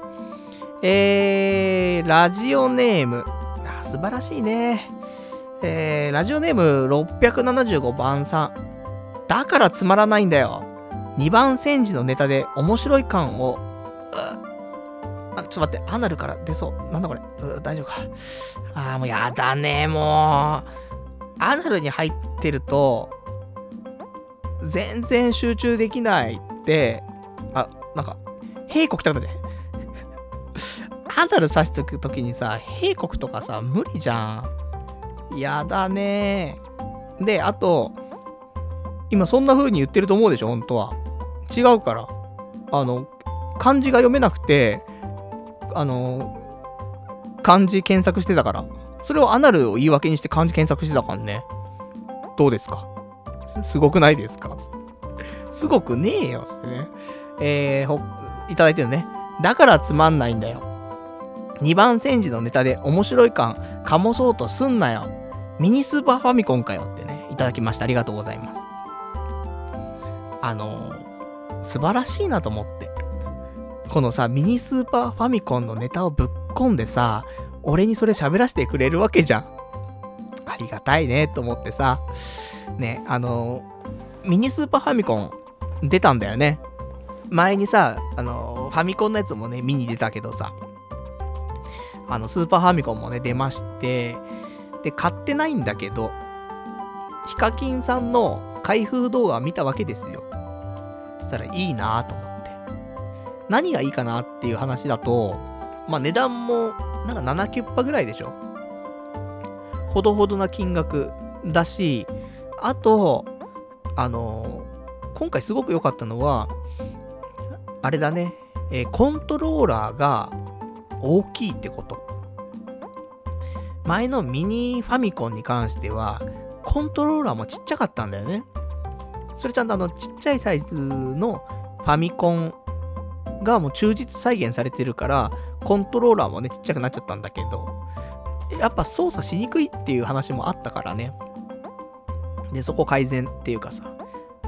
えー、ラジオネーム。あ素晴らしいね。えー、ラジオネーム675番さん。だからつまらないんだよ。2番戦時のネタで面白い感を、あ、ちょっと待って、アナルから出そう。なんだこれ。大丈夫か。あーもうやだね、もう。アナルに入ってると、全然集中できないって、あ、なんか、閉国ってことで。アナル刺しとくときにさ、閉国とかさ、無理じゃん。やだねで、あと、今そんな風に言ってると思うでしょ、本当は。違うから。あの、漢字が読めなくて、あの、漢字検索してたから。それをアナルを言い訳にして漢字検索してたからね。どうですか？すごくないですか？つって。すごくねえよ、つってね。えー、ほ、いただいてるね。だからつまんないんだよ。二番煎じのネタで面白い感、醸そうとすんなよ。ミニスーパーファミコンかよってね、いただきました。ありがとうございます。あの、素晴らしいなと思って。このさ、ミニスーパーファミコンのネタをぶっ込んでさ、俺にそれ喋らせてくれるわけじゃん。ありがたいね、と思ってさ。ね、あの、ミニスーパーファミコン出たんだよね。前にさ、あの、ファミコンのやつもね、見に出たけどさ、あの、スーパーファミコンもね、出まして、で、買ってないんだけど、ヒカキンさんの開封動画見たわけですよ。したらいいなと思って。何がいいかなっていう話だと、まあ値段もなんか7キュッパぐらいでしょ。ほどほどな金額だし、あと、あのー、今回すごく良かったのは、あれだね、えー、コントローラーが大きいってこと。前のミニファミコンに関しては、コントローラーもちっちゃかったんだよね。それちゃんとあの、ちっちゃいサイズのファミコンがもう忠実再現されてるから、コントローラーもね、ちっちゃくなっちゃったんだけど、やっぱ操作しにくいっていう話もあったからね。で、そこ改善っていうかさ、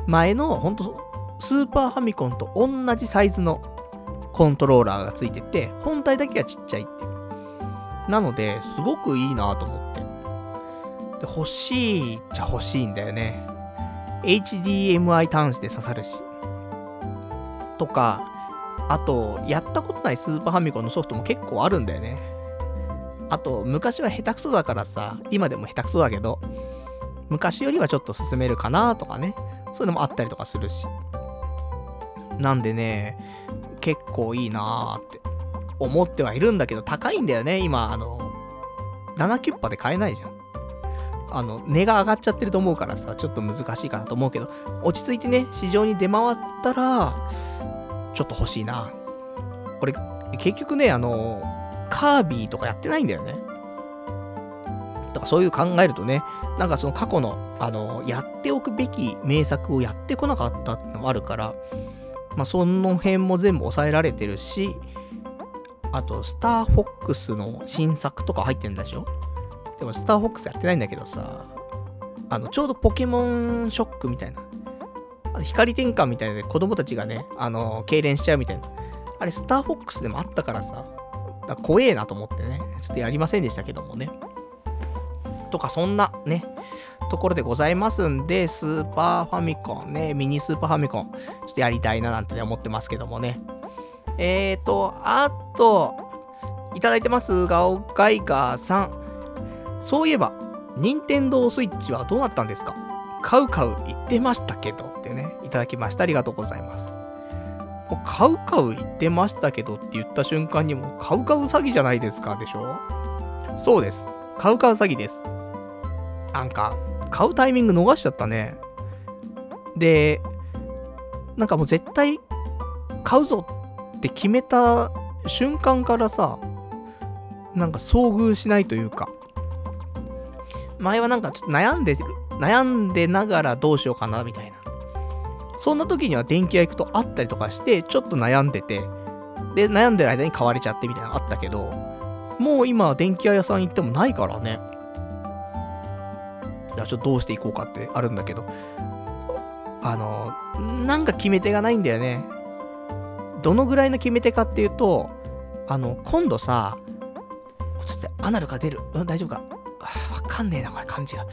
前のほんとスーパーファミコンと同じサイズのコントローラーがついてて、本体だけがちっちゃいって。なので、すごくいいなと思って。で、欲しいっちゃ欲しいんだよね。HDMI 端子で刺さるし。とか、あと、やったことないスーパーファミコンのソフトも結構あるんだよね。あと、昔は下手くそだからさ、今でも下手くそだけど、昔よりはちょっと進めるかなとかね。そういうのもあったりとかするし。なんでね、結構いいなーって思ってはいるんだけど、高いんだよね、今、あの、7キュッパで買えないじゃん。あの、値が上がっちゃってると思うからさ、ちょっと難しいかなと思うけど、落ち着いてね、市場に出回ったら、ちょっと欲しいな。俺、結局ね、あの、カービィとかやってないんだよね。とかそういう考えるとね、なんかその過去の、あの、やっておくべき名作をやってこなかったってのもあるから、まあその辺も全部抑えられてるし、あと、スターフォックスの新作とか入ってんだでしょでも、スターフォックスやってないんだけどさ、あの、ちょうどポケモンショックみたいな。光転換みたいなで子供たちがね、あの、痙攣しちゃうみたいな。あれ、スターフォックスでもあったからさ、だから怖えなと思ってね、ちょっとやりませんでしたけどもね。とか、そんなね、ところでございますんで、スーパーファミコンね、ミニスーパーファミコン、ちょっとやりたいななんてね、思ってますけどもね。えーと、あと、いただいてますガオガイガーさん。そういえば、任天堂スイッチはどうなったんですか？買う買う言ってましたけどってね、いただきました。ありがとうございます。もう買う買う言ってましたけどって言った瞬間にもう買う買う詐欺じゃないですかでしょ？そうです。買う買う詐欺です。なんか、買うタイミング逃しちゃったね。で、なんかもう絶対買うぞって決めた瞬間からさ、なんか遭遇しないというか、前はなんかちょっと悩んでる、悩んでながらどうしようかなみたいな。そんな時には電気屋行くとあったりとかして、ちょっと悩んでて、で、悩んでる間に買われちゃってみたいなのあったけど、もう今、電気屋さん行ってもないからね。いや、ちょっとどうしていこうかってあるんだけど、あの、なんか決め手がないんだよね。どのぐらいの決め手かっていうと、あの、今度さ、ちょっとアナルが出る。うん、大丈夫か？わかんねえな、これ、感じが。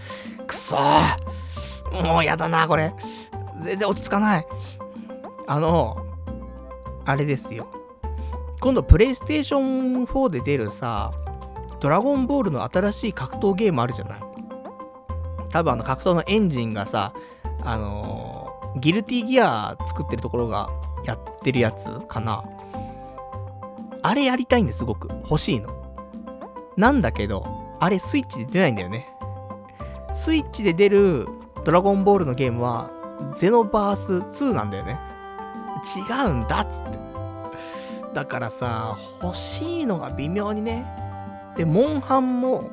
くそーもうやだな、これ。全然落ち着かない。あの、あれですよ。今度、プレイステーション4で出るさ、ドラゴンボールの新しい格闘ゲームあるじゃない多分あの格闘のエンジンがさ、あのー、ギルティギア作ってるところがやってるやつかな。あれやりたいんですすごく。欲しいの。なんだけど、あれスイッチで出ないんだよね。スイッチで出るドラゴンボールのゲームはゼノバース2なんだよね。違うんだっつって。だからさ、欲しいのが微妙にね。で、モンハンも、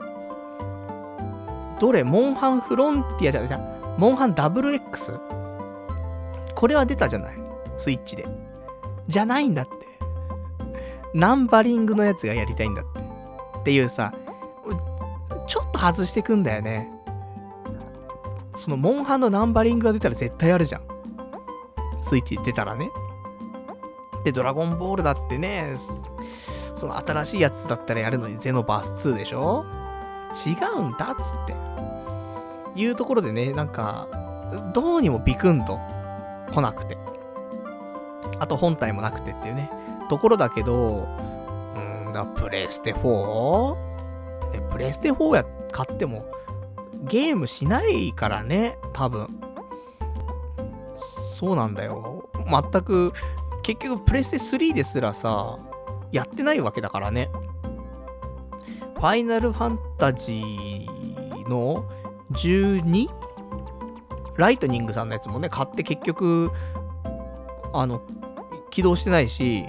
どれ？モンハンフロンティアじゃ、じゃ、モンハン WX? これは出たじゃない？スイッチで。じゃないんだって。ナンバリングのやつがやりたいんだって。っていうさ、と外してくんだよね。そのモンハンのナンバリングが出たら絶対あるじゃん。スイッチ出たらね。で、ドラゴンボールだってね、その新しいやつだったらやるのにゼノバース2でしょ？違うんだっつって。いうところでね、なんか、どうにもビクンと来なくて。あと本体もなくてっていうね、ところだけど、うんだ、プレステ 4? え、プレステ4やっ、買っても、ゲームしないからね、多分。そうなんだよ。全く、結局プレステ3ですらさ、やってないわけだからね。ファイナルファンタジーの 12? ライトニングさんのやつもね、買って結局、あの、起動してないし、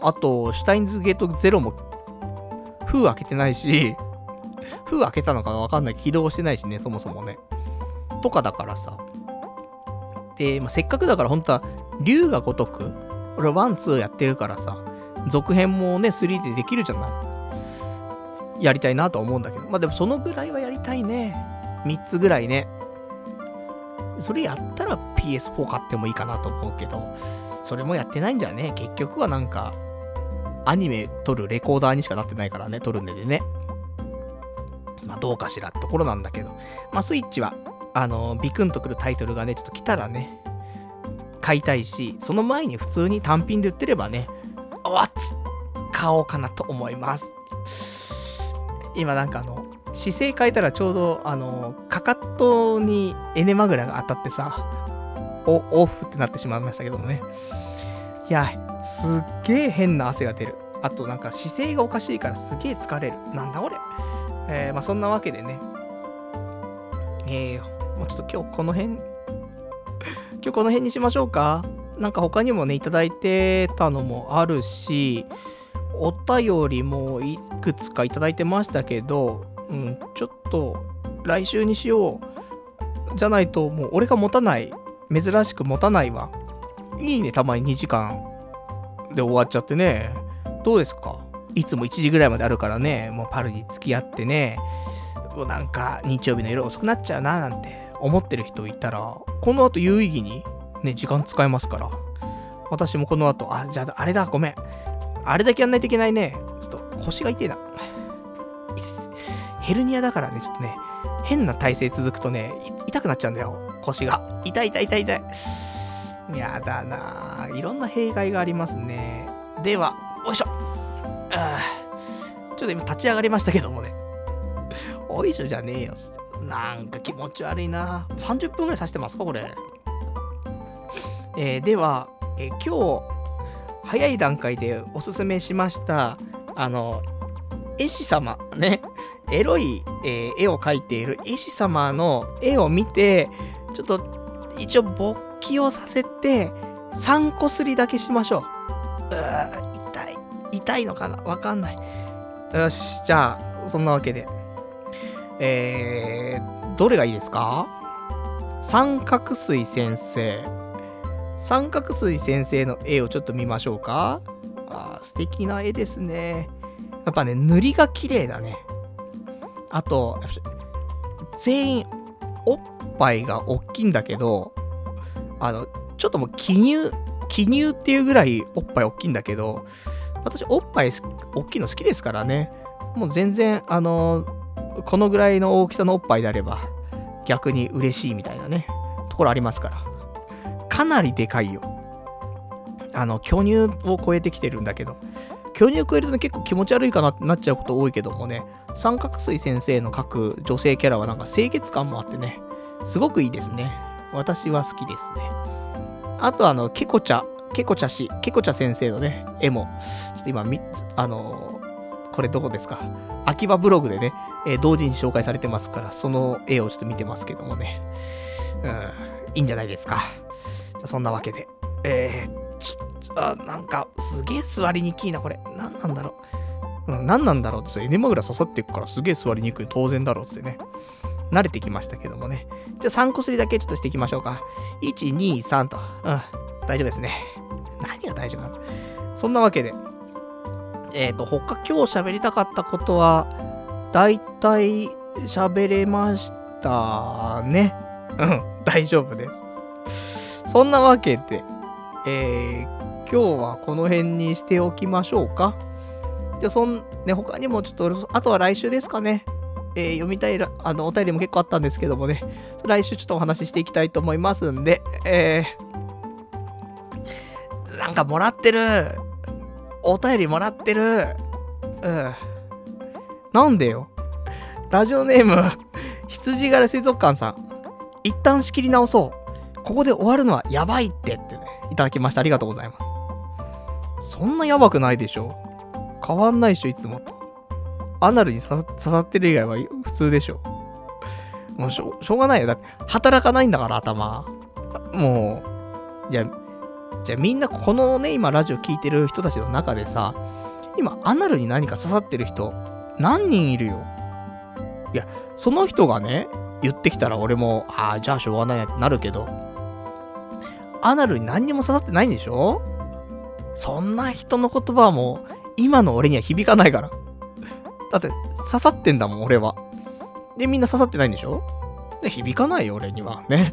あと、シュタインズゲートゼロも、封開けてないし、封開けたのかわかんない。起動してないしね、そもそもね。とかだからさ。で、まあ、せっかくだから本当は、龍が如く、俺ワン、ツーやってるからさ、続編もね、3でできるじゃない。やりたいなとは思うんだけど。まあでもそのぐらいはやりたいね。3つぐらいね。それやったら PS4 買ってもいいかなと思うけど、それもやってないんじゃね結局はなんか、アニメ撮るレコーダーにしかなってないからね、撮るんでね。まあどうかしらってところなんだけど。まあスイッチは、あの、ビクンとくるタイトルがね、ちょっと来たらね、買いたいし、その前に普通に単品で売ってればね、わっつ買おうかなと思います。今なんかあの、姿勢変えたらちょうど、あの、かかとにエネマグラが当たってさ、オフってなってしまいましたけどもね。いや、すっげえ変な汗が出る。あとなんか姿勢がおかしいからすげえ疲れる。なんだ俺。えー、まあそんなわけでね。えー、もうちょっと今日この辺、[laughs] 今日この辺にしましょうか。なんか他にもね、いただいてたのもあるし、お便りもいくつかいただいてましたけど、うん、ちょっと来週にしよう。じゃないともう俺が持たない。珍しく持たないわ。いいね、たまに2時間で終わっちゃってね。どうですか？いつも1時ぐらいまであるからね、もうパルに付き合ってね、もうなんか日曜日の夜遅くなっちゃうななんて思ってる人いたら、この後有意義にね、時間使えますから。私もこの後、あ、じゃあ、あれだ、ごめん。あれだけやんないといけないね。ちょっと腰が痛いな。ヘルニアだからね、ちょっとね、変な体勢続くとね、痛くなっちゃうんだよ。腰が。痛い痛い痛い痛い。やだなぁ。いろんな弊害がありますね。では、おいしょ。ああちょっと今立ち上がりましたけどもね。[laughs] おいしょじゃねえよ。なんか気持ち悪いな30分ぐらいさしてますかこれ。えー、では、えー、今日、早い段階でおすすめしました、あの、絵師様、ね、エロい、えー、絵を描いている絵師様の絵を見て、ちょっと、一応勃起をさせて、3個すりだけしましょう。う、痛い。のかな？わかんない。よし、じゃあ、そんなわけで。えー、どれがいいですか？三角錐先生。三角錐先生の絵をちょっと見ましょうか。あ素敵な絵ですね。やっぱね、塗りが綺麗だね。あと、全員、おっぱいが大きいんだけど、あの、ちょっともう記入、記入っていうぐらいおっぱい大きいんだけど、私おっぱい大きいの好きですからね。もう全然、あのこのぐらいの大きさのおっぱいであれば、逆に嬉しいみたいなね、ところありますから。かなりでかいよ。あの、巨乳を超えてきてるんだけど、巨乳を超えると、ね、結構気持ち悪いかなってなっちゃうこと多いけどもね、三角錐先生の描く女性キャラはなんか清潔感もあってね、すごくいいですね。私は好きですね。あとあの、ケコチャ、ケコチャ氏、ケコチャ先生のね、絵も、ちょっと今、あのこれどこですか？秋葉ブログでね、えー、同時に紹介されてますから、その絵をちょっと見てますけどもね。うんいいんじゃないですか。じゃそんなわけで。えー、ちょ、あ、なんか、すげえ座りにくいな、これ。なんなんだろう。うん、何なんだろうって、エネマグラ刺さっていくからすげえ座りにくい。当然だろうってね。慣れてきましたけどもね。じゃあ3個すりだけちょっとしていきましょうか。1、2、3と。うん。大丈夫ですね。何が大丈夫なのそんなわけで。えっ、ー、と、他今日喋りたかったことは、だいたい喋れましたね。うん、大丈夫です。そんなわけで、えー、今日はこの辺にしておきましょうか。じゃ、そん、ね、他にもちょっと、あとは来週ですかね。えー、読みたいあのお便りも結構あったんですけどもね、来週ちょっとお話ししていきたいと思いますんで、えー、なんかもらってる。お便りもらってる。うん。なんでよ。ラジオネーム、羊柄水族館さん。一旦仕切り直そう。ここで終わるのはやばいってってね、いただきました。ありがとうございます。そんなやばくないでしょ。変わんないでしょ、いつもと。アナルに刺さってる以外は普通でしょ。もうしょしょうがないよ。だって、働かないんだから、頭。もう、じゃあ、じゃあみんなこのね、今ラジオ聞いてる人たちの中でさ、今アナルに何か刺さってる人、何人いるよ？いや、その人がね、言ってきたら俺も、ああ、じゃあしょうがないなってなるけど、アナルに何にも刺さってないんでしょ？そんな人の言葉はもう、今の俺には響かないから。だって、刺さってんだもん、俺は。で、みんな刺さってないんでしょ？で、響かないよ、俺には。ね。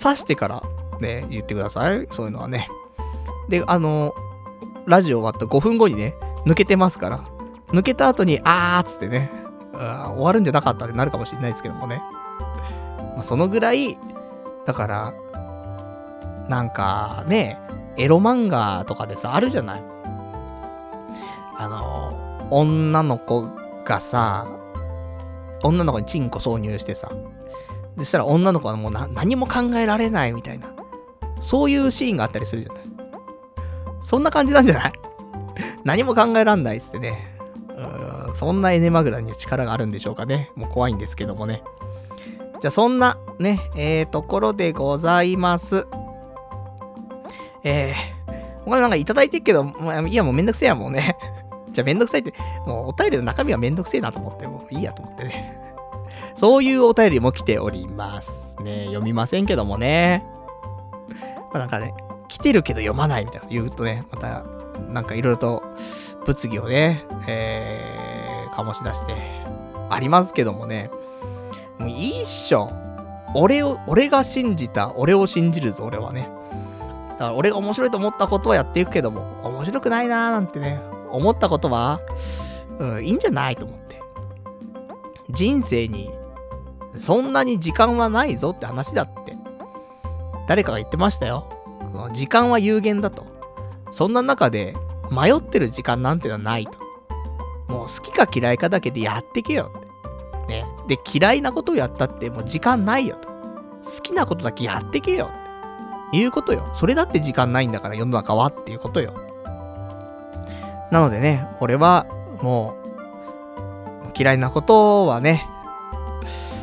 刺してから、ね、言ってください。そういうのはね。で、あの、ラジオ終わった5分後にね、抜けてますから。抜けた後に、あーっつってね、終わるんじゃなかったってなるかもしれないですけどもね。まあ、そのぐらい、だから、なんかね、エロ漫画とかでさ、あるじゃない。あの、女の子がさ、女の子にチンコ挿入してさ、そしたら女の子はもう何も考えられないみたいな、そういうシーンがあったりするじゃない。そんな感じなんじゃない？[laughs] 何も考えらんないっつってね。うん、そんなエネマグラに力があるんでしょうかね。もう怖いんですけどもね。じゃあそんなね、えー、ところでございます。えー、これなんかいただいてるけど、いやもうめんどくせえやもんね。[laughs] じゃあめんどくさいって、もうお便りの中身はめんどくせえなと思って、もういいやと思ってね。そういうお便りも来ておりますね。読みませんけどもね。まあ、なんかね、来てるけど読まないみたいな言うとね、また、なんかいろいろと物議をね、えー、醸し出して、ありますけどもね。もういいっしょ。俺を、俺が信じた、俺を信じるぞ、俺はね。だから俺が面白いと思ったことはやっていくけども、面白くないなーなんてね、思ったことは、うん、いいんじゃないと思って。人生に、そんなに時間はないぞって話だって。誰かが言ってましたよ。時間は有限だと。そんな中で、迷ってる時間なんてのはないと。もう好きか嫌いかだけでやってけよって。ね。で、嫌いなことをやったってもう時間ないよと。好きなことだけやってけよって。いうことよ。それだって時間ないんだから世の中はっていうことよ。なのでね、俺はもう嫌いなことはね、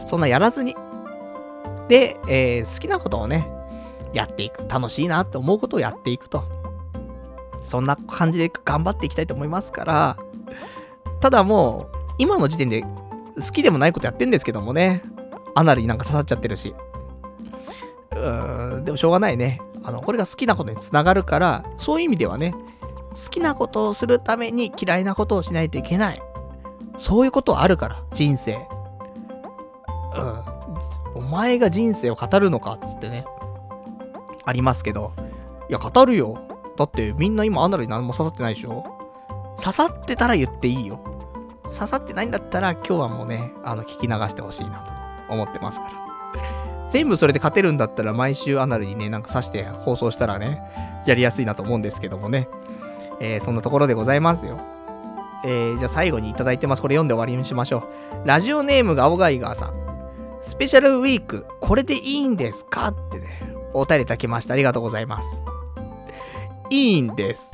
そんなやらずに。で、えー、好きなことをね、やっていく。楽しいなって思うことをやっていくと。そんな感じで頑張っていきたいと思いますから、ただもう、今の時点で好きでもないことやってんですけどもね、アナルになんか刺さっちゃってるし。うーん、でもしょうがないね。あの、これが好きなことにつながるから、そういう意味ではね、好きなことをするために嫌いなことをしないといけない。そういうことあるから、人生。うん。お前が人生を語るのかっつってね。ありますけど。いや、語るよ。だってみんな今アナルに何も刺さってないでしょ？刺さってたら言っていいよ。刺さってないんだったら今日はもうね、あの、聞き流してほしいなと思ってますから。全部それで勝てるんだったら毎週アナルにね、なんか刺して放送したらね、やりやすいなと思うんですけどもね。えー、そんなところでございますよ。えー、じゃあ最後にいただいてます。これ読んで終わりにしましょう。ラジオネームが青ガイガーさん。スペシャルウィーク、これでいいんですか？ってね、お便りいただきました。ありがとうございます。いいんです。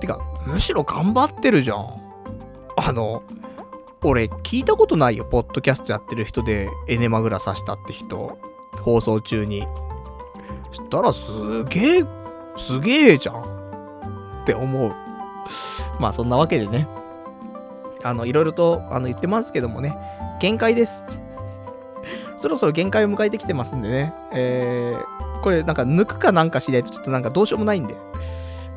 てか、むしろ頑張ってるじゃん。あの、俺聞いたことないよ。ポッドキャストやってる人でエネマグラ刺したって人。放送中に。したらすげえ、すげえじゃん。って思う。まあそんなわけでね。あの、いろいろとあの言ってますけどもね、限界です。そろそろ限界を迎えてきてますんでね。えー、これなんか抜くかなんかしないとちょっとなんかどうしようもないんで。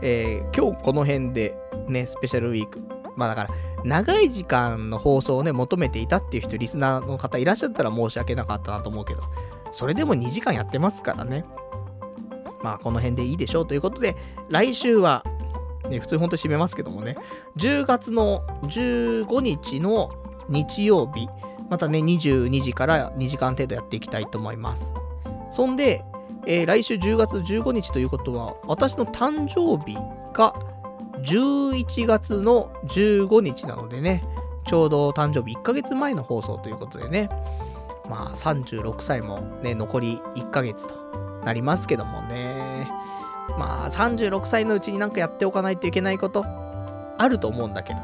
えー、今日この辺でね、スペシャルウィーク。まあだから、長い時間の放送をね、求めていたっていう人、リスナーの方いらっしゃったら申し訳なかったなと思うけど、それでも2時間やってますからね。まあ、この辺でいいでしょうということで、来週は、ね、普通ほんと締めますけどもね、10月の15日の日曜日、またね、22時から2時間程度やっていきたいと思います。そんで、えー、来週10月15日ということは、私の誕生日が11月の15日なのでね、ちょうど誕生日1ヶ月前の放送ということでね、まあ36歳もね、残り1ヶ月となりますけどもね、まあ36歳のうちになんかやっておかないといけないことあると思うんだけど、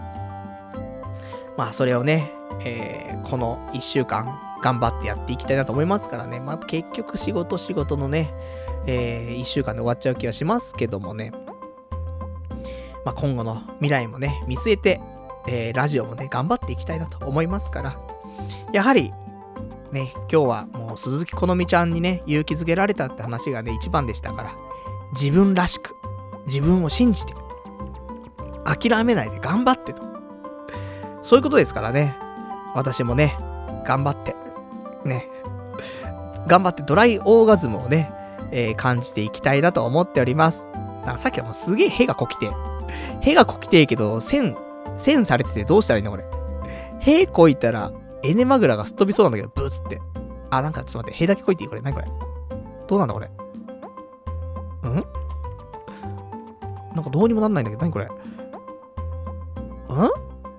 まあそれをね、えー、この1週間頑張ってやっていきたいなと思いますからね、まあ結局仕事仕事のね、えー、1週間で終わっちゃう気はしますけどもね、まあ、今後の未来もね、見据えて、えー、ラジオもね、頑張っていきたいなと思いますから、やはり、ね、今日はもう鈴木好美ちゃんにね、勇気づけられたって話がね、一番でしたから、自分らしく、自分を信じて、諦めないで頑張ってと。そういうことですからね、私もね、頑張って、ね、頑張ってドライオーガズムをね、えー、感じていきたいなと思っております。なんかさっきはもうすげえ屁がこきて、屁がこきてえけど、線、線されててどうしたらいいのこれ。屁こいたら、エネマグラがすっ飛びそうなんだけど、ブーツって。あ、なんかちょっと待って、屁だけこいていいこれ。何これ。どうなんだこれ。ん？なんかどうにもなんないんだけど、何これ。ん？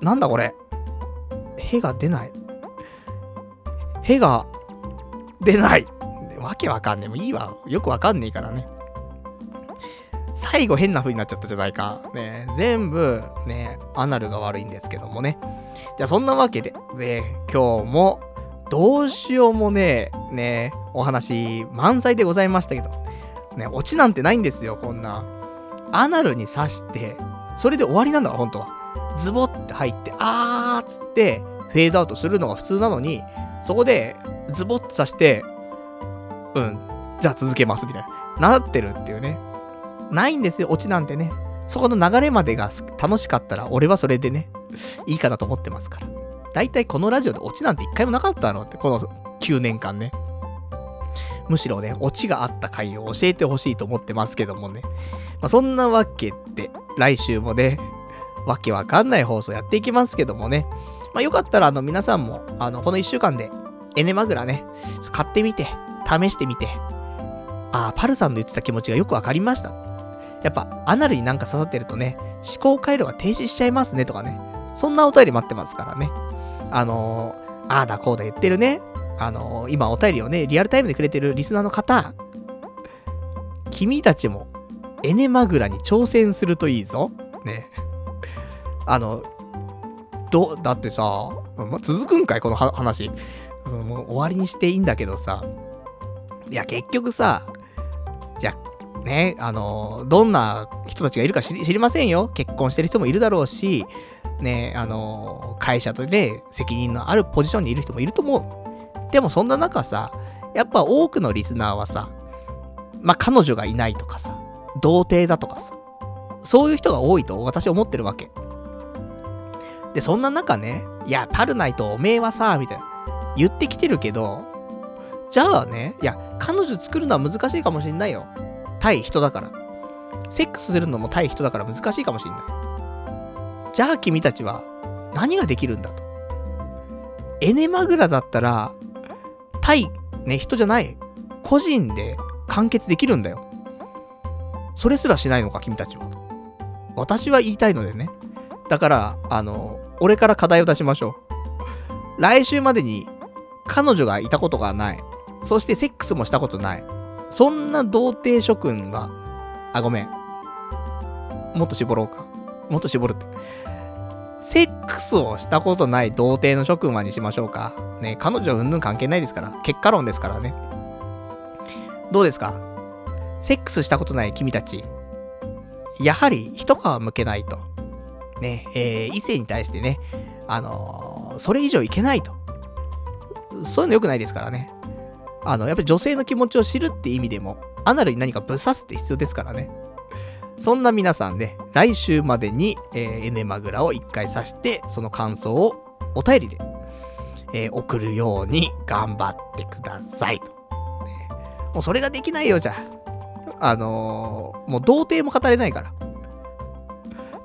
なんだこれ。屁が出ない。屁が出ない。わけわかんねえ。もういいわ。よくわかんねえからね。最後変な風になっちゃったじゃないか。ね、全部、ね、アナルが悪いんですけどもね。じゃあそんなわけで、ね、今日も、どうしようもねえ、ね、お話満載でございましたけど、ね、オチなんてないんですよ、こんな。アナルに刺して、それで終わりなんだから、本当は。ズボって入って、あーっつって、フェードアウトするのが普通なのに、そこで、ズボって刺して、うん、じゃあ続けます、みたいな。なってるっていうね。ないんですよ、オチなんてね。そこの流れまでが楽しかったら、俺はそれでね、いいかなと思ってますから。だいたいこのラジオでオチなんて一回もなかったのって、この9年間ね。むしろね、オチがあった回を教えてほしいと思ってますけどもね。まあ、そんなわけで、来週もね、わけわかんない放送やっていきますけどもね。まあ、よかったら、あの、皆さんも、あの、この1週間で、エネマグラね、買ってみて、試してみて、ああ、パルさんの言ってた気持ちがよくわかりました。やっぱアナルになんか刺さってるとね、思考回路が停止しちゃいますねとかね。そんなお便り待ってますからね。あのー、ああだこうだ言ってるね。あのー、今お便りをね、リアルタイムでくれてるリスナーの方、君たちもエネマグラに挑戦するといいぞ。ね。あの、ど、だってさ、ま、続くんかいこの話。もう終わりにしていいんだけどさ。いや、結局さ、じゃ、ね、あの、どんな人たちがいるか知りませんよ。結婚してる人もいるだろうし、ね、あの、会社とね、責任のあるポジションにいる人もいると思う。でもそんな中さ、やっぱ多くのリスナーはさ、まあ、彼女がいないとかさ、童貞だとかさ、そういう人が多いと私は思ってるわけ。で、そんな中ね、いや、パルナイトおめえはさ、みたいな、言ってきてるけど、じゃあね、いや、彼女作るのは難しいかもしんないよ。対人だから。セックスするのも対人だから難しいかもしんない。じゃあ君たちは何ができるんだと。エネマグラだったら、対、ね、人じゃない、個人で完結できるんだよ。それすらしないのか、君たちは。私は言いたいのでね。だから、あの、俺から課題を出しましょう。来週までに彼女がいたことがない。そしてセックスもしたことない。そんな童貞諸君は、あ、ごめん。もっと絞ろうか。もっと絞るって。セックスをしたことない童貞の諸君はにしましょうか。ね、彼女うんぬん関係ないですから。結果論ですからね。どうですか？セックスしたことない君たち、やはり一皮むけないと。ね、えー、異性に対してね、あのー、それ以上いけないと。そういうの良くないですからね。あの、やっぱり女性の気持ちを知るって意味でも、アナルに何かぶっ刺すって必要ですからね。そんな皆さんね、来週までに、えー、エネマグラを一回刺して、その感想をお便りで、えー、送るように頑張ってくださいと。もうそれができないよ、じゃあ。あのー、もう童貞も語れないから。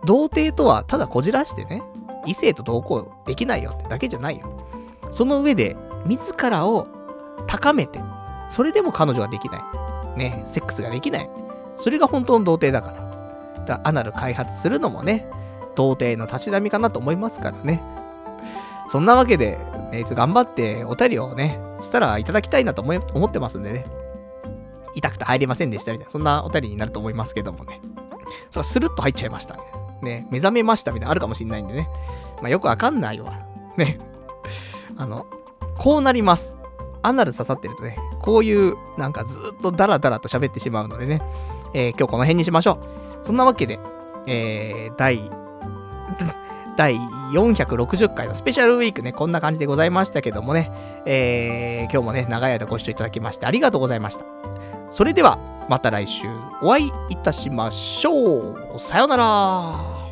童貞とはただこじらしてね、異性と同行できないよってだけじゃないよ。その上で、自らを高めて、それでも彼女ができない。ね、セックスができない。それが本当の童貞だから。だからアナル開発するのもね、童貞のたしなみかなと思いますからね。そんなわけで、ね、頑張ってお便りをね、したらいただきたいなと思思ってますんでね。痛くて入れませんでしたみたいな、そんなお便りになると思いますけどもね。それはスルッと入っちゃいましたね。ね、目覚めましたみたいなのあるかもしんないんでね。まあ、よくわかんないわ。ね。[laughs] あの、こうなります。アナル刺さってるとね、こういう、なんかずっとダラダラと喋ってしまうのでね、えー、今日この辺にしましょう。そんなわけで、えー、第、[laughs] 第460回のスペシャルウィークね、こんな感じでございましたけどもね、えー、今日もね、長い間ご視聴いただきましてありがとうございました。それでは、また来週お会いいたしましょう。さようなら。